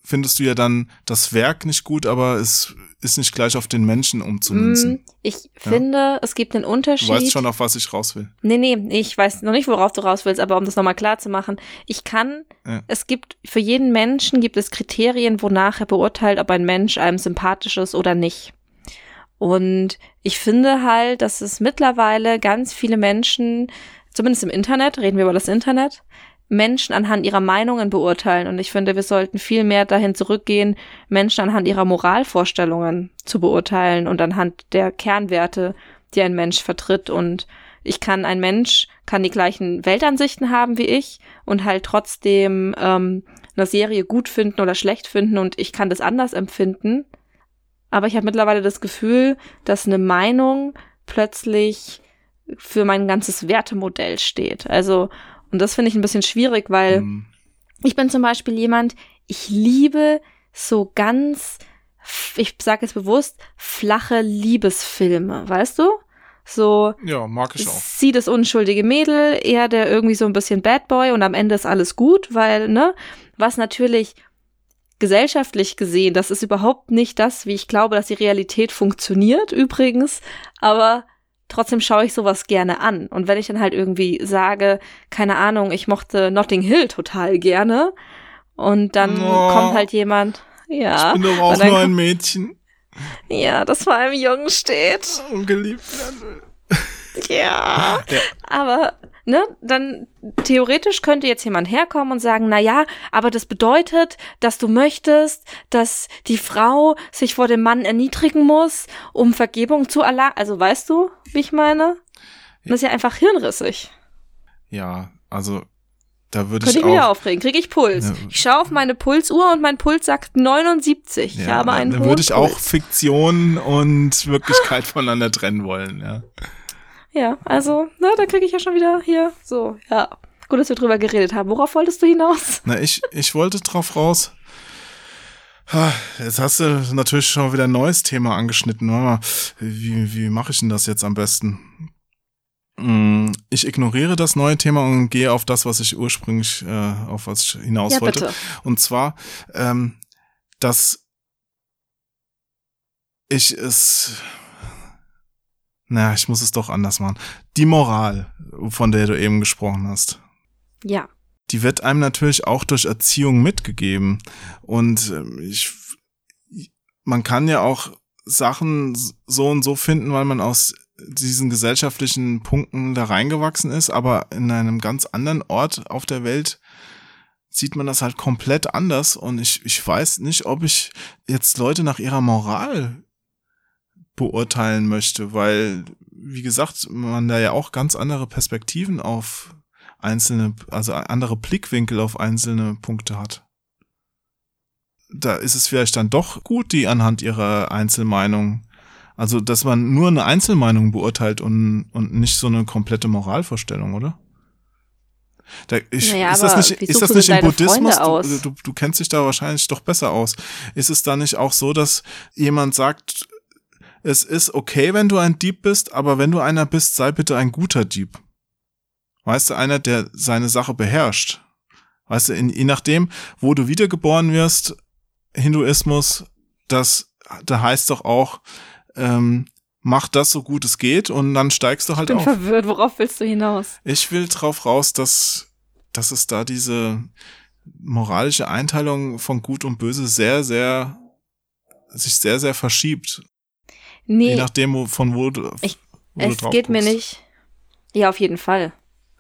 findest du ja dann das Werk nicht gut, aber es ist nicht gleich auf den Menschen umzumünzen. Mm, Ich finde, es gibt einen Du Unterschied. weißt schon, auf was ich raus will. nee, nee, ich weiß noch nicht, worauf du raus willst, aber um das nochmal klar zu machen, ich kann, Ja. es gibt, für jeden Menschen gibt es Kriterien, wonach er beurteilt, ob ein Mensch einem sympathisch ist oder nicht. Und ich finde halt, dass es mittlerweile ganz viele Menschen, zumindest im Internet, reden wir über das Internet, Menschen anhand ihrer Meinungen beurteilen. Und ich finde, wir sollten viel mehr dahin zurückgehen, Menschen anhand ihrer Moralvorstellungen zu beurteilen und anhand der Kernwerte, die ein Mensch vertritt. Und ich kann, ein Mensch kann die gleichen Weltansichten haben wie ich und halt trotzdem ähm, eine Serie gut finden oder schlecht finden und ich kann das anders empfinden. Aber ich habe mittlerweile das Gefühl, dass eine Meinung plötzlich für mein ganzes Wertemodell steht. Also, und das finde ich ein bisschen schwierig, weil Hm. ich bin zum Beispiel jemand, ich liebe so ganz, ich sage es bewusst, flache Liebesfilme, weißt du? So, Ja, mag ich auch. sie das unschuldige Mädel, er der irgendwie so ein bisschen Bad Boy und am Ende ist alles gut, weil, ne, was natürlich gesellschaftlich gesehen, das ist überhaupt nicht das, wie ich glaube, dass die Realität funktioniert übrigens, aber trotzdem schaue ich sowas gerne an. Und wenn ich dann halt irgendwie sage, keine Ahnung, ich mochte Notting Hill total gerne und dann Oh. kommt halt jemand, ja, Ich bin doch auch und dann nur kommt- ein Mädchen. ja, das vor einem Jungen steht. Und geliebt werden will. Ja. Ja. Aber, ne, dann theoretisch könnte jetzt jemand herkommen und sagen, na ja, aber das bedeutet, dass du möchtest, dass die Frau sich vor dem Mann erniedrigen muss, um Vergebung zu erlangen. Also weißt du, wie ich meine? Das ist ja einfach hirnrissig. Ja, also da würde Könnte ich ich mich auch. aufregen. Krieg ich Puls. Ja. Ich schaue auf meine Pulsuhr und mein Puls sagt 79. ich Ja, habe einen dann würde ich auch Puls. Fiktion und Wirklichkeit voneinander trennen wollen, ja. Ja, also, na, da kriege ich ja schon wieder hier so, ja. Gut, dass wir drüber geredet haben. Worauf wolltest du hinaus? Na, ich, ich wollte drauf raus. Jetzt hast du natürlich schon wieder ein neues Thema angeschnitten. Wie, wie mache ich denn das jetzt am besten? Hm, Ich ignoriere das neue Thema und gehe auf das, was ich ursprünglich, äh, auf was ich hinaus ja, wollte. bitte. Und zwar, ähm, dass ich es, na, ich muss es doch anders machen. Die Moral, von der du eben gesprochen hast, Ja. die wird einem natürlich auch durch Erziehung mitgegeben. Und ähm, ich, man kann ja auch Sachen so und so finden, weil man aus diesen gesellschaftlichen Punkten da reingewachsen ist, aber in einem ganz anderen Ort auf der Welt sieht man das halt komplett anders und ich, ich weiß nicht, ob ich jetzt Leute nach ihrer Moral beurteilen möchte, weil, wie gesagt, man da ja auch ganz andere Perspektiven auf einzelne, also andere Blickwinkel auf einzelne Punkte hat. Da ist es vielleicht dann doch gut, die anhand ihrer Einzelmeinung, also dass man nur eine Einzelmeinung beurteilt und, und nicht so eine komplette Moralvorstellung, oder? Da, ich, Naja, ist das nicht, ist das nicht im Buddhismus? Du, du, du kennst dich da wahrscheinlich doch besser aus. Ist es da nicht auch so, dass jemand sagt, es ist okay, wenn du ein Dieb bist, aber wenn du einer bist, sei bitte ein guter Dieb. Weißt du, einer, der seine Sache beherrscht. Weißt du, in, je nachdem, wo du wiedergeboren wirst, Hinduismus, das, da heißt doch auch, ähm, mach das so gut es geht und dann steigst du halt Ich bin auf. verwirrt, worauf willst du hinaus? Ich will drauf raus, dass, dass es da diese moralische Einteilung von Gut und Böse sehr, sehr, sich sehr, sehr verschiebt. Je Nee, nachdem, wo, von wo du, Ich- wo du es drauf geht mir guckst. nicht. Ja, auf jeden Fall.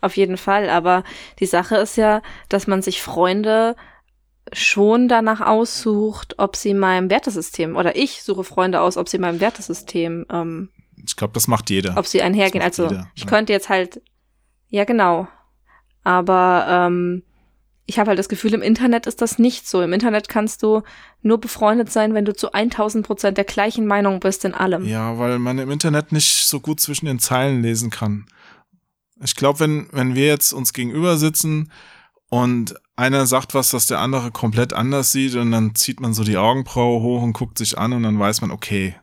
Auf jeden Fall. Aber die Sache ist ja, dass man sich Freunde schon danach aussucht, ob sie meinem Wertesystem, oder ich suche Freunde aus, ob sie meinem Wertesystem, ähm, Ich glaube, das macht jeder. ob sie einhergehen. Also jeder, ich ja. könnte jetzt halt, ja genau. Aber ähm, ich habe halt das Gefühl, im Internet ist das nicht so. Im Internet kannst du nur befreundet sein, wenn du zu 1000 Prozent der gleichen Meinung bist in allem. Ja, weil man im Internet nicht so gut zwischen den Zeilen lesen kann. Ich glaube, wenn, wenn wir jetzt uns gegenüber sitzen und einer sagt was, das der andere komplett anders sieht und dann zieht man so die Augenbraue hoch und guckt sich an und dann weiß man, okay,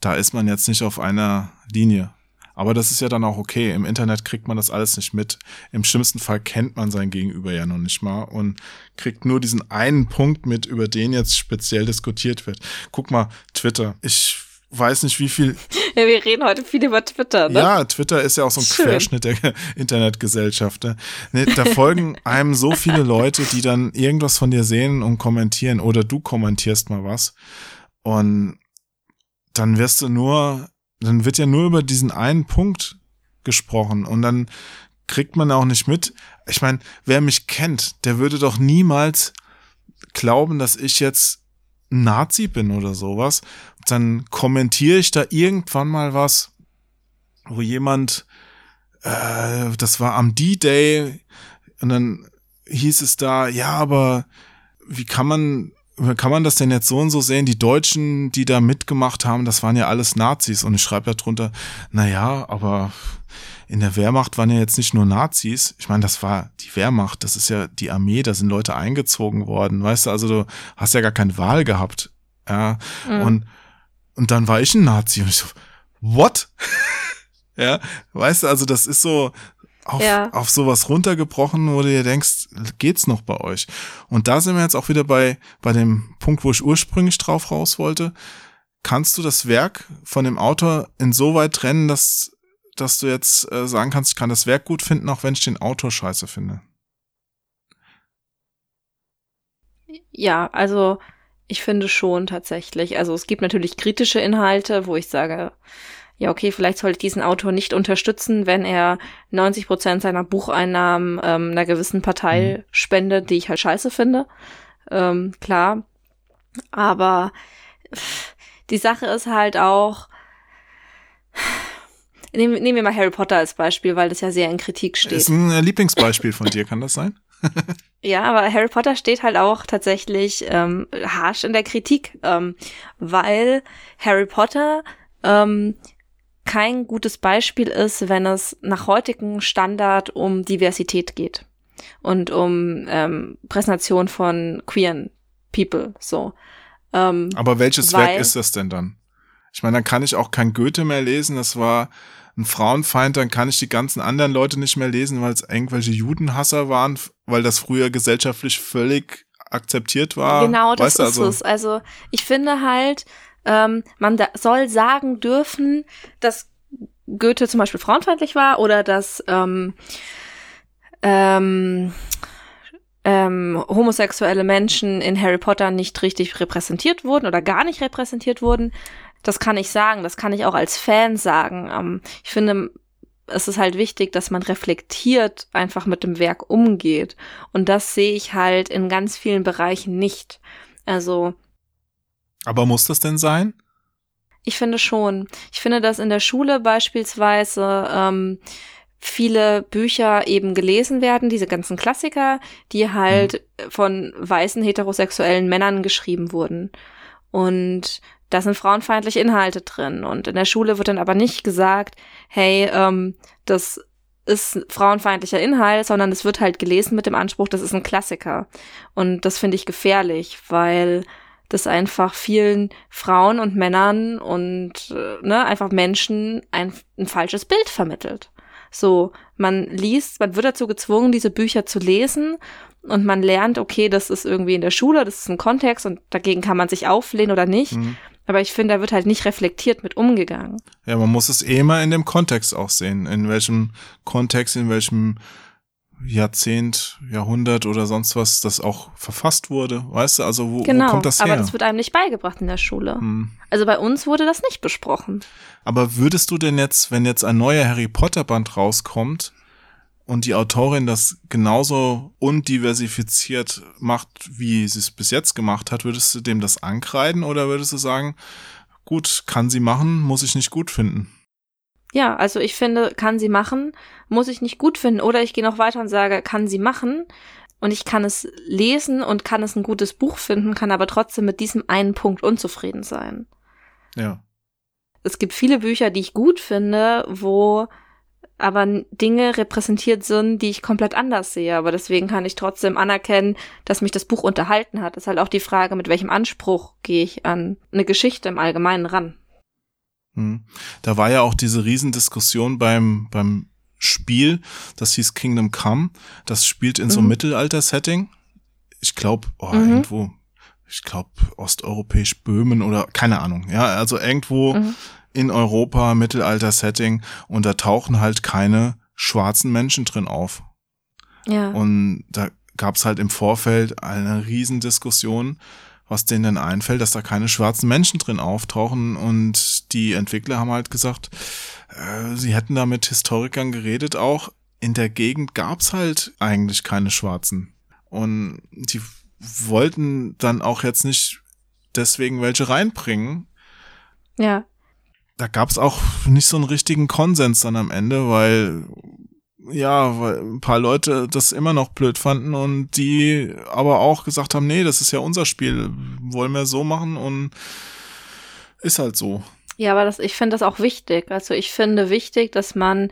da ist man jetzt nicht auf einer Linie. Aber das ist ja dann auch okay. Im Internet kriegt man das alles nicht mit. Im schlimmsten Fall kennt man sein Gegenüber ja noch nicht mal und kriegt nur diesen einen Punkt mit, über den jetzt speziell diskutiert wird. Guck mal, Twitter. Ich weiß nicht, wie viel. Ja, wir reden heute viel über Twitter, ne? Ja, Twitter ist ja auch so ein Schön. Querschnitt der Internetgesellschaft. Ne? Ne, da folgen einem so viele Leute, die dann irgendwas von dir sehen und kommentieren oder du kommentierst mal was. Und dann wirst du nur, dann wird ja nur über diesen einen Punkt gesprochen und dann kriegt man auch nicht mit. Ich meine, wer mich kennt, der würde doch niemals glauben, dass ich jetzt Nazi bin oder sowas. Dann kommentiere ich da irgendwann mal was, wo jemand, äh, das war am D-Day, und dann hieß es da, ja, aber wie kann man, kann man das denn jetzt so und so sehen? Die Deutschen, die da mitgemacht haben, das waren ja alles Nazis. Und ich schreibe da drunter, na ja, aber in der Wehrmacht waren ja jetzt nicht nur Nazis. Ich meine, das war die Wehrmacht, das ist ja die Armee, da sind Leute eingezogen worden. Weißt du, also du hast ja gar keine Wahl gehabt. Ja, Mhm. und, und dann war ich ein Nazi. Und ich so, what? ja, weißt du, also das ist so auf, Ja. auf sowas runtergebrochen, wo du dir denkst, geht's noch bei euch? Und da sind wir jetzt auch wieder bei, bei dem Punkt, wo ich ursprünglich drauf raus wollte. Kannst du das Werk von dem Autor insoweit trennen, dass, dass du jetzt äh, sagen kannst, ich kann das Werk gut finden, auch wenn ich den Autor scheiße finde? Ja, also ich finde schon tatsächlich. Also es gibt natürlich kritische Inhalte, wo ich sage, ja, okay, vielleicht sollte ich diesen Autor nicht unterstützen, wenn er 90 Prozent seiner Bucheinnahmen ähm, einer gewissen Partei spendet, die ich halt scheiße finde. Ähm, klar. Aber pff, die Sache ist halt auch, nehmen, nehmen wir mal Harry Potter als Beispiel, weil das ja sehr in Kritik steht. Ist ein äh, Lieblingsbeispiel von dir, kann das sein? Ja, aber Harry Potter steht halt auch tatsächlich ähm, harsch in der Kritik, ähm, weil Harry Potter ähm, kein gutes Beispiel ist, wenn es nach heutigem Standard um Diversität geht und um ähm, Präsentation von queeren People. So. Ähm, Aber welches Weil- Werk ist das denn dann? Ich meine, dann kann ich auch kein Goethe mehr lesen. Das war ein Frauenfeind. Dann kann ich die ganzen anderen Leute nicht mehr lesen, weil es irgendwelche Judenhasser waren, weil das früher gesellschaftlich völlig akzeptiert war. Genau, das weißt du, ist also, es. Also ich finde halt, ähm, man da soll sagen dürfen, dass Goethe zum Beispiel frauenfeindlich war oder dass ähm, ähm, ähm, homosexuelle Menschen in Harry Potter nicht richtig repräsentiert wurden oder gar nicht repräsentiert wurden. Das kann ich sagen, das kann ich auch als Fan sagen. Ähm, ich finde, es ist halt wichtig, dass man reflektiert einfach mit dem Werk umgeht. Und das sehe ich halt in ganz vielen Bereichen nicht. Also, Aber muss das denn sein? ich finde schon. Ich finde, dass in der Schule beispielsweise ähm, viele Bücher eben gelesen werden, diese ganzen Klassiker, die halt von weißen heterosexuellen Männern geschrieben wurden. Und da sind frauenfeindliche Inhalte drin. Und in der Schule wird dann aber nicht gesagt, hey, ähm, das ist frauenfeindlicher Inhalt, sondern es wird halt gelesen mit dem Anspruch, das ist ein Klassiker. Und das finde ich gefährlich, weil das einfach vielen Frauen und Männern und äh, ne, einfach Menschen ein, ein falsches Bild vermittelt. So, man liest, man wird dazu gezwungen, diese Bücher zu lesen und man lernt, okay, das ist irgendwie in der Schule, das ist ein Kontext und dagegen kann man sich auflehnen oder nicht. Mhm. Aber ich finde, da wird halt nicht reflektiert mit umgegangen. Ja, man muss es eh immer in dem Kontext auch sehen. In welchem Kontext, in welchem Jahrzehnt, Jahrhundert oder sonst was das auch verfasst wurde. Weißt du, also wo, Genau, wo kommt das her? aber das wird einem nicht beigebracht in der Schule. Hm. Also bei uns wurde das nicht besprochen. Aber würdest du denn jetzt, wenn jetzt ein neuer Harry Potter Band rauskommt und die Autorin das genauso undiversifiziert macht, wie sie es bis jetzt gemacht hat, würdest du dem das ankreiden oder würdest du sagen, gut, kann sie machen, muss ich nicht gut finden? Ja, also ich finde, kann sie machen, muss ich nicht gut finden. Oder ich gehe noch weiter und sage, kann sie machen. Und ich kann es lesen und kann es ein gutes Buch finden, kann aber trotzdem mit diesem einen Punkt unzufrieden sein. Ja. Es gibt viele Bücher, die ich gut finde, wo aber Dinge repräsentiert sind, die ich komplett anders sehe. Aber deswegen kann ich trotzdem anerkennen, dass mich das Buch unterhalten hat. Das ist halt auch die Frage, mit welchem Anspruch gehe ich an eine Geschichte im Allgemeinen ran. Hm. Da war ja auch diese Riesendiskussion beim, beim Spiel, das hieß Kingdom Come. Das spielt in so einem Mhm. Mittelalter-Setting. Ich glaube, oh, Mhm. irgendwo, ich glaube, osteuropäisch Böhmen oder keine Ahnung. Ja, also irgendwo Mhm. in Europa, Mittelalter-Setting und da tauchen halt keine schwarzen Menschen drin auf. Ja. Und da gab's halt im Vorfeld eine Riesendiskussion, was denen denn einfällt, dass da keine schwarzen Menschen drin auftauchen. Und die Entwickler haben halt gesagt, äh, sie hätten da mit Historikern geredet auch. In der Gegend gab's halt eigentlich keine Schwarzen. Und die wollten dann auch jetzt nicht deswegen welche reinbringen. ja. Da gab's auch nicht so einen richtigen Konsens dann am Ende, weil ja, weil ein paar Leute das immer noch blöd fanden und die aber auch gesagt haben, nee, das ist ja unser Spiel, wollen wir so machen und ist halt so. Ja, aber das, ich finde das auch wichtig. Also ich finde wichtig, dass man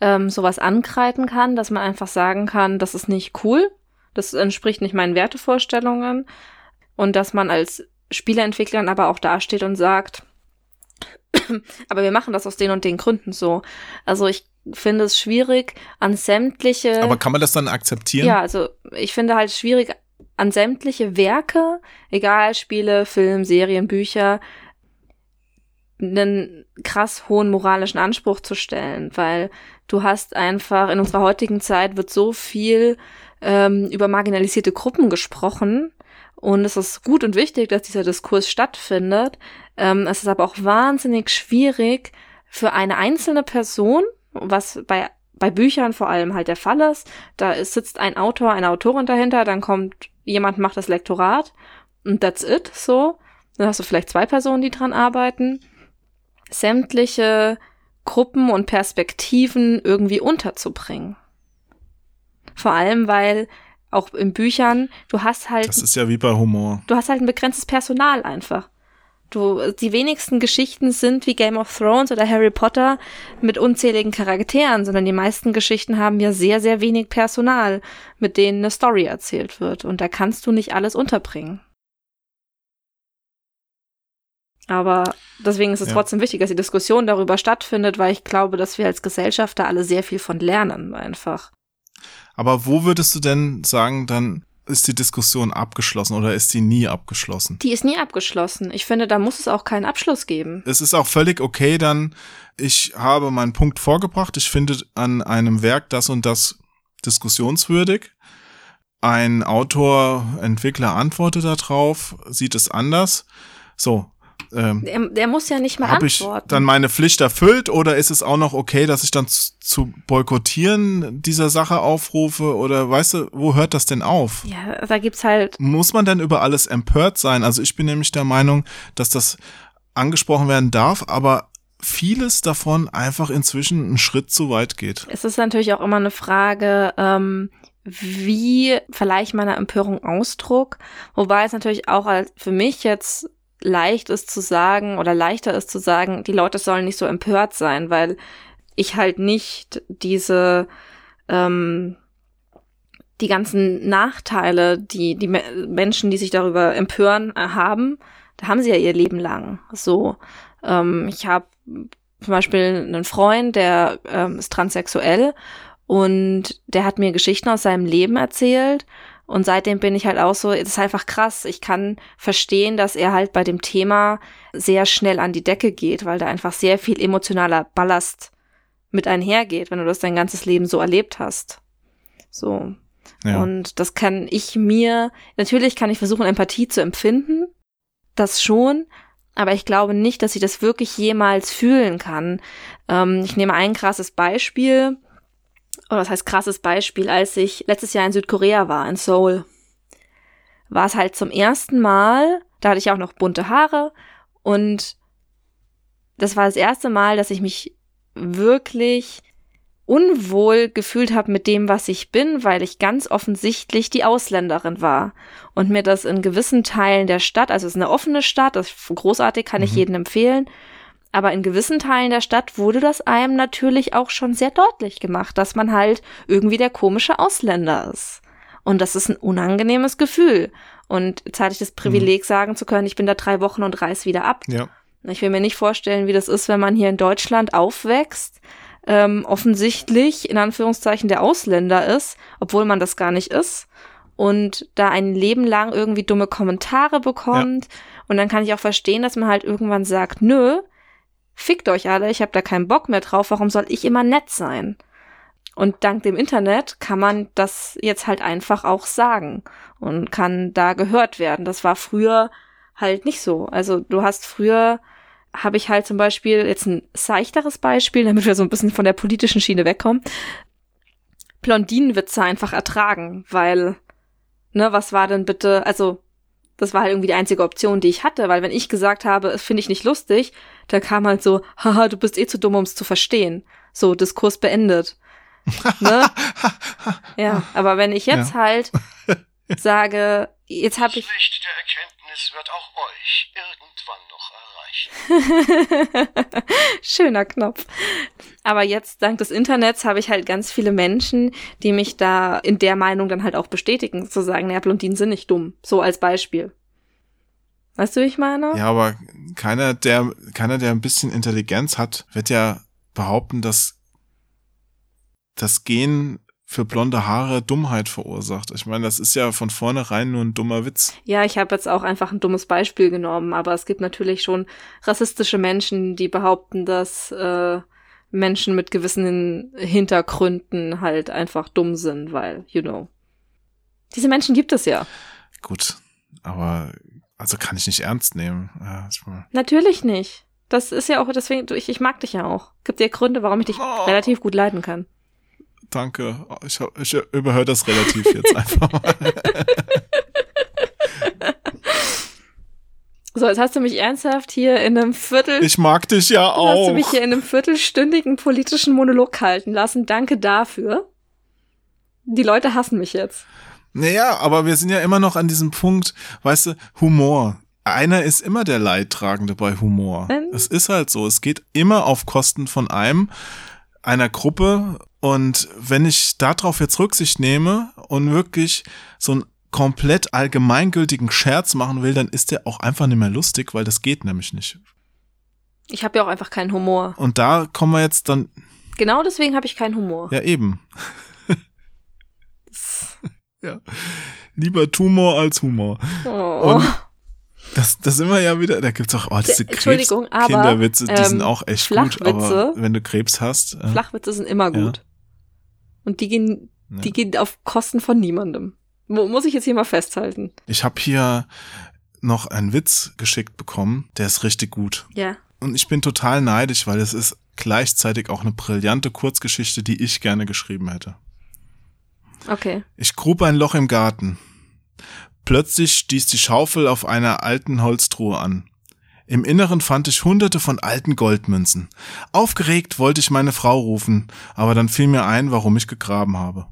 ähm, sowas ankreiden kann, dass man einfach sagen kann, das ist nicht cool, das entspricht nicht meinen Wertevorstellungen und dass man als Spieleentwickler aber auch dasteht und sagt, aber wir machen das aus den und den Gründen so. Also ich finde es schwierig, an sämtliche Aber kann man das dann akzeptieren? ja, also ich finde halt schwierig, an sämtliche Werke, egal Spiele, Film, Serien, Bücher, einen krass hohen moralischen Anspruch zu stellen, weil du hast einfach in unserer heutigen Zeit wird so viel ähm, über marginalisierte Gruppen gesprochen und es ist gut und wichtig, dass dieser Diskurs stattfindet. Ähm, es ist aber auch wahnsinnig schwierig für eine einzelne Person, was bei bei Büchern vor allem halt der Fall ist. Da ist, sitzt ein Autor, eine Autorin dahinter, dann kommt jemand, macht das Lektorat und that's it, so. Dann hast du vielleicht zwei Personen, die dran arbeiten. Sämtliche Gruppen und Perspektiven irgendwie unterzubringen. Vor allem, weil auch in Büchern, du hast halt Das ist ja wie bei Humor. du hast halt ein begrenztes Personal einfach. Du, die wenigsten Geschichten sind wie Game of Thrones oder Harry Potter mit unzähligen Charakteren, sondern die meisten Geschichten haben ja sehr, sehr wenig Personal, mit denen eine Story erzählt wird. Und da kannst du nicht alles unterbringen. Aber deswegen ist es Ja. trotzdem wichtig, dass die Diskussion darüber stattfindet, weil ich glaube, dass wir als Gesellschaft da alle sehr viel von lernen, einfach. Aber wo würdest du denn sagen, dann ist die Diskussion abgeschlossen oder ist die nie abgeschlossen? Die ist nie abgeschlossen. Ich finde, da muss es auch keinen Abschluss geben. Es ist auch völlig okay, dann, ich habe meinen Punkt vorgebracht, ich finde an einem Werk das und das diskussionswürdig. Ein Autor, Entwickler antwortet darauf, sieht es anders. So, ähm, Der, der muss ja nicht mal habe ich antworten. dann meine Pflicht erfüllt oder ist es auch noch okay, dass ich dann zu, zu boykottieren dieser Sache aufrufe oder weißt du, wo hört das denn auf? Ja, da gibt's halt, Muss man denn über alles empört sein? Also ich bin nämlich der Meinung, dass das angesprochen werden darf, aber vieles davon einfach inzwischen einen Schritt zu weit geht. es ist natürlich auch immer eine Frage, ähm, wie verleihe ich meiner Empörung Ausdruck? Wobei es natürlich auch als- für mich jetzt leicht ist zu sagen oder leichter ist zu sagen, die Leute sollen nicht so empört sein, weil ich halt nicht diese ähm, die ganzen Nachteile, die die Me Menschen, die sich darüber empören, äh, haben, da haben sie ja ihr Leben lang. So, ähm, ich habe zum Beispiel einen Freund, der ähm, ist transsexuell und der hat mir Geschichten aus seinem Leben erzählt. Und seitdem bin ich halt auch so, es ist einfach krass. Ich kann verstehen, dass er halt bei dem Thema sehr schnell an die Decke geht, weil da einfach sehr viel emotionaler Ballast mit einhergeht, wenn du das dein ganzes Leben so erlebt hast. So. Ja. Und das kann ich mir, natürlich kann ich versuchen, Empathie zu empfinden. Das schon. Aber ich glaube nicht, dass ich das wirklich jemals fühlen kann. Ähm, ich nehme ein krasses Beispiel. Oder das heißt krasses Beispiel, als ich letztes Jahr in Südkorea war, in Seoul. War es halt zum ersten Mal, da hatte ich auch noch bunte Haare und das war das erste Mal, dass ich mich wirklich unwohl gefühlt habe mit dem, was ich bin, weil ich ganz offensichtlich die Ausländerin war und mir das in gewissen Teilen der Stadt, also es ist eine offene Stadt, das ist großartig, kann mhm. ich jedem empfehlen, aber in gewissen Teilen der Stadt wurde das einem natürlich auch schon sehr deutlich gemacht, dass man halt irgendwie der komische Ausländer ist. Und das ist ein unangenehmes Gefühl. Und jetzt hatte ich das Privileg, mhm. sagen zu können, ich bin da drei Wochen und reiß wieder ab. Ja. Ich will mir nicht vorstellen, wie das ist, wenn man hier in Deutschland aufwächst, ähm, offensichtlich in Anführungszeichen der Ausländer ist, obwohl man das gar nicht ist und da ein Leben lang irgendwie dumme Kommentare bekommt. Ja. Und dann kann ich auch verstehen, dass man halt irgendwann sagt, nö, fickt euch alle, ich habe da keinen Bock mehr drauf, warum soll ich immer nett sein? Und dank dem Internet kann man das jetzt halt einfach auch sagen und kann da gehört werden. Das war früher halt nicht so. Also du hast früher habe ich halt zum Beispiel jetzt ein seichteres Beispiel, damit wir so ein bisschen von der politischen Schiene wegkommen. Blondinenwitze einfach ertragen, weil, ne, was war denn bitte, also, das war halt irgendwie die einzige Option, die ich hatte, weil wenn ich gesagt habe, es finde ich nicht lustig, da kam halt so, haha, du bist eh zu dumm, um es zu verstehen. So, Diskurs beendet. ne? Ja, aber wenn ich jetzt ja. halt sage, jetzt habe ich. Das Licht der Erkenntnis wird auch euch irgendwann noch Schöner Knopf. Aber jetzt, dank des Internets, habe ich halt ganz viele Menschen, die mich da in der Meinung dann halt auch bestätigen, zu sagen, naja, Blondinen sind nicht dumm. So als Beispiel. Weißt du, wie ich meine? Ja, aber keiner, der, keiner, der ein bisschen Intelligenz hat, wird ja behaupten, dass das Gen für blonde Haare Dummheit verursacht. Ich meine, das ist ja von vornherein nur ein dummer Witz. Ja, ich habe jetzt auch einfach ein dummes Beispiel genommen, aber es gibt natürlich schon rassistische Menschen, die behaupten, dass äh, Menschen mit gewissen Hintergründen halt einfach dumm sind, weil, you know. Diese Menschen gibt es ja. Gut, aber also kann ich nicht ernst nehmen. Ja, Natürlich nicht. Das ist ja auch, deswegen, ich, ich mag dich ja auch. Gibt dir Gründe, warum ich dich oh. relativ gut leiden kann danke. Ich, ich überhöre das relativ jetzt einfach mal. So, jetzt hast du mich ernsthaft hier in einem Viertel. Ich mag dich ja auch. Hast du mich hier in einem viertelstündigen politischen Monolog halten lassen. Danke dafür. Die Leute hassen mich jetzt. Naja, aber wir sind ja immer noch an diesem Punkt, weißt du, Humor. Einer ist immer der Leidtragende bei Humor. Ähm? Es ist halt so. Es geht immer auf Kosten von einem, einer Gruppe und wenn ich darauf jetzt Rücksicht nehme und wirklich so einen komplett allgemeingültigen Scherz machen will, dann ist der auch einfach nicht mehr lustig, weil das geht nämlich nicht. Ich habe ja auch einfach keinen Humor. Und da kommen wir jetzt dann. Genau deswegen habe ich keinen Humor. Ja, eben. ja. Lieber Tumor als Humor. Oh. Und das, das sind wir ja wieder, da gibt's auch, oh, diese Krebs Kinderwitze, die ähm, sind auch echt gut, aber wenn du Krebs hast. Äh, Flachwitze sind immer gut. Ja. Und die gehen, ja. die gehen auf Kosten von niemandem. Muss ich jetzt hier mal festhalten. Ich habe hier noch einen Witz geschickt bekommen, der ist richtig gut. Ja. Und ich bin total neidisch, weil es ist gleichzeitig auch eine brillante Kurzgeschichte, die ich gerne geschrieben hätte. Okay. Ich grub ein Loch im Garten. Plötzlich stieß die Schaufel auf einer alten Holztruhe an. Im Inneren fand ich hunderte von alten Goldmünzen. Aufgeregt wollte ich meine Frau rufen, aber dann fiel mir ein, warum ich gegraben habe.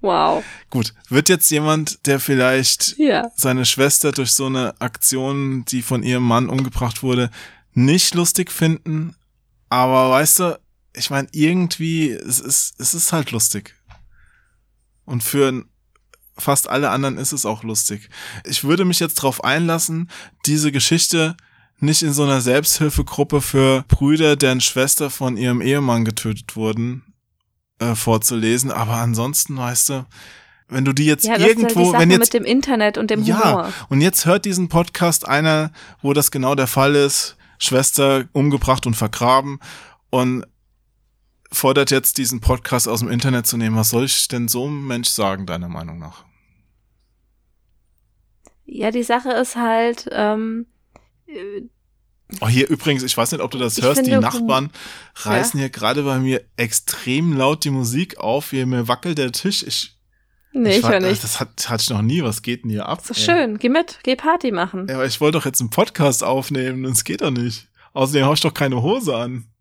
Wow. Gut, wird jetzt jemand, der vielleicht ja. seine Schwester durch so eine Aktion, die von ihrem Mann umgebracht wurde, nicht lustig finden, aber weißt du, ich meine, irgendwie, es ist, es ist halt lustig. Und für ein fast alle anderen ist es auch lustig. Ich würde mich jetzt darauf einlassen, diese Geschichte nicht in so einer Selbsthilfegruppe für Brüder, deren Schwester von ihrem Ehemann getötet wurden, äh, vorzulesen. Aber ansonsten, weißt du, wenn du die jetzt Ja, irgendwo, halt die wenn jetzt mit dem Internet und dem ja, Humor. und jetzt hört diesen Podcast einer, wo das genau der Fall ist, Schwester umgebracht und vergraben und fordert jetzt diesen Podcast aus dem Internet zu nehmen. Was soll ich denn so einem Mensch sagen, deiner Meinung nach? Ja, die Sache ist halt, ähm, äh, Oh, hier übrigens, ich weiß nicht, ob du das Ich hörst, die Nachbarn reißen hier gerade bei mir extrem laut die Musik auf. Hier mir wackelt der Tisch. Ich, nee, ich war- höre nicht. Das hat, hatte ich noch nie. Was geht denn hier ab? Das ey? schön. Geh mit, geh Party machen. Ja, aber ich wollte doch jetzt einen Podcast aufnehmen und es geht doch nicht. Außerdem habe ich doch keine Hose an.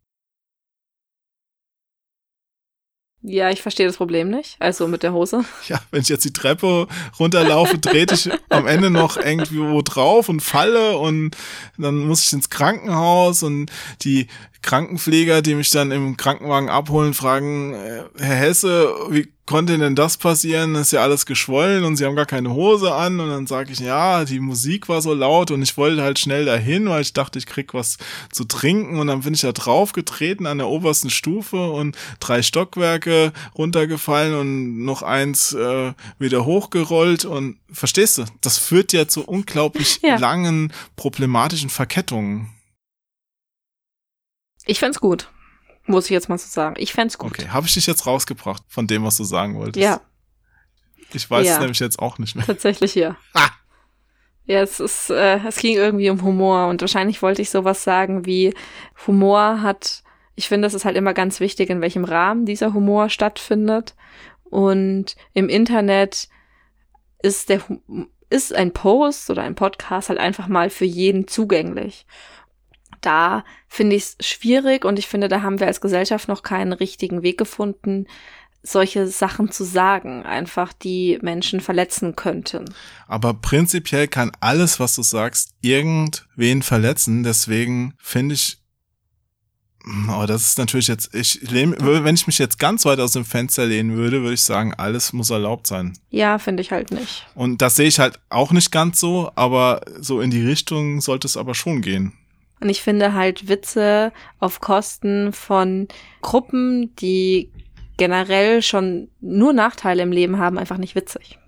Ja, ich verstehe das Problem nicht. Also mit der Hose. Ja, wenn ich jetzt die Treppe runterlaufe, trete ich am Ende noch irgendwo drauf und falle und dann muss ich ins Krankenhaus und die Krankenpfleger, die mich dann im Krankenwagen abholen, fragen, äh, Herr Hesse, wie konnte denn das passieren? Das ist ja alles geschwollen und Sie haben gar keine Hose an und dann sage ich, ja, die Musik war so laut und ich wollte halt schnell dahin, weil ich dachte, ich krieg was zu trinken und dann bin ich da draufgetreten an der obersten Stufe und drei Stockwerke runtergefallen und noch eins äh, wieder hochgerollt und verstehst du, das führt ja zu unglaublich Ja. langen problematischen Verkettungen. Ich fänd's gut. Muss ich jetzt mal so sagen. Ich fänd's gut. Okay, habe ich dich jetzt rausgebracht von dem, was du sagen wolltest? Ja, Ich weiß Ja. es nämlich jetzt auch nicht mehr. tatsächlich ja. Ha! Ja, es ist, äh, es ging irgendwie um Humor und wahrscheinlich wollte ich sowas sagen wie Humor hat, ich finde, es ist halt immer ganz wichtig, in welchem Rahmen dieser Humor stattfindet. Und im Internet ist der ist ein Post oder ein Podcast halt einfach mal für jeden zugänglich. Da finde ich es schwierig und ich finde, da haben wir als Gesellschaft noch keinen richtigen Weg gefunden, solche Sachen zu sagen, einfach die Menschen verletzen könnten. Aber prinzipiell kann alles, was du sagst, irgendwen verletzen. Deswegen finde ich, aber das ist natürlich jetzt, ich lehne, wenn ich mich jetzt ganz weit aus dem Fenster lehnen würde, würde ich sagen, alles muss erlaubt sein. Ja, finde ich halt nicht. Und das sehe ich halt auch nicht ganz so, aber so in die Richtung sollte es aber schon gehen. Und ich finde halt Witze auf Kosten von Gruppen, die generell schon nur Nachteile im Leben haben, einfach nicht witzig.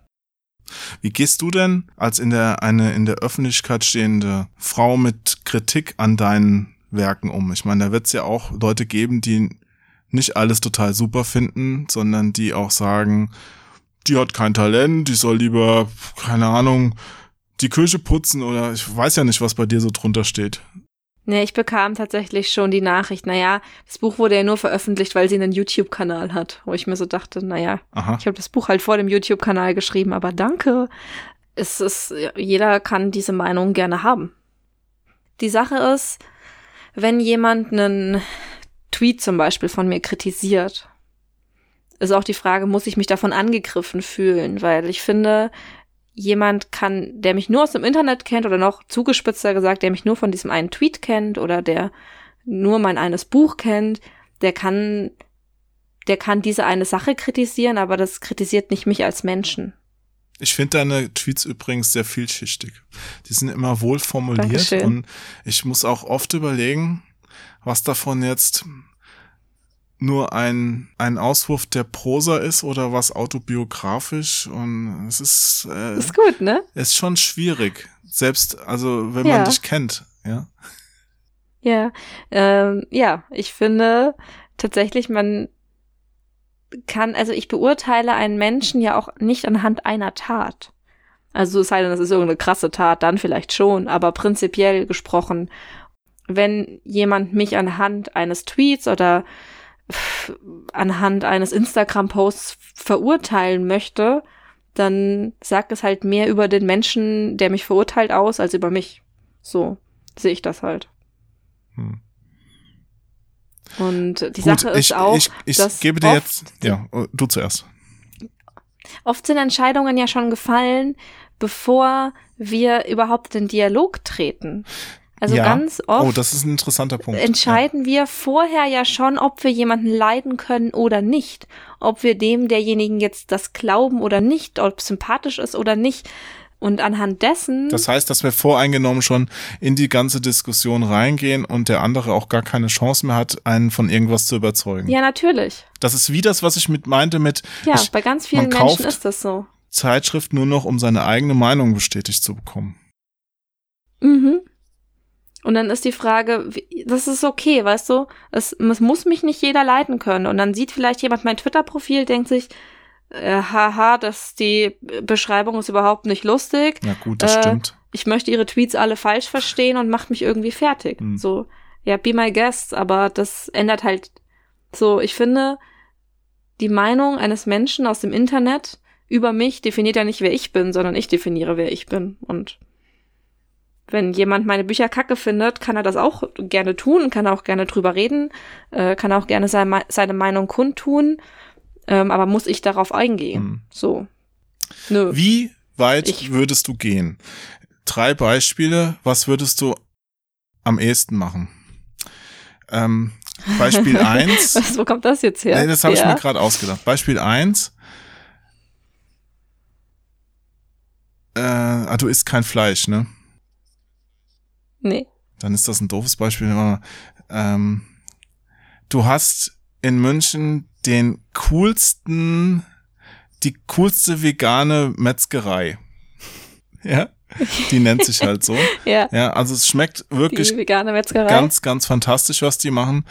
Wie gehst du denn als in der eine in der Öffentlichkeit stehende Frau mit Kritik an deinen Werken um? Ich meine, da wird es ja auch Leute geben, die nicht alles total super finden, sondern die auch sagen, die hat kein Talent, die soll lieber, keine Ahnung, die Küche putzen oder ich weiß ja nicht, was bei dir so drunter steht. Nee, ich bekam tatsächlich schon die Nachricht, naja, das Buch wurde ja nur veröffentlicht, weil sie einen YouTube-Kanal hat. Wo ich mir so dachte, naja, Aha. ich habe das Buch halt vor dem YouTube-Kanal geschrieben, aber danke. Es ist, jeder kann diese Meinung gerne haben. Die Sache ist, wenn jemand einen Tweet zum Beispiel von mir kritisiert, ist auch die Frage, muss ich mich davon angegriffen fühlen? Weil ich finde, jemand kann, der mich nur aus dem Internet kennt oder noch zugespitzter gesagt, der mich nur von diesem einen Tweet kennt oder der nur mein eines Buch kennt, der kann, der kann diese eine Sache kritisieren, aber das kritisiert nicht mich als Menschen. Ich finde deine Tweets übrigens sehr vielschichtig. Die sind immer wohl formuliert Dankeschön. und ich muss auch oft überlegen, was davon jetzt nur ein, ein Auswurf der Prosa ist oder was autobiografisch und es ist, äh, Ist gut, ne? ist schon schwierig. Selbst, also wenn Ja. man dich kennt, ja. Ja, ähm, ja, ich finde tatsächlich, man kann, also ich beurteile einen Menschen ja auch nicht anhand einer Tat. Also es sei denn, das ist irgendeine krasse Tat, dann vielleicht schon, aber prinzipiell gesprochen, wenn jemand mich anhand eines Tweets oder anhand eines Instagram-Posts verurteilen möchte, dann sagt es halt mehr über den Menschen, der mich verurteilt, aus, als über mich. So sehe ich das halt. Hm. Und die Gut, Sache ist ich, auch, ich, ich dass gebe dir jetzt, ja, du zuerst. oft sind Entscheidungen ja schon gefallen, bevor wir überhaupt in den Dialog treten. Also Ja. ganz oft Oh, das ist ein interessanter Punkt. entscheiden wir vorher ja schon, ob wir jemanden leiden können oder nicht. Ob wir dem derjenigen jetzt das glauben oder nicht, ob sympathisch ist oder nicht. Und anhand dessen, Ja. Das heißt, dass wir voreingenommen schon in die ganze Diskussion reingehen und der andere auch gar keine Chance mehr hat, einen von irgendwas zu überzeugen. ja natürlich. Das ist wie das, was ich mit meinte mit Ja, ich, bei ganz vielen man Menschen kauft- ist das so. Zeitschrift nur noch, um seine eigene Meinung bestätigt zu bekommen. Mhm. Und dann ist die Frage, das ist okay, weißt du? Es, es muss mich nicht jeder leiten können. Und dann sieht vielleicht jemand mein Twitter-Profil, denkt sich, äh, haha, das, die Beschreibung ist überhaupt nicht lustig. Ja gut, das Äh, stimmt. Ich möchte ihre Tweets alle falsch verstehen und macht mich irgendwie fertig. Hm. So, ja, be my guest, aber das ändert halt so, ich finde, die Meinung eines Menschen aus dem Internet über mich definiert ja nicht, wer ich bin, sondern ich definiere, wer ich bin. Und wenn jemand meine Bücher kacke findet, kann er das auch gerne tun, kann auch gerne drüber reden, äh, kann auch gerne seine, seine Meinung kundtun, ähm, aber muss ich darauf eingehen? Hm. So. Nö. Wie weit Ich- würdest du gehen? Drei Beispiele. Was würdest du am ehesten machen? Ähm, Beispiel eins. Was, wo kommt das jetzt her? Nee, das habe ich Ja. mir gerade ausgedacht. Beispiel eins. Äh, ah, du isst kein Fleisch, ne? Nee. Dann ist das ein doofes Beispiel. Ähm, du hast in München den coolsten, die coolste vegane Metzgerei. Ja, die nennt sich halt so. Ja. Ja, also es schmeckt wirklich die vegane Metzgerei. ganz, ganz fantastisch, was die machen.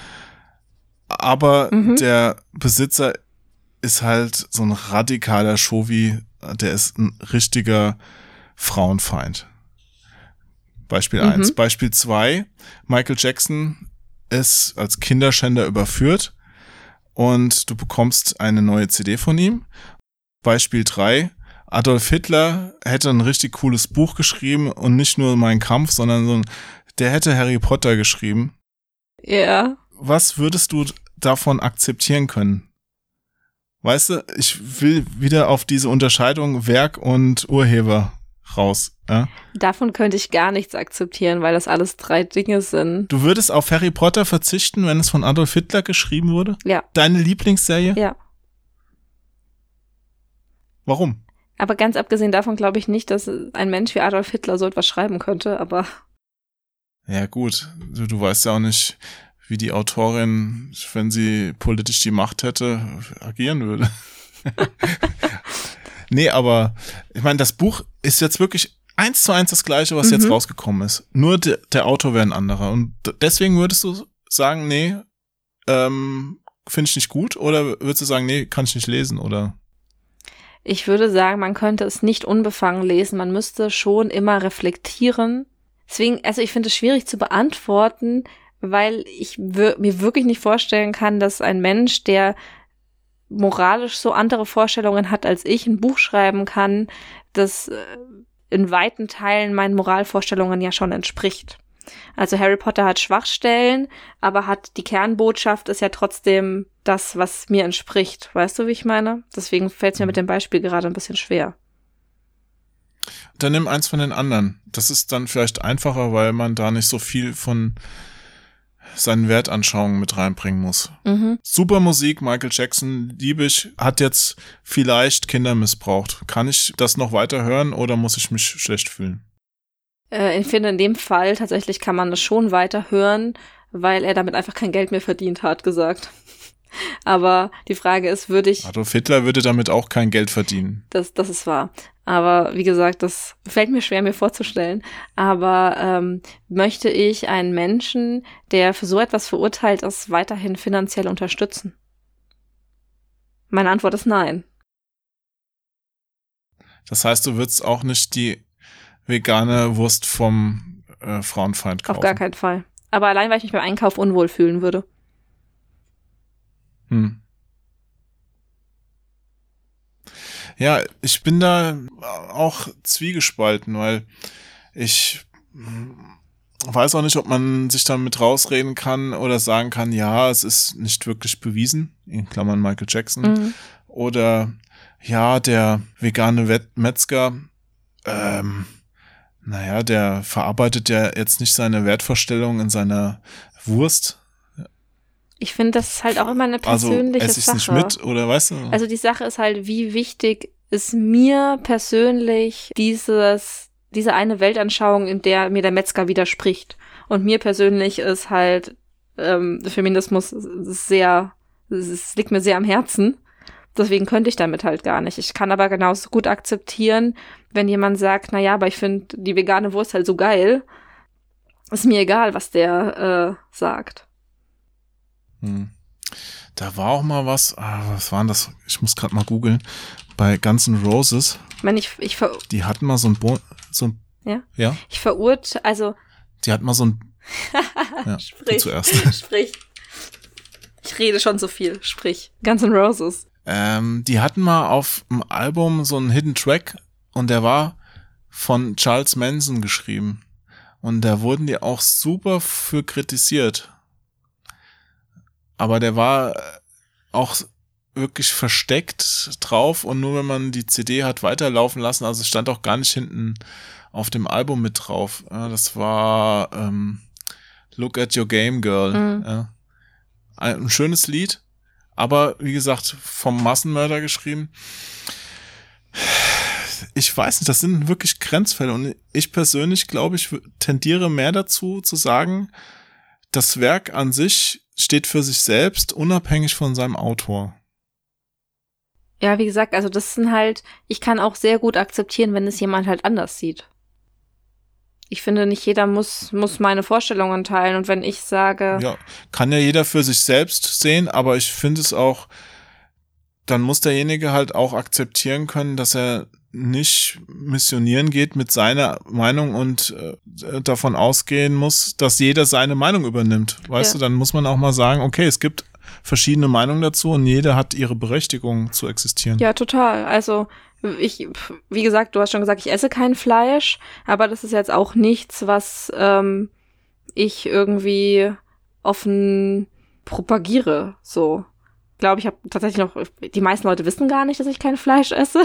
Aber Mhm. der Besitzer ist halt so ein radikaler Chauvi, der ist ein richtiger Frauenfeind. Beispiel Mhm. eins. Beispiel zwei: Michael Jackson ist als Kinderschänder überführt und du bekommst eine neue CD von ihm. Beispiel drei: Adolf Hitler hätte ein richtig cooles Buch geschrieben und nicht nur Mein Kampf, sondern so ein, der hätte Harry Potter geschrieben. ja. Was würdest du davon akzeptieren können? Weißt du, ich will wieder auf diese Unterscheidung Werk und Urheber raus. Ja? Davon könnte ich gar nichts akzeptieren, weil das alles drei Dinge sind. Du würdest auf Harry Potter verzichten, wenn es von Adolf Hitler geschrieben wurde? Ja. Deine Lieblingsserie? Ja. Warum? Aber ganz abgesehen davon glaube ich nicht, dass ein Mensch wie Adolf Hitler so etwas schreiben könnte, aber Ja, gut. Du, du weißt ja auch nicht, wie die Autorin, wenn sie politisch die Macht hätte, agieren würde. nee, aber ich meine, das Buch ist jetzt wirklich eins zu eins das gleiche, was Mhm. jetzt rausgekommen ist. Nur de, der Autor wäre ein anderer. Und deswegen würdest du sagen, nee, ähm, finde ich nicht gut? Oder würdest du sagen, nee, kann ich nicht lesen? Oder ich würde sagen, man könnte es nicht unbefangen lesen. Man müsste schon immer reflektieren. Deswegen, also ich finde es schwierig zu beantworten, weil ich mir wirklich nicht vorstellen kann, dass ein Mensch, der moralisch so andere Vorstellungen hat als ich, ein Buch schreiben kann, das äh, in weiten Teilen meinen Moralvorstellungen ja schon entspricht. Also Harry Potter hat Schwachstellen, aber hat die Kernbotschaft ist ja trotzdem das, was mir entspricht. Weißt du, wie ich meine? Deswegen fällt es mir mit dem Beispiel gerade ein bisschen schwer. dann nimm eins von den anderen. Das ist dann vielleicht einfacher, weil man da nicht so viel von seinen Wertanschauungen mit reinbringen muss. Mhm. Super Musik, Michael Jackson, liebe ich, hat jetzt vielleicht Kinder missbraucht. Kann ich das noch weiter hören oder muss ich mich schlecht fühlen? Äh, ich finde, in dem Fall tatsächlich kann man das schon weiter hören, weil er damit einfach kein Geld mehr verdient hat, gesagt. Aber die Frage ist, würde ich, Adolf Hitler würde damit auch kein Geld verdienen. das, das ist wahr. Aber wie gesagt, das fällt mir schwer, mir vorzustellen. Aber ähm, möchte ich einen Menschen, der für so etwas verurteilt ist, weiterhin finanziell unterstützen? Meine Antwort ist nein. Das heißt, du würdest auch nicht die vegane Wurst vom äh, Frauenfeind kaufen. Auf gar keinen Fall. Aber allein, weil ich mich beim Einkauf unwohl fühlen würde. Hm. Ja, ich bin da auch zwiegespalten, weil ich weiß auch nicht, ob man sich damit rausreden kann oder sagen kann, ja, es ist nicht wirklich bewiesen, in Klammern Michael Jackson, Mhm. oder ja, der vegane Wet Metzger, ähm, Naja, der verarbeitet ja jetzt nicht seine Wertvorstellung in seiner Wurst. Ich finde, das ist halt auch immer eine Also persönliche ich Sache. nicht mit oder weißt du? Also die Sache ist halt, wie wichtig ist mir persönlich dieses, diese eine Weltanschauung, in der mir der Metzger widerspricht. Und mir persönlich ist halt ähm, Feminismus sehr, es liegt mir sehr am Herzen. Deswegen könnte ich damit halt gar nicht. Ich kann aber genauso gut akzeptieren, wenn jemand sagt, na ja, aber ich finde die vegane Wurst halt so geil. Ist mir egal, was der äh, sagt. Hm. Da war auch mal was, ah, was war denn das? Ich muss gerade mal googeln. Bei Guns N' Roses, Ich meine, ich, ich, ver, die hatten mal so ein, Bo so ein Ja? ja, ich verurte, also die hatten mal so ein, ja, Sprich. zuerst. Sprich. Ich rede schon so viel. Sprich. Guns N' Roses. Ähm, die hatten mal auf dem Album so einen Hidden Track und der war von Charles Manson geschrieben. Und da wurden die auch super für kritisiert. Aber der war äh, auch wirklich versteckt drauf und nur wenn man die CD hat weiterlaufen lassen, also stand auch gar nicht hinten auf dem Album mit drauf. Das war ähm, Look at Your Game Girl. Mhm. Ja. Ein schönes Lied, aber wie gesagt, vom Massenmörder geschrieben. Ich weiß nicht, das sind wirklich Grenzfälle und ich persönlich glaube, ich tendiere mehr dazu zu sagen, das Werk an sich steht für sich selbst, unabhängig von seinem Autor. Ja, wie gesagt, also das sind halt, ich kann auch sehr gut akzeptieren, wenn es jemand halt anders sieht. Ich finde, nicht jeder muss, muss meine Vorstellungen teilen. Und wenn ich sage, Ja, kann ja jeder für sich selbst sehen, aber ich finde es auch, dann muss derjenige halt auch akzeptieren können, dass er nicht missionieren geht mit seiner Meinung und äh, davon ausgehen muss, dass jeder seine Meinung übernimmt. Weißt Ja. du, dann muss man auch mal sagen, okay, es gibt verschiedene Meinungen dazu und jede hat ihre Berechtigung zu existieren. ja, total. Also, ich, wie gesagt, du hast schon gesagt, ich esse kein Fleisch, aber das ist jetzt auch nichts, was ähm, ich irgendwie offen propagiere. So. Glaube, ich habe tatsächlich noch, die meisten Leute wissen gar nicht, dass ich kein Fleisch esse.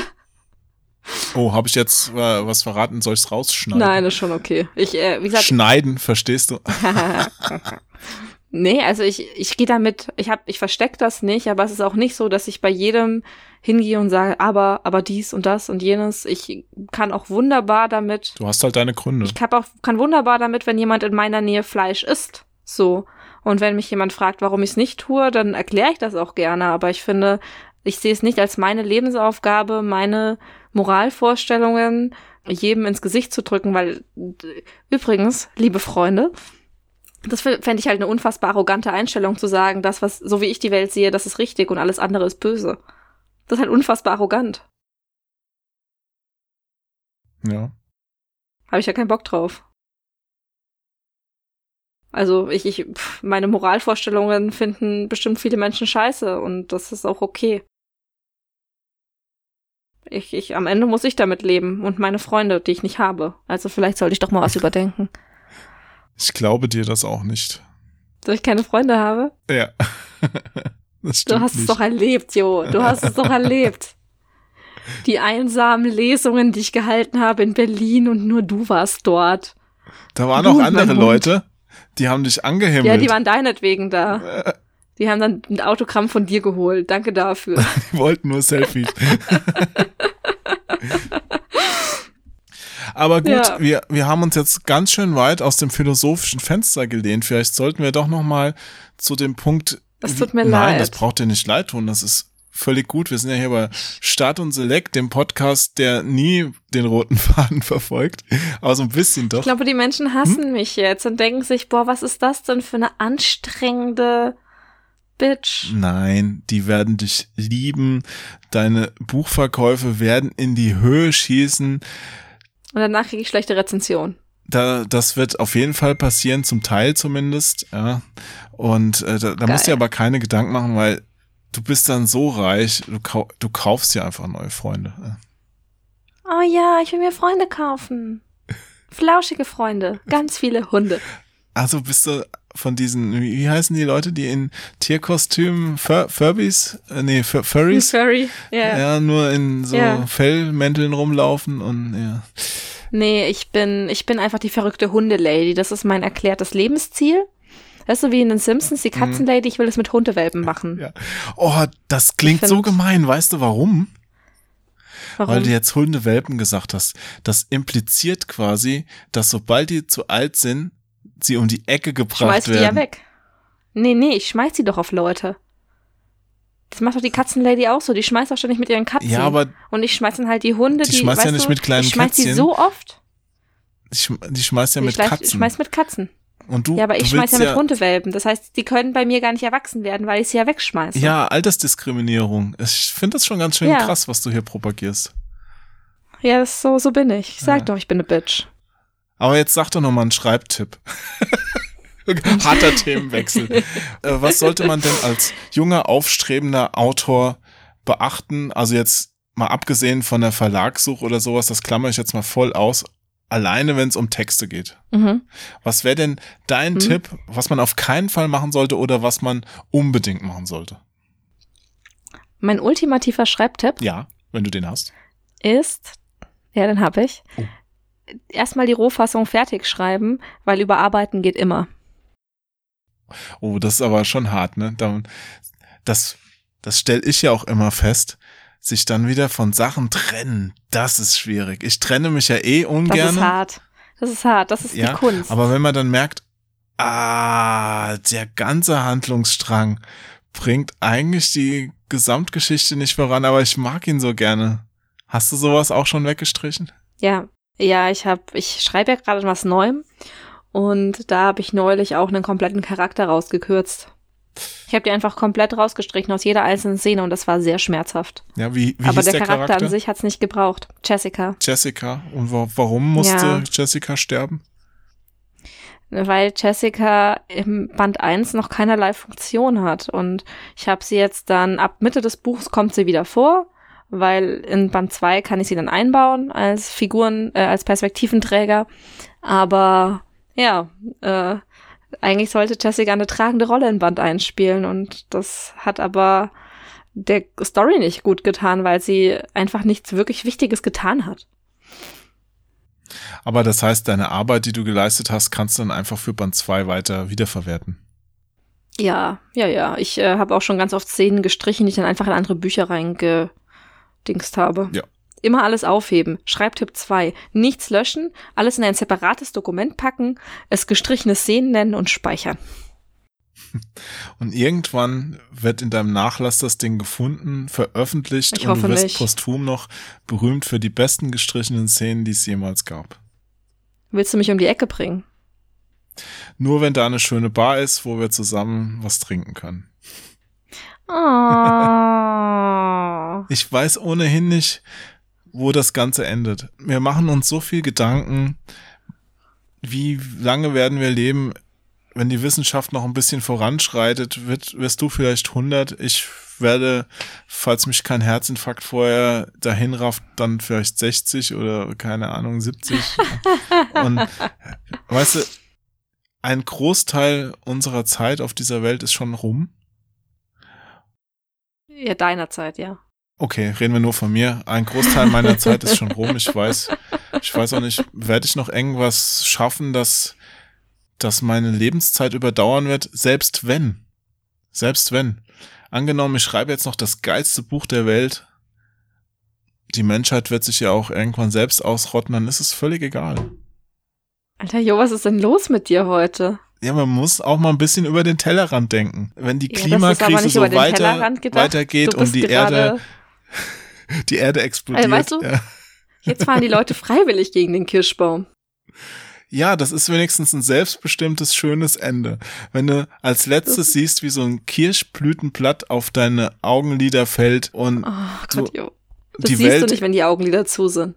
Oh, habe ich jetzt äh, was verraten? Soll ich's rausschneiden? Nein, ist schon okay. Ich, äh, wie gesagt, Schneiden, verstehst du? nee, also ich, ich gehe damit, ich hab, ich versteck das nicht, aber es ist auch nicht so, dass ich bei jedem hingehe und sage, aber, aber dies und das und jenes. Ich kann auch wunderbar damit, Du hast halt deine Gründe. ich kann auch, kann wunderbar damit, wenn jemand in meiner Nähe Fleisch isst. So. Und wenn mich jemand fragt, warum ich es nicht tue, dann erkläre ich das auch gerne. Aber ich finde, ich sehe es nicht als meine Lebensaufgabe, meine Moralvorstellungen jedem ins Gesicht zu drücken, weil übrigens, liebe Freunde, das fände ich halt eine unfassbar arrogante Einstellung zu sagen, das, was, so wie ich die Welt sehe, das ist richtig und alles andere ist böse. Das ist halt unfassbar arrogant. ja. Habe ich ja keinen Bock drauf. Also ich, ich, meine Moralvorstellungen finden bestimmt viele Menschen scheiße und das ist auch okay. Ich, ich, am Ende muss ich damit leben und meine Freunde, die ich nicht habe. Also vielleicht sollte ich doch mal was überdenken. Ich glaube dir das auch nicht. Dass ich keine Freunde habe? Ja. das stimmt Du hast es nicht. doch erlebt, Jo. Du hast es doch erlebt. Die einsamen Lesungen, die ich gehalten habe in Berlin und nur du warst dort. Da waren Du auch andere. Leute, die haben dich angehimmelt. Ja, die waren deinetwegen da. Die haben dann ein Autogramm von dir geholt. Danke dafür. Die wollten nur Selfies. Aber gut, Ja. wir, wir haben uns jetzt ganz schön weit aus dem philosophischen Fenster gelehnt. Vielleicht sollten wir doch noch mal zu dem Punkt. Das tut mir Nein, leid. das braucht dir nicht leid tun. Das ist völlig gut. Wir sind ja hier bei Start und Select, dem Podcast, der nie den roten Faden verfolgt. Aber so ein bisschen doch. Ich glaube, die Menschen Hm? hassen mich jetzt und denken sich, boah, was ist das denn für eine anstrengende Bitch? Nein, die werden dich lieben. Deine Buchverkäufe werden in die Höhe schießen. Und danach kriege ich schlechte Rezension. Da, das wird auf jeden Fall passieren, zum Teil zumindest. Ja. Und äh, da, da musst du dir aber keine Gedanken machen, weil du bist dann so reich, du, kau du kaufst dir einfach neue Freunde. Ja. Oh ja, ich will mir Freunde kaufen. Flauschige Freunde. Ganz viele Hunde. Also bist du von diesen, wie heißen die Leute, die in Tierkostümen, Fur Furbies, äh, nee, Fur Furries, Furry. Ja. ja, nur in so Ja. Fellmänteln rumlaufen und ja. Nee, ich bin, ich bin einfach die verrückte Hundelady. Das ist mein erklärtes Lebensziel. Weißt du, wie in den Simpsons, die Katzenlady, ich will es mit Hundewelpen machen. Mhm. Ja. Oh, das klingt so gemein. Weißt du warum? Warum? Weil du jetzt Hundewelpen gesagt hast. Das impliziert quasi, dass sobald die zu alt sind, sie um die Ecke gebracht Schmeiß die werden. ja weg. Nee, nee, ich schmeiß die doch auf Leute. Das macht doch die Katzenlady auch so. Die schmeißt auch ständig mit ihren Katzen. Ja, aber Und ich schmeiß dann halt die Hunde, Die die. schmeißt ja nicht du, mit kleinen Ich schmeiß die Kätzchen. so oft. die, schm- die schmeißt ja ich mit schmeiß, Katzen. schmeiß mit Katzen. Und du, ja, aber ich schmeiß ja mit Hundewelpen. Das heißt, die können bei mir gar nicht erwachsen werden, weil ich sie ja wegschmeiße. Ja, Altersdiskriminierung. Ich finde das schon ganz schön Ja. krass, was du hier propagierst. Ja, so, so bin ich. Ich sag Ja. doch, ich bin eine Bitch. Aber jetzt sag doch noch mal einen Schreibtipp. Harter Themenwechsel. äh, was sollte man denn als junger, aufstrebender Autor beachten? Also jetzt mal abgesehen von der Verlagssuche oder sowas, das klammer ich jetzt mal voll aus. Alleine, wenn es um Texte geht. Mhm. Was wäre denn dein Hm. Tipp, was man auf keinen Fall machen sollte oder was man unbedingt machen sollte? Mein ultimativer Schreibtipp Ja, wenn du den hast. ist, ja, den habe ich. Oh. Erstmal die Rohfassung fertig schreiben, weil überarbeiten geht immer. Oh, das ist aber schon hart, ne? Da- Das, das stelle ich ja auch immer fest. Sich dann wieder von Sachen trennen, das ist schwierig. Ich trenne mich ja eh Das ungern. ist hart. Das ist hart. Das ist Ja, die Kunst. Aber wenn man dann merkt, ah, der ganze Handlungsstrang bringt eigentlich die Gesamtgeschichte nicht voran, aber ich mag ihn so gerne. Hast du sowas auch schon weggestrichen? Ja, ja, ich habe, ich schreibe ja gerade was Neuem und da habe ich neulich auch einen kompletten Charakter rausgekürzt. Ich habe die einfach komplett rausgestrichen aus jeder einzelnen Szene und das war sehr schmerzhaft. Ja, wie, wie Aber der, der, Charakter, Charakter? an sich hat's nicht gebraucht. Jessica. Jessica. Und wa warum musste Ja. Jessica sterben? Weil Jessica im Band 1 noch keinerlei Funktion hat. Und ich habe sie jetzt dann, ab Mitte des Buchs kommt sie wieder vor, weil in Band 2 kann ich sie dann einbauen als Figuren, äh, als Perspektiventräger. Aber ja, äh, eigentlich sollte Jessica eine tragende Rolle in Band 1 spielen und das hat aber der Story nicht gut getan, weil sie einfach nichts wirklich Wichtiges getan hat. Aber das heißt, deine Arbeit, die du geleistet hast, kannst du dann einfach für Band 2 weiter wiederverwerten. Ja, ja, ja. Ich äh, habe auch schon ganz oft Szenen gestrichen, die ich dann einfach in andere Bücher reingedingst habe. Ja. Immer alles aufheben. Schreibtipp 2. Nichts löschen, alles in ein separates Dokument packen, es gestrichene Szenen nennen und speichern. Und irgendwann wird in deinem Nachlass das Ding gefunden, veröffentlicht Ich und du wirst nicht. posthum noch berühmt für die besten gestrichenen Szenen, die es jemals gab. Willst du mich um die Ecke bringen? Nur wenn da eine schöne Bar ist, wo wir zusammen was trinken können. Oh. Ich weiß ohnehin nicht, wo das Ganze endet. Wir machen uns so viel Gedanken, wie lange werden wir leben, wenn die Wissenschaft noch ein bisschen voranschreitet, wird, wirst du vielleicht 100, ich werde, falls mich kein Herzinfarkt vorher dahin rafft, dann vielleicht 60 oder keine Ahnung, 70. Und weißt du, ein Großteil unserer Zeit auf dieser Welt ist schon rum. Ja, deiner Zeit, ja. Okay, reden wir nur von mir. Ein Großteil meiner Zeit ist schon rum. Ich weiß, ich weiß auch nicht, werde ich noch irgendwas schaffen, dass, dass meine Lebenszeit überdauern wird? Selbst wenn. Selbst wenn. Angenommen, ich schreibe jetzt noch das geilste Buch der Welt. Die Menschheit wird sich ja auch irgendwann selbst ausrotten, dann ist es völlig egal. Alter, Jo, was ist denn los mit dir heute? Ja, man muss auch mal ein bisschen über den Tellerrand denken. Wenn die Ja, Klimakrise so weiter, weitergeht und die Erde, die Erde explodiert. Ey, weißt du- ja. Jetzt fahren die Leute freiwillig gegen den Kirschbaum. Ja, das ist wenigstens ein selbstbestimmtes, schönes Ende. Wenn du als letztes siehst, wie so ein Kirschblütenblatt auf deine Augenlider fällt und Oh So, Gott, Jo. Das die siehst Welt, du nicht, wenn die Augenlider zu sind.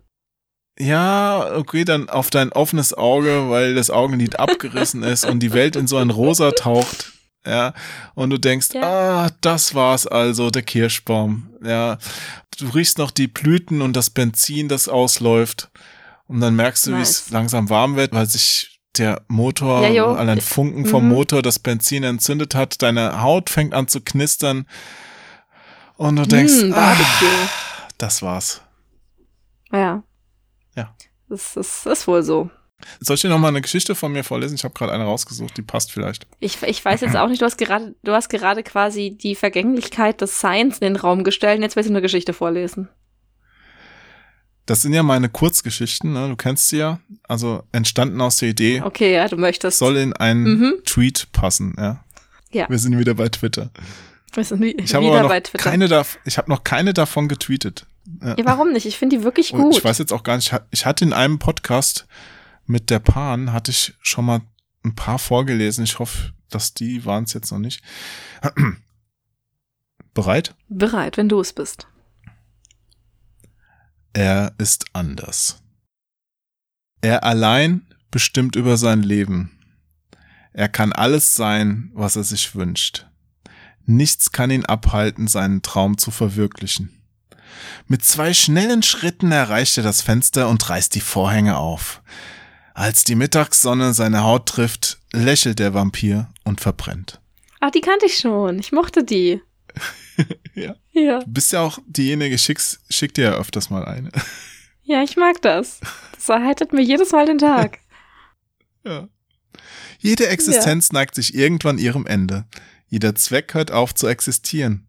Ja, okay, dann auf dein offenes Auge, weil das Augenlid abgerissen ist und die Welt in so ein Rosa taucht. Ja, und du denkst, Ja. ah, das war's also, der Kirschbaum. Ja, du riechst noch die Blüten und das Benzin, das ausläuft. Und dann merkst du, wie es Nice. langsam warm wird, weil sich der Motor, Ja, jo. allein Funken vom Mhm. Motor das Benzin entzündet hat. Deine Haut fängt an zu knistern. Und du denkst, Hm, ah, das war's. Ja. Ja. Das ist, ist wohl so. Soll ich dir noch mal eine Geschichte von mir vorlesen? Ich habe gerade eine rausgesucht, die passt vielleicht. Ich, ich weiß jetzt auch nicht, du hast gerade, du hast gerade quasi die Vergänglichkeit des Science in den Raum gestellt. Jetzt willst du eine Geschichte vorlesen. Das sind ja meine Kurzgeschichten, ne? du kennst sie ja. Also entstanden aus der Idee, Okay, ja, du möchtest. soll in einen Mhm. Tweet passen. Ja. Ja. Wir sind wieder bei Twitter. Wir sind wie, Ich habe noch keine, ich habe noch keine davon getweetet. Ja. warum nicht? Ich finde die wirklich Und gut. ich weiß jetzt auch gar nicht, ich hatte in einem Podcast mit der Pan, hatte ich schon mal ein paar vorgelesen. Ich hoffe, dass die waren es jetzt noch nicht. Bereit? Bereit, wenn du es bist. Er ist anders. Er allein bestimmt über sein Leben. Er kann alles sein, was er sich wünscht. Nichts kann ihn abhalten, seinen Traum zu verwirklichen. Mit zwei schnellen Schritten erreicht er das Fenster und reißt die Vorhänge auf. Als die Mittagssonne seine Haut trifft, lächelt der Vampir und verbrennt. Ah, die kannte ich schon. Ich mochte die. Ja. Ja. Du bist ja auch diejenige, schickst, schick dir ja öfters mal eine. Ja, ich mag das. Das erheitert mir jedes Mal den Tag. Ja. Jede Existenz neigt sich irgendwann ihrem Ende. Jeder Zweck hört auf zu existieren.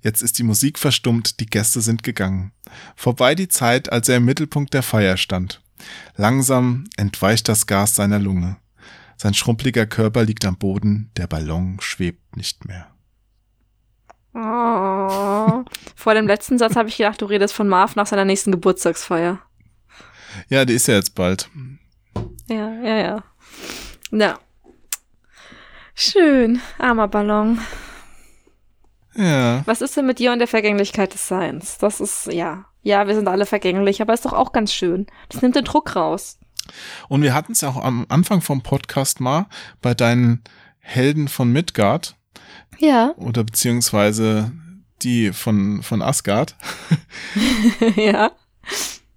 Jetzt ist die Musik verstummt, die Gäste sind gegangen. Vorbei die Zeit, als er im Mittelpunkt der Feier stand. Langsam entweicht das Gas seiner Lunge. Sein schrumpeliger Körper liegt am Boden, der Ballon schwebt nicht mehr. Oh. Vor dem letzten Satz habe ich gedacht, du redest von Marv nach seiner nächsten Geburtstagsfeier. Ja, die ist ja jetzt bald. Ja, ja, ja. Ja. Schön, armer Ballon. Ja. Was ist denn mit dir und der Vergänglichkeit des Seins? Das ist, ja. Ja, wir sind alle vergänglich, aber ist doch auch ganz schön. Das nimmt den Druck raus. Und wir hatten es ja auch am Anfang vom Podcast mal bei deinen Helden von Midgard Ja. oder beziehungsweise die von, von Asgard. ja.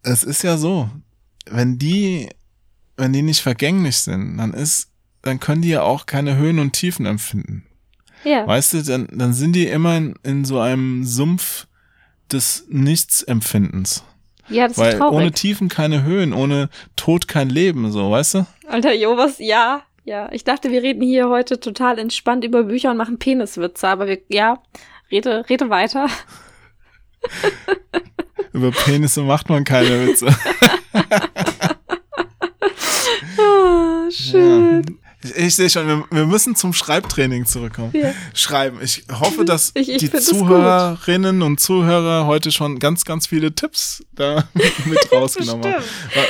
Es ist ja so, wenn die, wenn die nicht vergänglich sind, dann ist, dann können die ja auch keine Höhen und Tiefen empfinden. Ja. Weißt du, dann, dann sind die immer in, in so einem Sumpf des Nichtsempfindens. Ja, das ist Weil traurig. ohne Tiefen keine Höhen, ohne Tod kein Leben, so, weißt du? Alter, Jo, was? Ja. Ja. Ich dachte, wir reden hier heute total entspannt über Bücher und machen Peniswitze, aber wir, ja. Rede, rede weiter. Über Penisse macht man keine Witze. Ah, schön. Ja. Ich, ich sehe schon, wir, wir müssen zum Schreibtraining zurückkommen. Ja. Schreiben. Ich hoffe, dass Ich- ich die Zuhörerinnen und Zuhörer heute schon ganz, ganz viele Tipps da mit rausgenommen haben.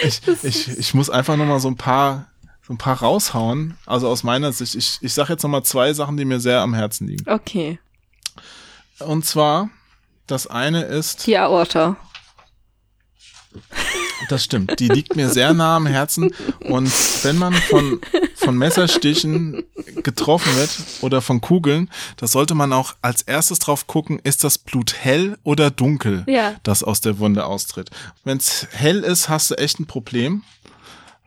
Ich, ich, ich muss einfach nochmal so ein paar so ein paar raushauen. Also aus meiner Sicht, ich, ich sage jetzt nochmal zwei Sachen, die mir sehr am Herzen liegen. Okay. Und zwar, das eine ist, Die Aorta. Das stimmt, die liegt mir sehr nah am Herzen. Und wenn man von, von Messerstichen getroffen wird oder von Kugeln, da sollte man auch als erstes drauf gucken, ist das Blut hell oder dunkel, Ja. das aus der Wunde austritt. Wenn es hell ist, hast du echt ein Problem,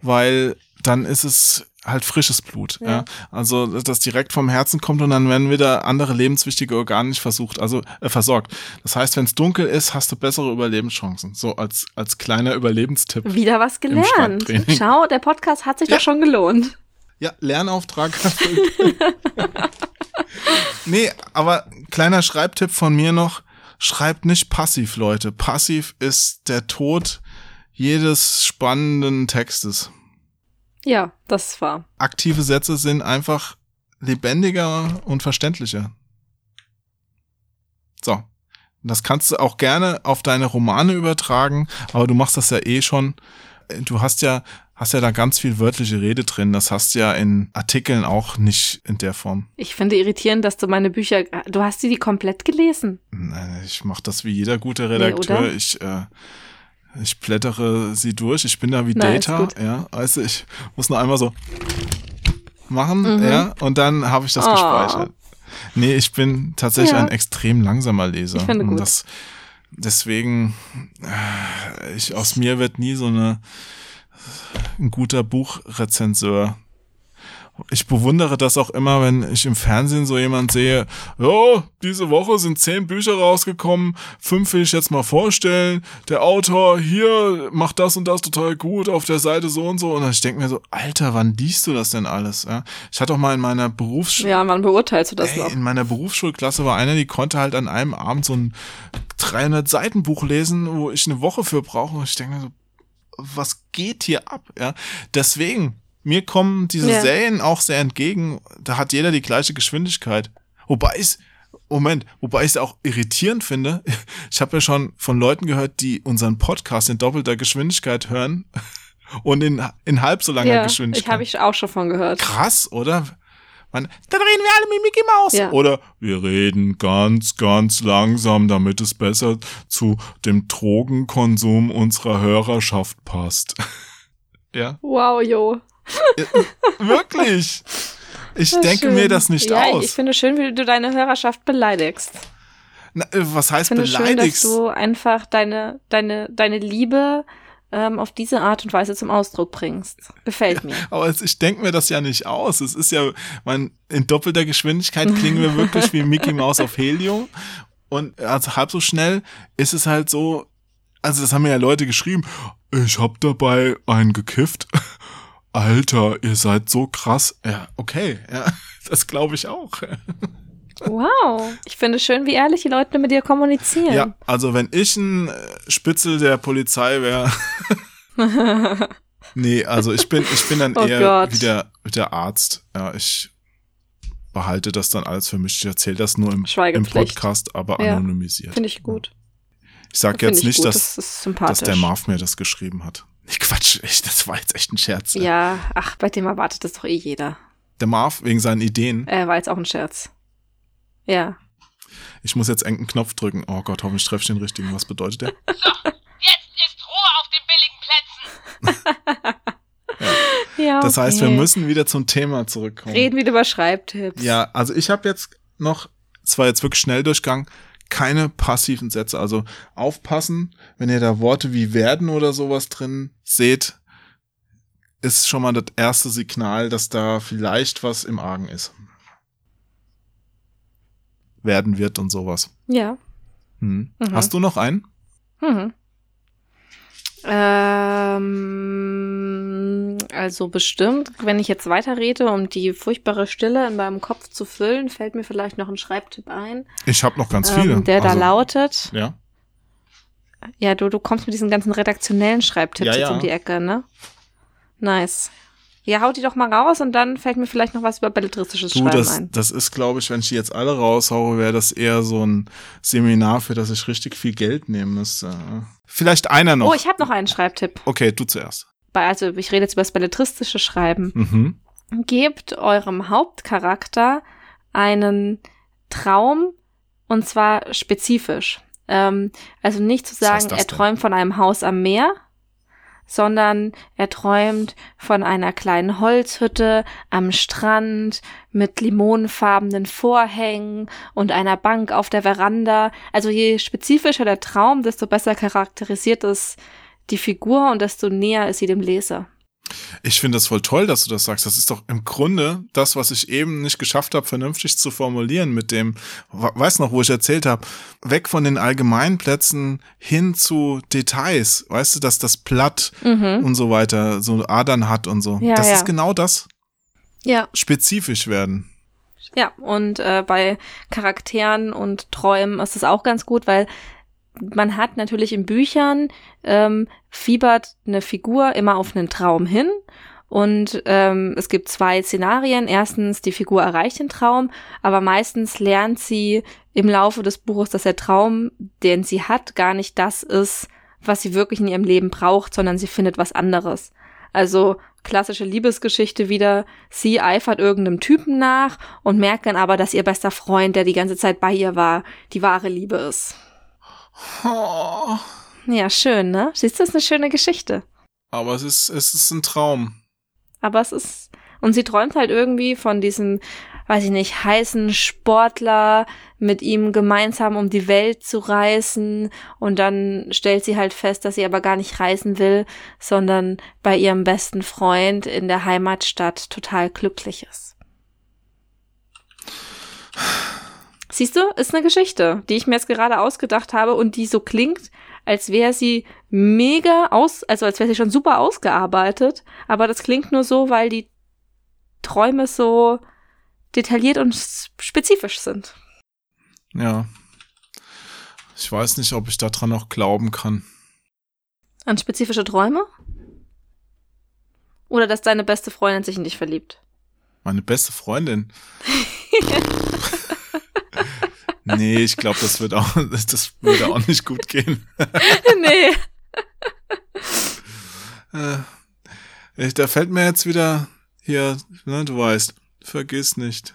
weil dann ist es halt frisches Blut. Ja. Ja. Also das direkt vom Herzen kommt und dann werden wieder andere lebenswichtige Organe nicht versucht, also äh, versorgt. Das heißt, wenn es dunkel ist, hast du bessere Überlebenschancen. So als als kleiner Überlebenstipp. Wieder was gelernt. Schau, der Podcast hat sich Ja. doch schon gelohnt. Ja, Lernauftrag nee, aber kleiner Schreibtipp von mir noch. Schreibt nicht passiv, Leute. Passiv ist der Tod jedes spannenden Textes. Ja, das war. Aktive Sätze sind einfach lebendiger und verständlicher. So. Das kannst du auch gerne auf deine Romane übertragen, aber du machst das ja eh schon. Du hast ja, hast ja da ganz viel wörtliche Rede drin. Das hast du ja in Artikeln auch nicht in der Form. Ich finde irritierend, dass du meine Bücher. Du hast sie die komplett gelesen. Nein, ich mache das wie jeder gute Redakteur. oder? ich, äh, ich blättere sie durch. Ich bin da wie ist Data. Ja, du, ich muss nur einmal so machen, Mhm. ja, und dann habe ich das Oh. gespeichert. Nee, ich bin tatsächlich Ja. ein extrem langsamer Leser. Ich finde Und gut. Das, deswegen, äh, ich, aus mir wird nie so eine, ein guter Buchrezenseur. Ich bewundere das auch immer, wenn ich im Fernsehen so jemand sehe, ja, diese Woche sind zehn Bücher rausgekommen, fünf will ich jetzt mal vorstellen, der Autor hier macht das und das total gut, auf der Seite so und so. Und ich denke mir so, Alter, wann liest du das denn alles? Ja? Ich hatte auch mal in meiner Berufsschule. Ja, wann beurteilst du das Ey, noch? in meiner Berufsschulklasse war einer, die konnte halt an einem Abend so ein 300 Seiten Buch lesen, wo ich eine Woche für brauche. Und ich denke mir so, was geht hier ab? Ja, deswegen mir kommen diese Ja. Serien auch sehr entgegen. Da hat jeder die gleiche Geschwindigkeit. Wobei ich Moment, wobei ich es auch irritierend finde. Ich habe ja schon von Leuten gehört, die unseren Podcast in doppelter Geschwindigkeit hören und in, in halb so langer Ja, ich Geschwindigkeit. habe ich auch schon von gehört. Krass, oder? Man, dann reden wir alle mit Mickey Mouse. Ja. Oder wir reden ganz, ganz langsam, damit es besser zu dem Drogenkonsum unserer Hörerschaft passt. ja, Wow, jo. wirklich. Ich Das denke schön. mir das nicht ja, aus. Ich finde schön, wie du deine Hörerschaft beleidigst. Na, äh, was Ich heißt finde schön, dass beleidigst? du einfach deine, deine, deine Liebe ähm, auf diese Art und Weise zum Ausdruck bringst. Gefällt mir. Aber es- ich denke mir das ja nicht aus. Es ist ja, man, in doppelter Geschwindigkeit klingen wir wirklich wie Mickey Mouse auf Helium. Und also halb so schnell ist es halt so, also das haben mir ja Leute geschrieben, ich hab dabei einen gekifft. Alter, ihr seid so krass. Ja, okay, ja, das glaube ich auch. Wow. Ich finde schön, wie ehrlich die Leute mit dir kommunizieren. Ja, also wenn ich ein äh, Spitzel der Polizei wäre, nee, also ich bin, ich bin dann Oh eher Gott. wie der, wie der Arzt. Ja, ich behalte das dann alles für mich. Ich erzähle das nur im, im. Podcast, aber Ja, anonymisiert. Finde ich gut. Ich sage jetzt ich nicht, gut. dass, das dass der Marv mir das geschrieben hat. Nee, Quatsch, ich, das war jetzt echt ein Scherz. Ja, ach, bei dem erwartet das doch eh jeder. Der Marv wegen seinen Ideen. Äh, war jetzt auch ein Scherz. Ja. Ich muss jetzt irgendeinen Knopf drücken. Oh Gott, hoffentlich treffe ich den richtigen. Was bedeutet der? Jetzt ist Ruhe auf den billigen Plätzen. Ja. Das heißt, wir okay. müssen wieder zum Thema zurückkommen. Reden wieder über Schreibtipps. Ja, also ich habe jetzt noch, zwar jetzt wirklich Schnelldurchgang, keine passiven Sätze. Also aufpassen, wenn ihr da Worte wie werden oder sowas drin seht, ist schon mal das erste Signal, dass da vielleicht was im Argen ist. Werden wird und sowas. Ja. Hm. Mhm. Hast du noch einen? Mhm. Ähm, also bestimmt, wenn ich jetzt weiterrede, um die furchtbare Stille in meinem Kopf zu füllen, fällt mir vielleicht noch ein Schreibtipp ein, Ich habe noch ganz viele. ähm, der da Also, lautet. Ja. Ja, du, du kommst mit diesen ganzen redaktionellen Schreibtipps Ja, jetzt ja. um die Ecke, ne? Nice. Ja, haut die doch mal raus und dann fällt mir vielleicht noch was über belletristisches Du, Schreiben das, ein. das ist, glaube ich, wenn ich die jetzt alle raushaue, wäre das eher so ein Seminar, für das ich richtig viel Geld nehmen müsste. Vielleicht einer noch. Oh, ich habe noch einen Schreibtipp. okay, du zuerst. Bei, also ich rede jetzt über das belletristische Schreiben. Mhm. Gebt eurem Hauptcharakter einen Traum und zwar spezifisch. Ähm, also nicht zu sagen, er träumt von einem Haus am Meer, sondern er träumt von einer kleinen Holzhütte am Strand mit limonenfarbenen Vorhängen und einer Bank auf der Veranda. Also je spezifischer der Traum, desto besser charakterisiert es die Figur und desto näher ist sie dem Leser. Ich finde das voll toll, dass du das sagst. Das ist doch im Grunde das, was ich eben nicht geschafft habe, vernünftig zu formulieren mit dem, we- weiß noch, wo ich erzählt habe, weg von den Allgemeinplätzen hin zu Details. Weißt du, dass das Blatt Mhm. und so weiter so Adern hat und so. Ja, das ja. ist genau das. Ja, Spezifisch werden. Ja, und äh, bei Charakteren und Träumen ist es auch ganz gut, weil man hat natürlich in Büchern ähm, fiebert eine Figur immer auf einen Traum hin. Und ähm, es gibt zwei Szenarien. Erstens, die Figur erreicht den Traum, aber meistens lernt sie im Laufe des Buches, dass der Traum, den sie hat, gar nicht das ist, was sie wirklich in ihrem Leben braucht, sondern sie findet was anderes. Also klassische Liebesgeschichte wieder, sie eifert irgendeinem Typen nach und merkt dann aber, dass ihr bester Freund, der die ganze Zeit bei ihr war, die wahre Liebe ist. Oh, Ja, schön, ne? Siehst du, das ist eine schöne Geschichte. aber es ist, es ist ein Traum. Aber es ist, Und sie träumt halt irgendwie von diesem, weiß ich nicht, heißen Sportler mit ihm gemeinsam um die Welt zu reisen. Und dann stellt sie halt fest, dass sie aber gar nicht reisen will, sondern bei ihrem besten Freund in der Heimatstadt total glücklich ist. Siehst du, ist eine Geschichte, die ich mir jetzt gerade ausgedacht habe und die so klingt, als wäre sie mega aus, also als wäre sie schon super ausgearbeitet, aber das klingt nur so, weil die Träume so detailliert und spezifisch sind. Ja. Ich weiß nicht, ob ich daran noch glauben kann. An spezifische Träume? Oder dass deine beste Freundin sich in dich verliebt? Meine beste Freundin. nee, ich glaube, das wird auch, das würde auch nicht gut gehen. nee. äh, da fällt mir jetzt wieder hier, ne, du weißt, vergiss nicht.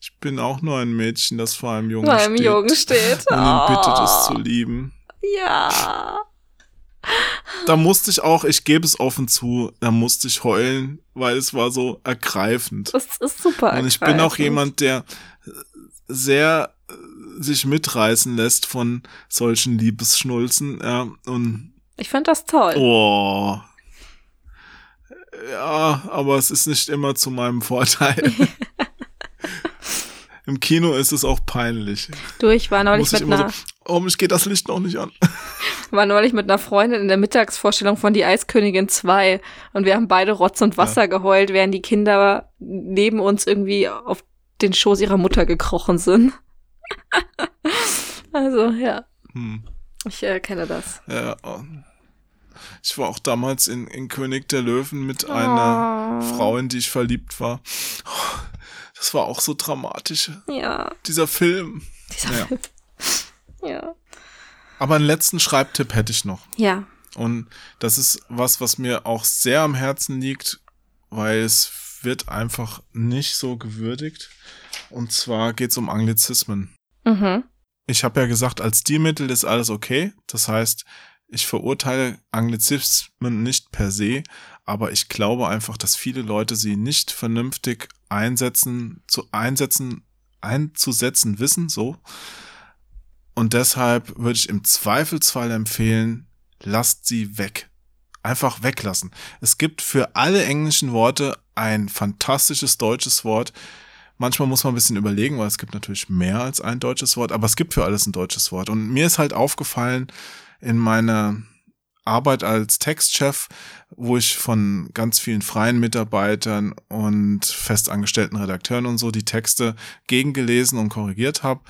Ich bin auch nur ein Mädchen, das vor einem Jungen Vor einem steht. Jungen steht. Und ihn bittet, es Oh. zu lieben. Ja. Da musste ich auch, ich gebe es offen zu, da musste ich heulen, weil es war so ergreifend. Das ist super. Und ich bin auch ergreifend. jemand, der sehr äh, sich mitreißen lässt von solchen Liebesschnulzen. Ja, und Ich finde das toll. oh. Ja, aber es ist nicht immer zu meinem Vorteil. Im Kino ist es auch peinlich. Du, ich war neulich mit einer, so, oh, mich geht das Licht noch nicht an. war neulich mit einer Freundin in der Mittagsvorstellung von Die Eiskönigin 2 und wir haben beide Rotz und Wasser geheult, während die Kinder neben uns irgendwie auf den Schoß ihrer Mutter gekrochen sind. also, ja, Hm. ich äh, kenne das. Ja, oh. ich war auch damals in, in König der Löwen mit einer Oh. Frau, in die ich verliebt war. Das war auch so dramatisch, Ja, dieser Film. dieser Ja. Film. Ja. Aber einen letzten Schreibtipp hätte ich noch. Ja. Und das ist was, was mir auch sehr am Herzen liegt, weil es wird einfach nicht so gewürdigt. Und zwar geht es um Anglizismen. Mhm. Ich habe ja gesagt, als Stilmittel ist alles okay. Das heißt, ich verurteile Anglizismen nicht per se, aber ich glaube einfach, dass viele Leute sie nicht vernünftig einsetzen, zu einsetzen, einzusetzen wissen, so. Und deshalb würde ich im Zweifelsfall empfehlen, lasst sie weg. Einfach weglassen. Es gibt für alle englischen Worte ein fantastisches deutsches Wort. Manchmal muss man ein bisschen überlegen, weil es gibt natürlich mehr als ein deutsches Wort, aber es gibt für alles ein deutsches Wort. Und mir ist halt aufgefallen in meiner Arbeit als Textchef, wo ich von ganz vielen freien Mitarbeitern und festangestellten Redakteuren und so die Texte gegengelesen und korrigiert habe,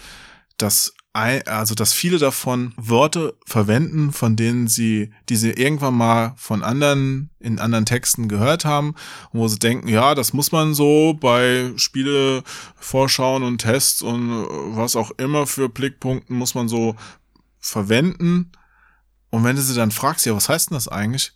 dass also dass viele davon Worte verwenden, von denen sie, die sie irgendwann mal von anderen in anderen Texten gehört haben, wo sie denken, ja, das muss man so bei Spielevorschauen und Tests und äh, was auch immer für Blickpunkten muss man so verwenden. Und wenn du sie dann fragst, ja, was heißt denn das eigentlich?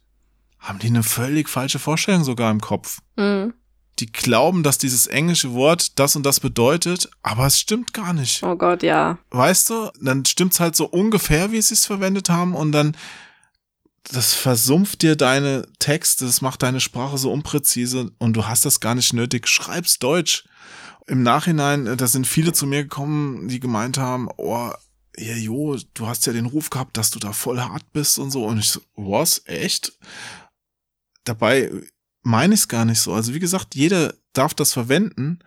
Haben die eine völlig falsche Vorstellung sogar im Kopf. Mhm. Die glauben, dass dieses englische Wort das und das bedeutet, aber es stimmt gar nicht. Oh Gott, ja. Weißt du, dann stimmt's halt so ungefähr, wie sie es verwendet haben und dann das versumpft dir deine Texte, das macht deine Sprache so unpräzise und du hast das gar nicht nötig. Schreib's Deutsch. Im Nachhinein, äh, da sind viele zu mir gekommen, die gemeint haben, oh, ja, jo, du hast ja den Ruf gehabt, dass du da voll hart bist und so. Und ich so, was? Echt? Dabei meine ich es gar nicht so. Also wie gesagt, jeder darf das verwenden,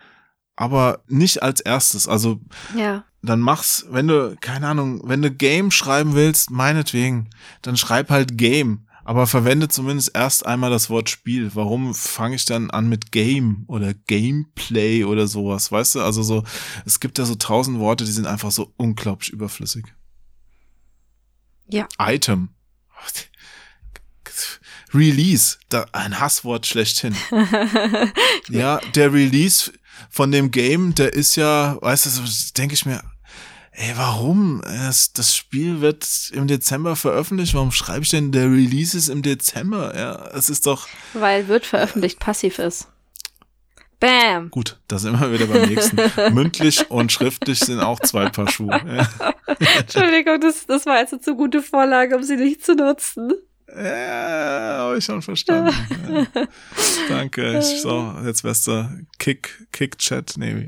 aber nicht als erstes. Also Ja. dann mach's, wenn du, keine Ahnung, wenn du Game schreiben willst, meinetwegen, dann schreib halt Game. Aber verwende zumindest erst einmal das Wort Spiel. Warum fange ich dann an mit Game oder Gameplay oder sowas? Weißt du, also so, es gibt ja so tausend Worte, die sind einfach so unglaublich überflüssig. Ja. Item. Release, da, ein Hasswort schlechthin. ja, der Release von dem Game, der ist ja, weißt du, denke ich mir, ey, warum? Das, das Spiel wird im Dezember veröffentlicht. Warum schreibe ich denn, der Release ist im Dezember? Ja, es ist doch Weil wird veröffentlicht passiv ist. Bam. gut. Da sind wir wieder beim nächsten. Mündlich und schriftlich sind auch zwei Paar Schuhe. Entschuldigung, das, das war jetzt eine zu gute Vorlage, um sie nicht zu nutzen. Ja, habe ich schon verstanden. Ja. Danke. Ich, so, jetzt wärst du Kick, Kick-Chat, nee.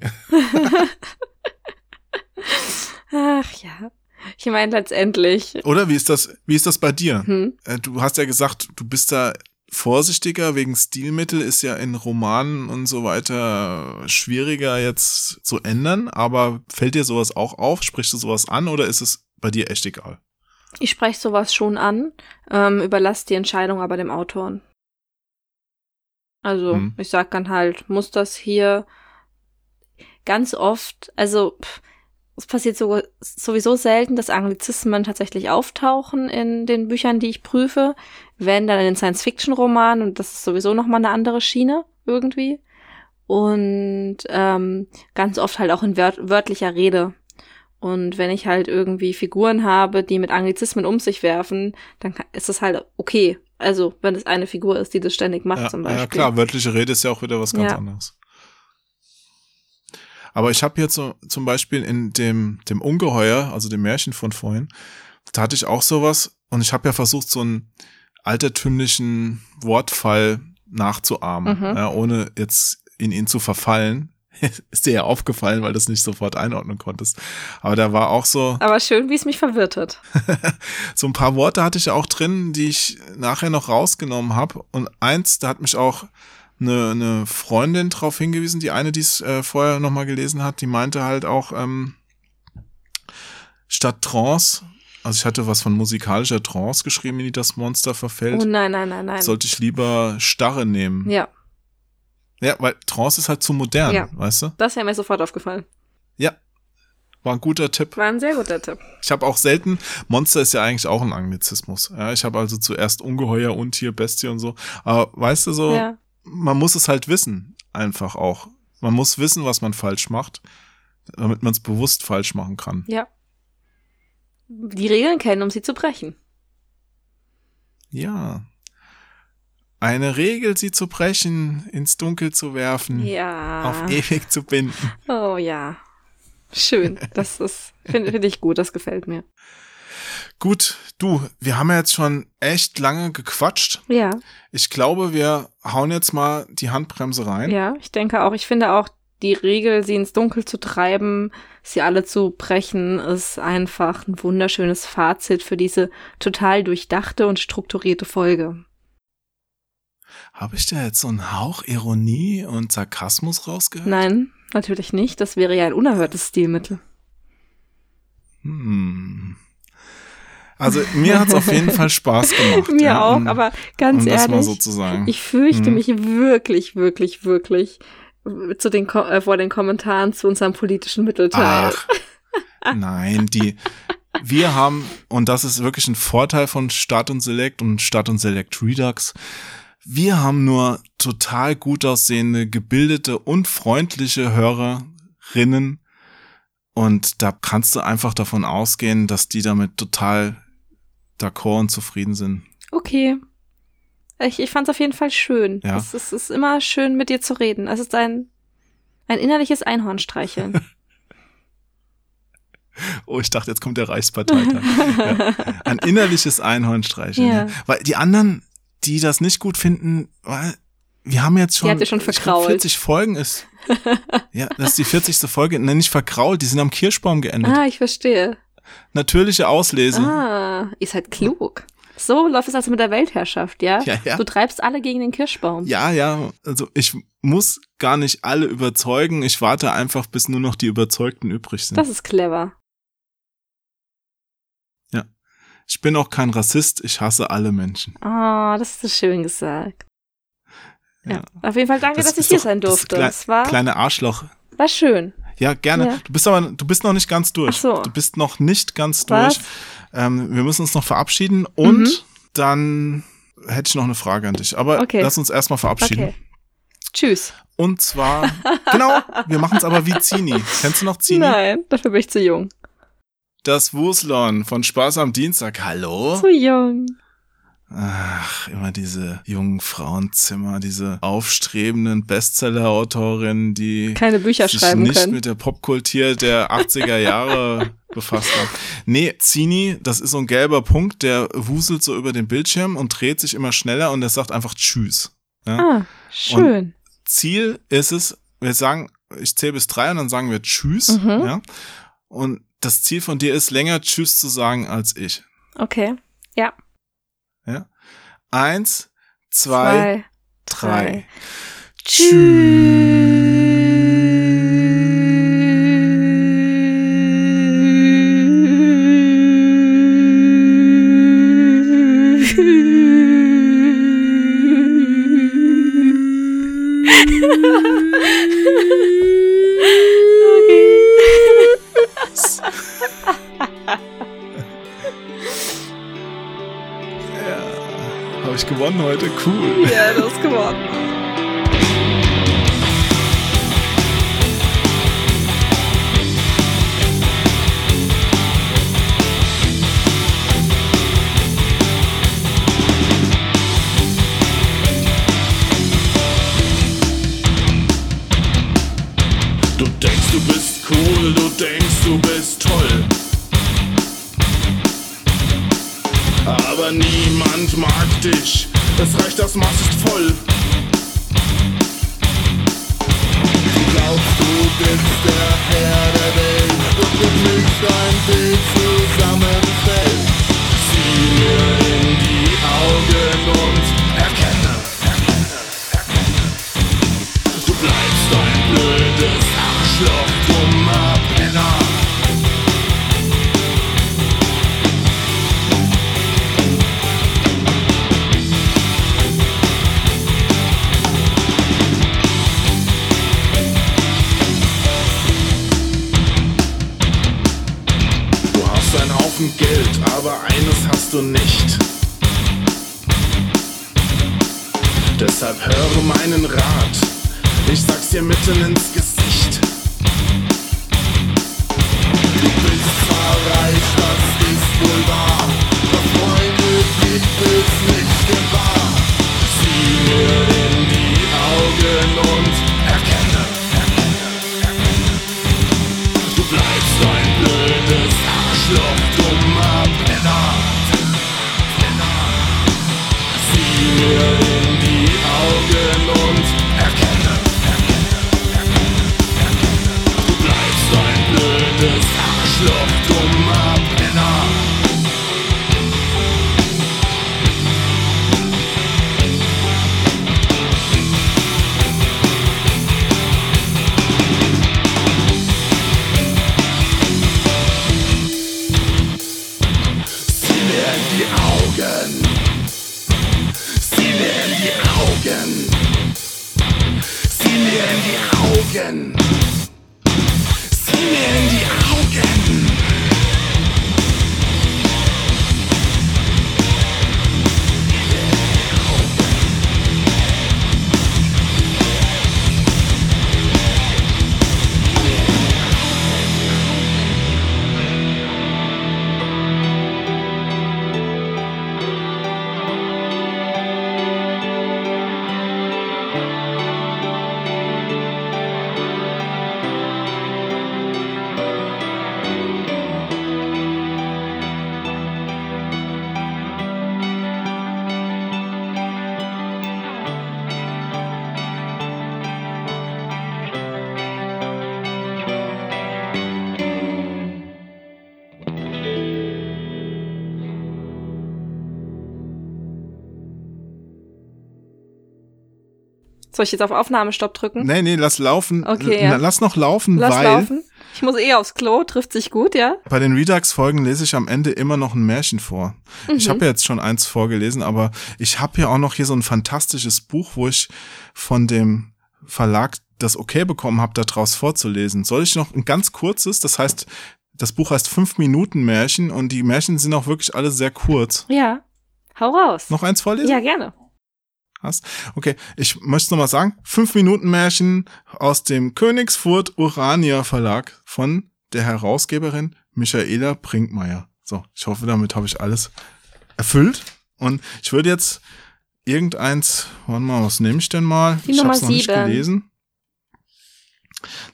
Ach ja. Ich meine letztendlich. Oder wie ist das, wie ist das bei dir? Hm? Äh, Du hast ja gesagt, du bist da vorsichtiger wegen Stilmittel, ist ja in Romanen und so weiter schwieriger jetzt zu ändern, aber fällt dir sowas auch auf? Sprichst du sowas an oder ist es bei dir echt egal? Ich spreche sowas schon an, ähm, überlasse die Entscheidung aber dem Autoren. Also, Hm. ich sag dann halt, muss das hier ganz oft, also pff, es passiert so, sowieso selten, dass Anglizismen tatsächlich auftauchen in den Büchern, die ich prüfe, wenn dann in den Science-Fiction-Romanen und das ist sowieso nochmal eine andere Schiene irgendwie. Und ähm, ganz oft halt auch in wört wörtlicher Rede. Und wenn ich halt irgendwie Figuren habe, die mit Anglizismen um sich werfen, dann ist das halt okay. Also, wenn es eine Figur ist, die das ständig macht ja, zum Beispiel. ja klar, wörtliche Rede ist ja auch wieder was ganz Ja. anderes. Aber ich habe jetzt so, zum Beispiel in dem, dem Ungeheuer, also dem Märchen von vorhin, da hatte ich auch sowas und ich habe ja versucht, so einen altertümlichen Wortfall nachzuahmen, Mhm. ja, ohne jetzt in ihn zu verfallen. Ist dir ja aufgefallen, weil du es nicht sofort einordnen konntest. Aber da war auch so, Aber schön, wie es mich verwirrt hat. so ein paar Worte hatte ich auch drin, die ich nachher noch rausgenommen habe. Und eins, da hat mich auch eine, eine Freundin drauf hingewiesen, die eine, die es äh, vorher nochmal gelesen hat, die meinte halt auch, ähm, statt Trance, also ich hatte was von musikalischer Trance geschrieben, in die das Monster verfällt, Oh nein, nein, nein, nein. sollte ich lieber Starre nehmen. ja, Ja, weil Trance ist halt zu modern, Ja. weißt du? das wäre mir sofort aufgefallen. Ja. War ein guter Tipp. War ein sehr guter Tipp. Ich habe auch selten, Monster ist ja eigentlich auch ein Anglizismus. Ja, ich habe also zuerst Ungeheuer, Untier, Bestie und so. Aber weißt du so, Ja. man muss es halt wissen, einfach auch. Man muss wissen, was man falsch macht, damit man es bewusst falsch machen kann. Ja. Die Regeln kennen, um sie zu brechen. Ja. Eine Regel, sie zu brechen, ins Dunkel zu werfen, Ja. auf ewig zu binden. Oh ja. Schön. Das ist, finde find ich gut, das gefällt mir. Gut, du, wir haben ja jetzt schon echt lange gequatscht. Ja, Ich glaube, wir hauen jetzt mal die Handbremse rein. ja, ich denke auch. Ich finde auch, die Regel, sie ins Dunkel zu treiben, sie alle zu brechen, ist einfach ein wunderschönes Fazit für diese total durchdachte und strukturierte Folge. Habe ich da jetzt so einen Hauch Ironie und Sarkasmus rausgehört? Nein, natürlich nicht. Das wäre ja ein unerhörtes Stilmittel. Hm. Also mir hat's auf jeden Fall Spaß gemacht. Mir ja, auch, um, aber ganz um ehrlich, so ich fürchte Mhm. mich wirklich, wirklich, wirklich zu den Ko äh, vor den Kommentaren zu unserem politischen Mittelteil. Ach, nein, die, wir haben, und das ist wirklich ein Vorteil von Start und Select und Start und Select Redux, wir haben nur total gut aussehende, gebildete und freundliche Hörerinnen. Und da kannst du einfach davon ausgehen, dass die damit total d'accord und zufrieden sind. Okay. Ich, ich fand es auf jeden Fall schön. Ja. Es, ist- es ist immer schön, mit dir zu reden. Es ist ein, ein innerliches Einhornstreicheln. Oh, ich dachte, jetzt kommt der Reichsparteitag. ja. Ein innerliches Einhornstreicheln. Ja. Weil die anderen, die das nicht gut finden, weil wir haben jetzt schon, Die schon ich glaub, verkrault. 40 Folgen ist. ja, das ist die 40. Folge. Nein, nicht verkrault, die sind am Kirschbaum geendet. ah, ich verstehe. Natürliche Auslese. Ah, ihr seid klug. So läuft es also mit der Weltherrschaft, ja? Ja, ja. Du treibst alle gegen den Kirschbaum. Ja, ja, also ich muss gar nicht alle überzeugen. Ich warte einfach, bis nur noch die Überzeugten übrig sind. Das ist clever. Ich bin auch kein Rassist, ich hasse alle Menschen. Ah, das ist so schön gesagt. Ja. Ja. Auf jeden Fall danke, Das dass ich hier doch sein das durfte. klei- Es war, Kleine Arschloch. war schön. Ja, gerne. Ja. Du bist aber, du bist noch nicht ganz durch. Ach so. Du bist noch nicht ganz Was? durch. Ähm, wir müssen uns noch verabschieden und Mhm. dann hätte ich noch eine Frage an dich. Aber Okay. lass uns erstmal verabschieden. Okay. Tschüss. Und zwar, genau, wir machen es aber wie Zini. Kennst du noch Zini? Nein, dafür bin ich zu jung. Das Wuslon von Spaß am Dienstag. Hallo? Zu jung. Ach, immer diese jungen Frauenzimmer, diese aufstrebenden Bestseller-Autorinnen, die Keine Bücher sich schreiben nicht können. mit der Popkultur der 80er Jahre befasst haben. Nee, Zini, das ist so ein gelber Punkt, der wuselt so über den Bildschirm und dreht sich immer schneller und der sagt einfach Tschüss. Ja? Ah, schön. Ziel ist es, wir sagen, ich zähle bis drei und dann sagen wir Tschüss. Mhm. Ja? Und das Ziel von dir ist, länger Tschüss zu sagen als ich. Okay. Ja. Eins, zwei, Zwei, drei. Ja, habe gewonnen heute, cool. Ja, du hast gewonnen. Du denkst, du bist cool, du denkst, du bist toll. Aber niemand mag dich, es reicht, das Maß ist voll. Du glaubst, du bist der Herr der Welt und mit mich dein Bild zusammenfällt. Sieh mir in die Augen und Geld, aber eines hast du nicht. Deshalb höre meinen Rat. Ich sag's dir mitten ins Gesicht. Du bist zwar reich, das ist wohl wahr. Doch Freunde gibt es nicht Soll ich jetzt auf Aufnahmestopp drücken? Nee, nee, lass laufen. Okay, ja. Lass noch laufen, Lass weil laufen. Ich muss eh aufs Klo, trifft sich gut, ja? bei den Redux-Folgen lese ich am Ende immer noch ein Märchen vor. Ich Mhm. habe ja jetzt schon eins vorgelesen, aber ich habe ja auch noch hier so ein fantastisches Buch, wo ich von dem Verlag das Okay bekommen habe, daraus vorzulesen. Soll ich noch ein ganz kurzes, das heißt, das Buch heißt fünf Minuten Märchen und die Märchen sind auch wirklich alle sehr kurz. Ja. Hau raus. Noch eins vorlesen? Ja, gerne. Hast? Okay, ich möchte noch mal sagen, fünf Minuten Märchen aus dem Königsfurt Urania Verlag von der Herausgeberin Michaela Brinkmeier. So, ich hoffe, damit habe ich alles erfüllt. Und ich würde jetzt irgendeins, warte mal, was nehme ich denn mal? Die ich Nummer hab's noch nicht sieben. gelesen.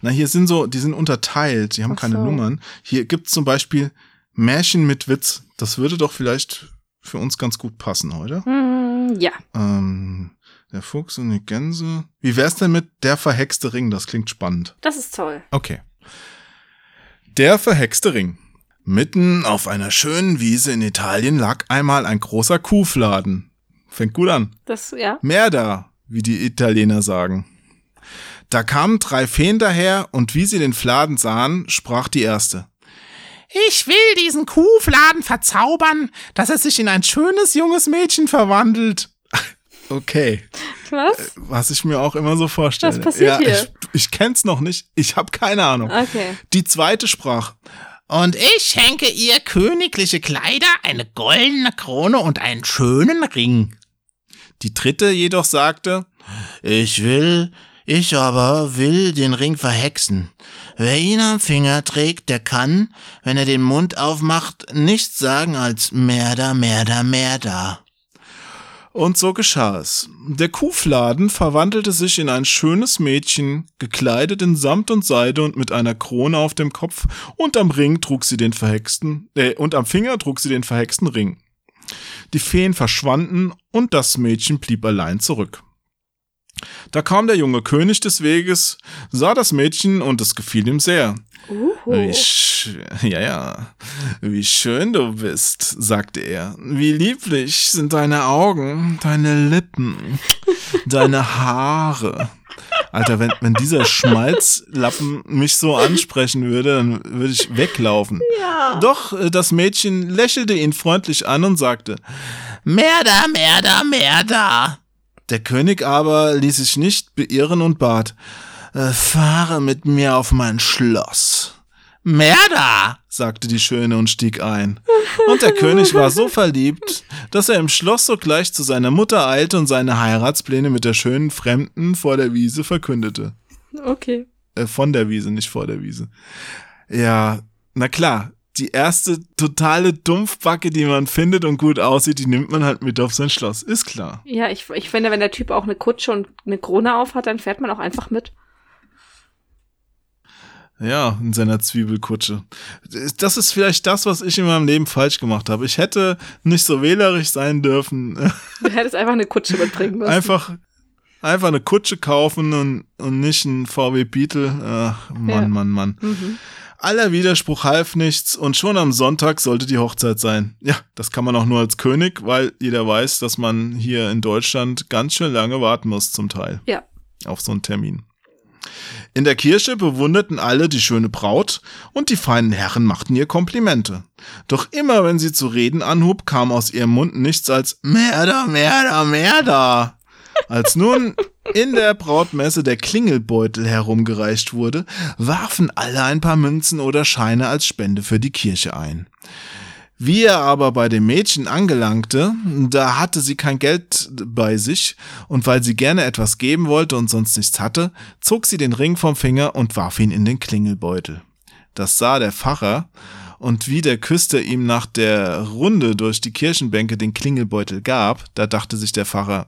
Na, hier sind so, die sind unterteilt, die haben Ach keine so. Nummern. Hier gibt's zum Beispiel Märchen mit Witz. Das würde doch vielleicht für uns ganz gut passen heute. Hm, ja. Ähm, der Fuchs und die Gänse. Wie wär's denn mit der verhexte Ring? Das klingt spannend. Das ist toll. Okay. Der verhexte Ring. Mitten auf einer schönen Wiese in Italien lag einmal ein großer Kuhfladen. Fängt gut an. Das, ja. Merda, wie die Italiener sagen. Da kamen drei Feen daher, und wie sie den Fladen sahen, sprach die erste. Ich will diesen Kuhfladen verzaubern, dass er sich in ein schönes junges Mädchen verwandelt. Okay, Was? was ich mir auch immer so vorstelle. Was passiert hier? Ich, ich kenn's noch nicht, ich habe keine Ahnung. Okay. Die zweite sprach. Und ich schenke ihr königliche Kleider, eine goldene Krone und einen schönen Ring. Die dritte jedoch sagte, ich will, ich aber will den Ring verhexen. Wer ihn am Finger trägt, der kann, wenn er den Mund aufmacht, nichts sagen als Merda, Merda, Merda. Und so geschah es. Der Kuhfladen verwandelte sich in ein schönes Mädchen, gekleidet in Samt und Seide und mit einer Krone auf dem Kopf, und am Ring trug sie den verhexten, äh, und am Finger trug sie den verhexten Ring. Die Feen verschwanden und das Mädchen blieb allein zurück. Da kam der junge König des Weges, sah das Mädchen und es gefiel ihm sehr. Uhu. Wie ja, ja. Wie schön du bist, sagte er. Wie lieblich sind deine Augen, deine Lippen, deine Haare. Alter, wenn, wenn dieser Schmalzlappen mich so ansprechen würde, dann würde ich weglaufen. Ja. Doch äh, das Mädchen lächelte ihn freundlich an und sagte, Merda, Merda, Merda. Der König aber ließ sich nicht beirren und bat, "Äh, fahre mit mir auf mein Schloss. Merda, sagte die Schöne und stieg ein. Und der König war so verliebt, dass er im Schloss sogleich zu seiner Mutter eilte und seine Heiratspläne mit der schönen Fremden vor der Wiese verkündete. Okay. Äh, von der Wiese, nicht vor der Wiese. Ja, na klar. Die erste totale Dumpfbacke, die man findet und gut aussieht, die nimmt man halt mit auf sein Schloss. Ist klar. Ja, ich, ich finde, wenn der Typ auch eine Kutsche und eine Krone auf hat, dann fährt man auch einfach mit. Ja, in seiner Zwiebelkutsche. Das ist vielleicht das, was ich in meinem Leben falsch gemacht habe. Ich hätte nicht so wählerisch sein dürfen. Du hättest einfach eine Kutsche mitbringen müssen. Einfach, einfach eine Kutsche kaufen und, und nicht ein VW Beetle. Ach, Mann, Ja. Mann, Mann. Mhm. Aller Widerspruch half nichts und schon am Sonntag sollte die Hochzeit sein. Ja, das kann man auch nur als König, weil jeder weiß, dass man hier in Deutschland ganz schön lange warten muss zum Teil Ja. auf so einen Termin. In der Kirche bewunderten alle die schöne Braut und die feinen Herren machten ihr Komplimente. Doch immer wenn sie zu reden anhub, kam aus ihrem Mund nichts als Merda, Merda, Merda. Als nun in der Brautmesse der Klingelbeutel herumgereicht wurde, warfen alle ein paar Münzen oder Scheine als Spende für die Kirche ein. Wie er aber bei dem Mädchen angelangte, da hatte sie kein Geld bei sich, und weil sie gerne etwas geben wollte und sonst nichts hatte, zog sie den Ring vom Finger und warf ihn in den Klingelbeutel. Das sah der Pfarrer, und wie der Küster ihm nach der Runde durch die Kirchenbänke den Klingelbeutel gab, da dachte sich der Pfarrer,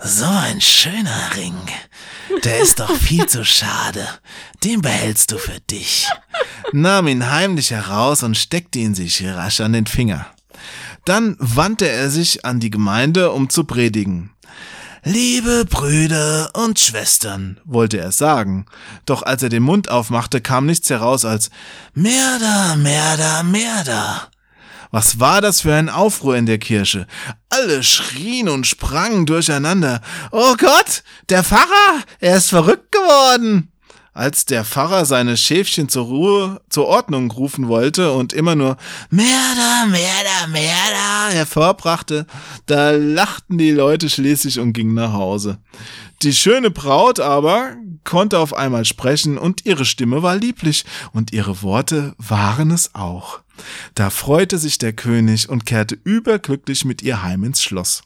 so ein schöner Ring. Der ist doch viel zu schade. Den behältst du für dich. Nahm ihn heimlich heraus und steckte ihn sich rasch an den Finger. Dann wandte er sich an die Gemeinde, um zu predigen. Liebe Brüder und Schwestern, wollte er sagen, doch als er den Mund aufmachte, kam nichts heraus als Merda, Merda, Merda. Was war das für ein Aufruhr in der Kirche? Alle schrien und sprangen durcheinander. Oh Gott, der Pfarrer, er ist verrückt geworden. Als der Pfarrer seine Schäfchen zur Ruhe, zur Ordnung rufen wollte und immer nur Merda, Merda, Merda hervorbrachte, da lachten die Leute schließlich und gingen nach Hause. Die schöne Braut aber konnte auf einmal sprechen und ihre Stimme war lieblich und ihre Worte waren es auch. Da freute sich der König und kehrte überglücklich mit ihr heim ins Schloss.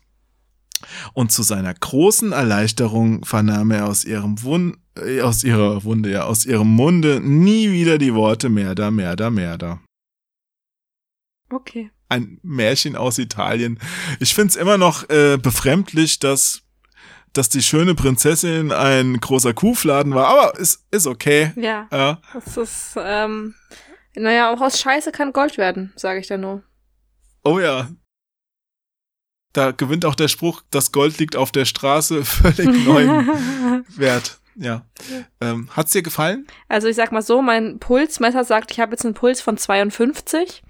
Und zu seiner großen Erleichterung vernahm er aus ihrem Wund, äh, aus ihrer Wunde, ja, aus ihrem Munde nie wieder die Worte Merda, Merda, Merda. Okay. ein Märchen aus Italien. Ich find's immer noch äh, befremdlich, dass dass die schöne Prinzessin ein großer Kuhfladen war, aber ist, ist okay. Ja. Ja. Das ist, ähm, naja, auch aus Scheiße kann Gold werden, sage ich da nur. Oh ja. Da gewinnt auch der Spruch, das Gold liegt auf der Straße, völlig neuen Wert. Ja. Ähm, hat's dir gefallen? Also ich sag mal so, mein Pulsmesser sagt, ich habe jetzt einen Puls von 52.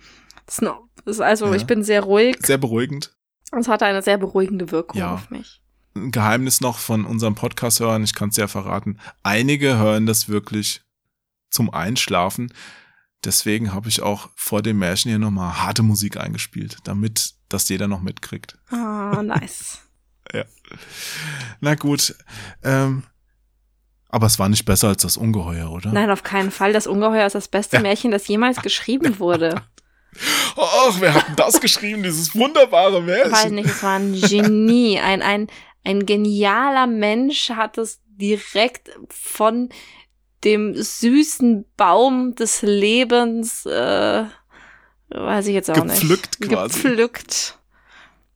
Das ist, ein, das ist also, Ja. ich bin sehr ruhig. Sehr beruhigend. Und es hatte eine sehr beruhigende Wirkung Ja. auf mich. Ein Geheimnis noch von unserem Podcast-Hörern, ich kann es ja verraten. Einige hören das wirklich zum Einschlafen. Deswegen habe ich auch vor dem Märchen hier nochmal harte Musik eingespielt, damit das jeder noch mitkriegt. Ah, nice. Na gut. Ähm, aber es war nicht besser als das Ungeheuer, oder? Nein, auf keinen Fall. Das Ungeheuer ist das beste Märchen, das jemals geschrieben wurde. Ach, wer hat denn das geschrieben, dieses wunderbare Ich weiß Märchen? nicht, es war ein Genie. Ein, ein, ein genialer Mensch hat es direkt von dem süßen Baum des Lebens, äh, weiß ich jetzt auch Gepflückt nicht. quasi. Gepflückt.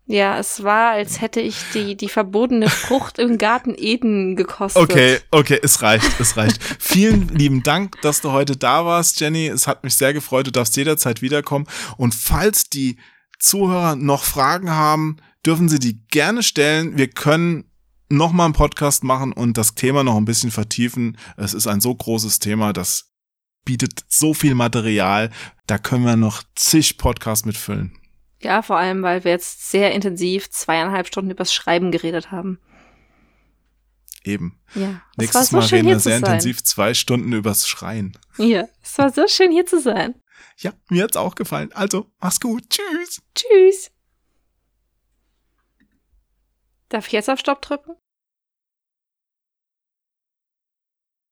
Ja, es war, als hätte ich die, die verbotene Frucht im Garten Eden gekostet. Okay, okay, es reicht, es reicht. Vielen lieben Dank, dass du heute da warst, Jenny. Es hat mich sehr gefreut. Du darfst jederzeit wiederkommen. Und falls die Zuhörer noch Fragen haben, dürfen sie die gerne stellen. Wir können noch mal einen Podcast machen und das Thema noch ein bisschen vertiefen. Es ist ein so großes Thema, das bietet so viel Material. Da können wir noch zig Podcasts mitfüllen. Ja, vor allem, weil wir jetzt sehr intensiv zweieinhalb Stunden übers Schreiben geredet haben. Eben. Ja, es Nächstes war so Mal schön reden wir sehr sein. intensiv zwei Stunden übers Schreien. Ja, es war so schön hier zu sein. Ja, mir hat's auch gefallen. Also, mach's gut. Tschüss. Tschüss. Darf ich jetzt auf Stopp drücken?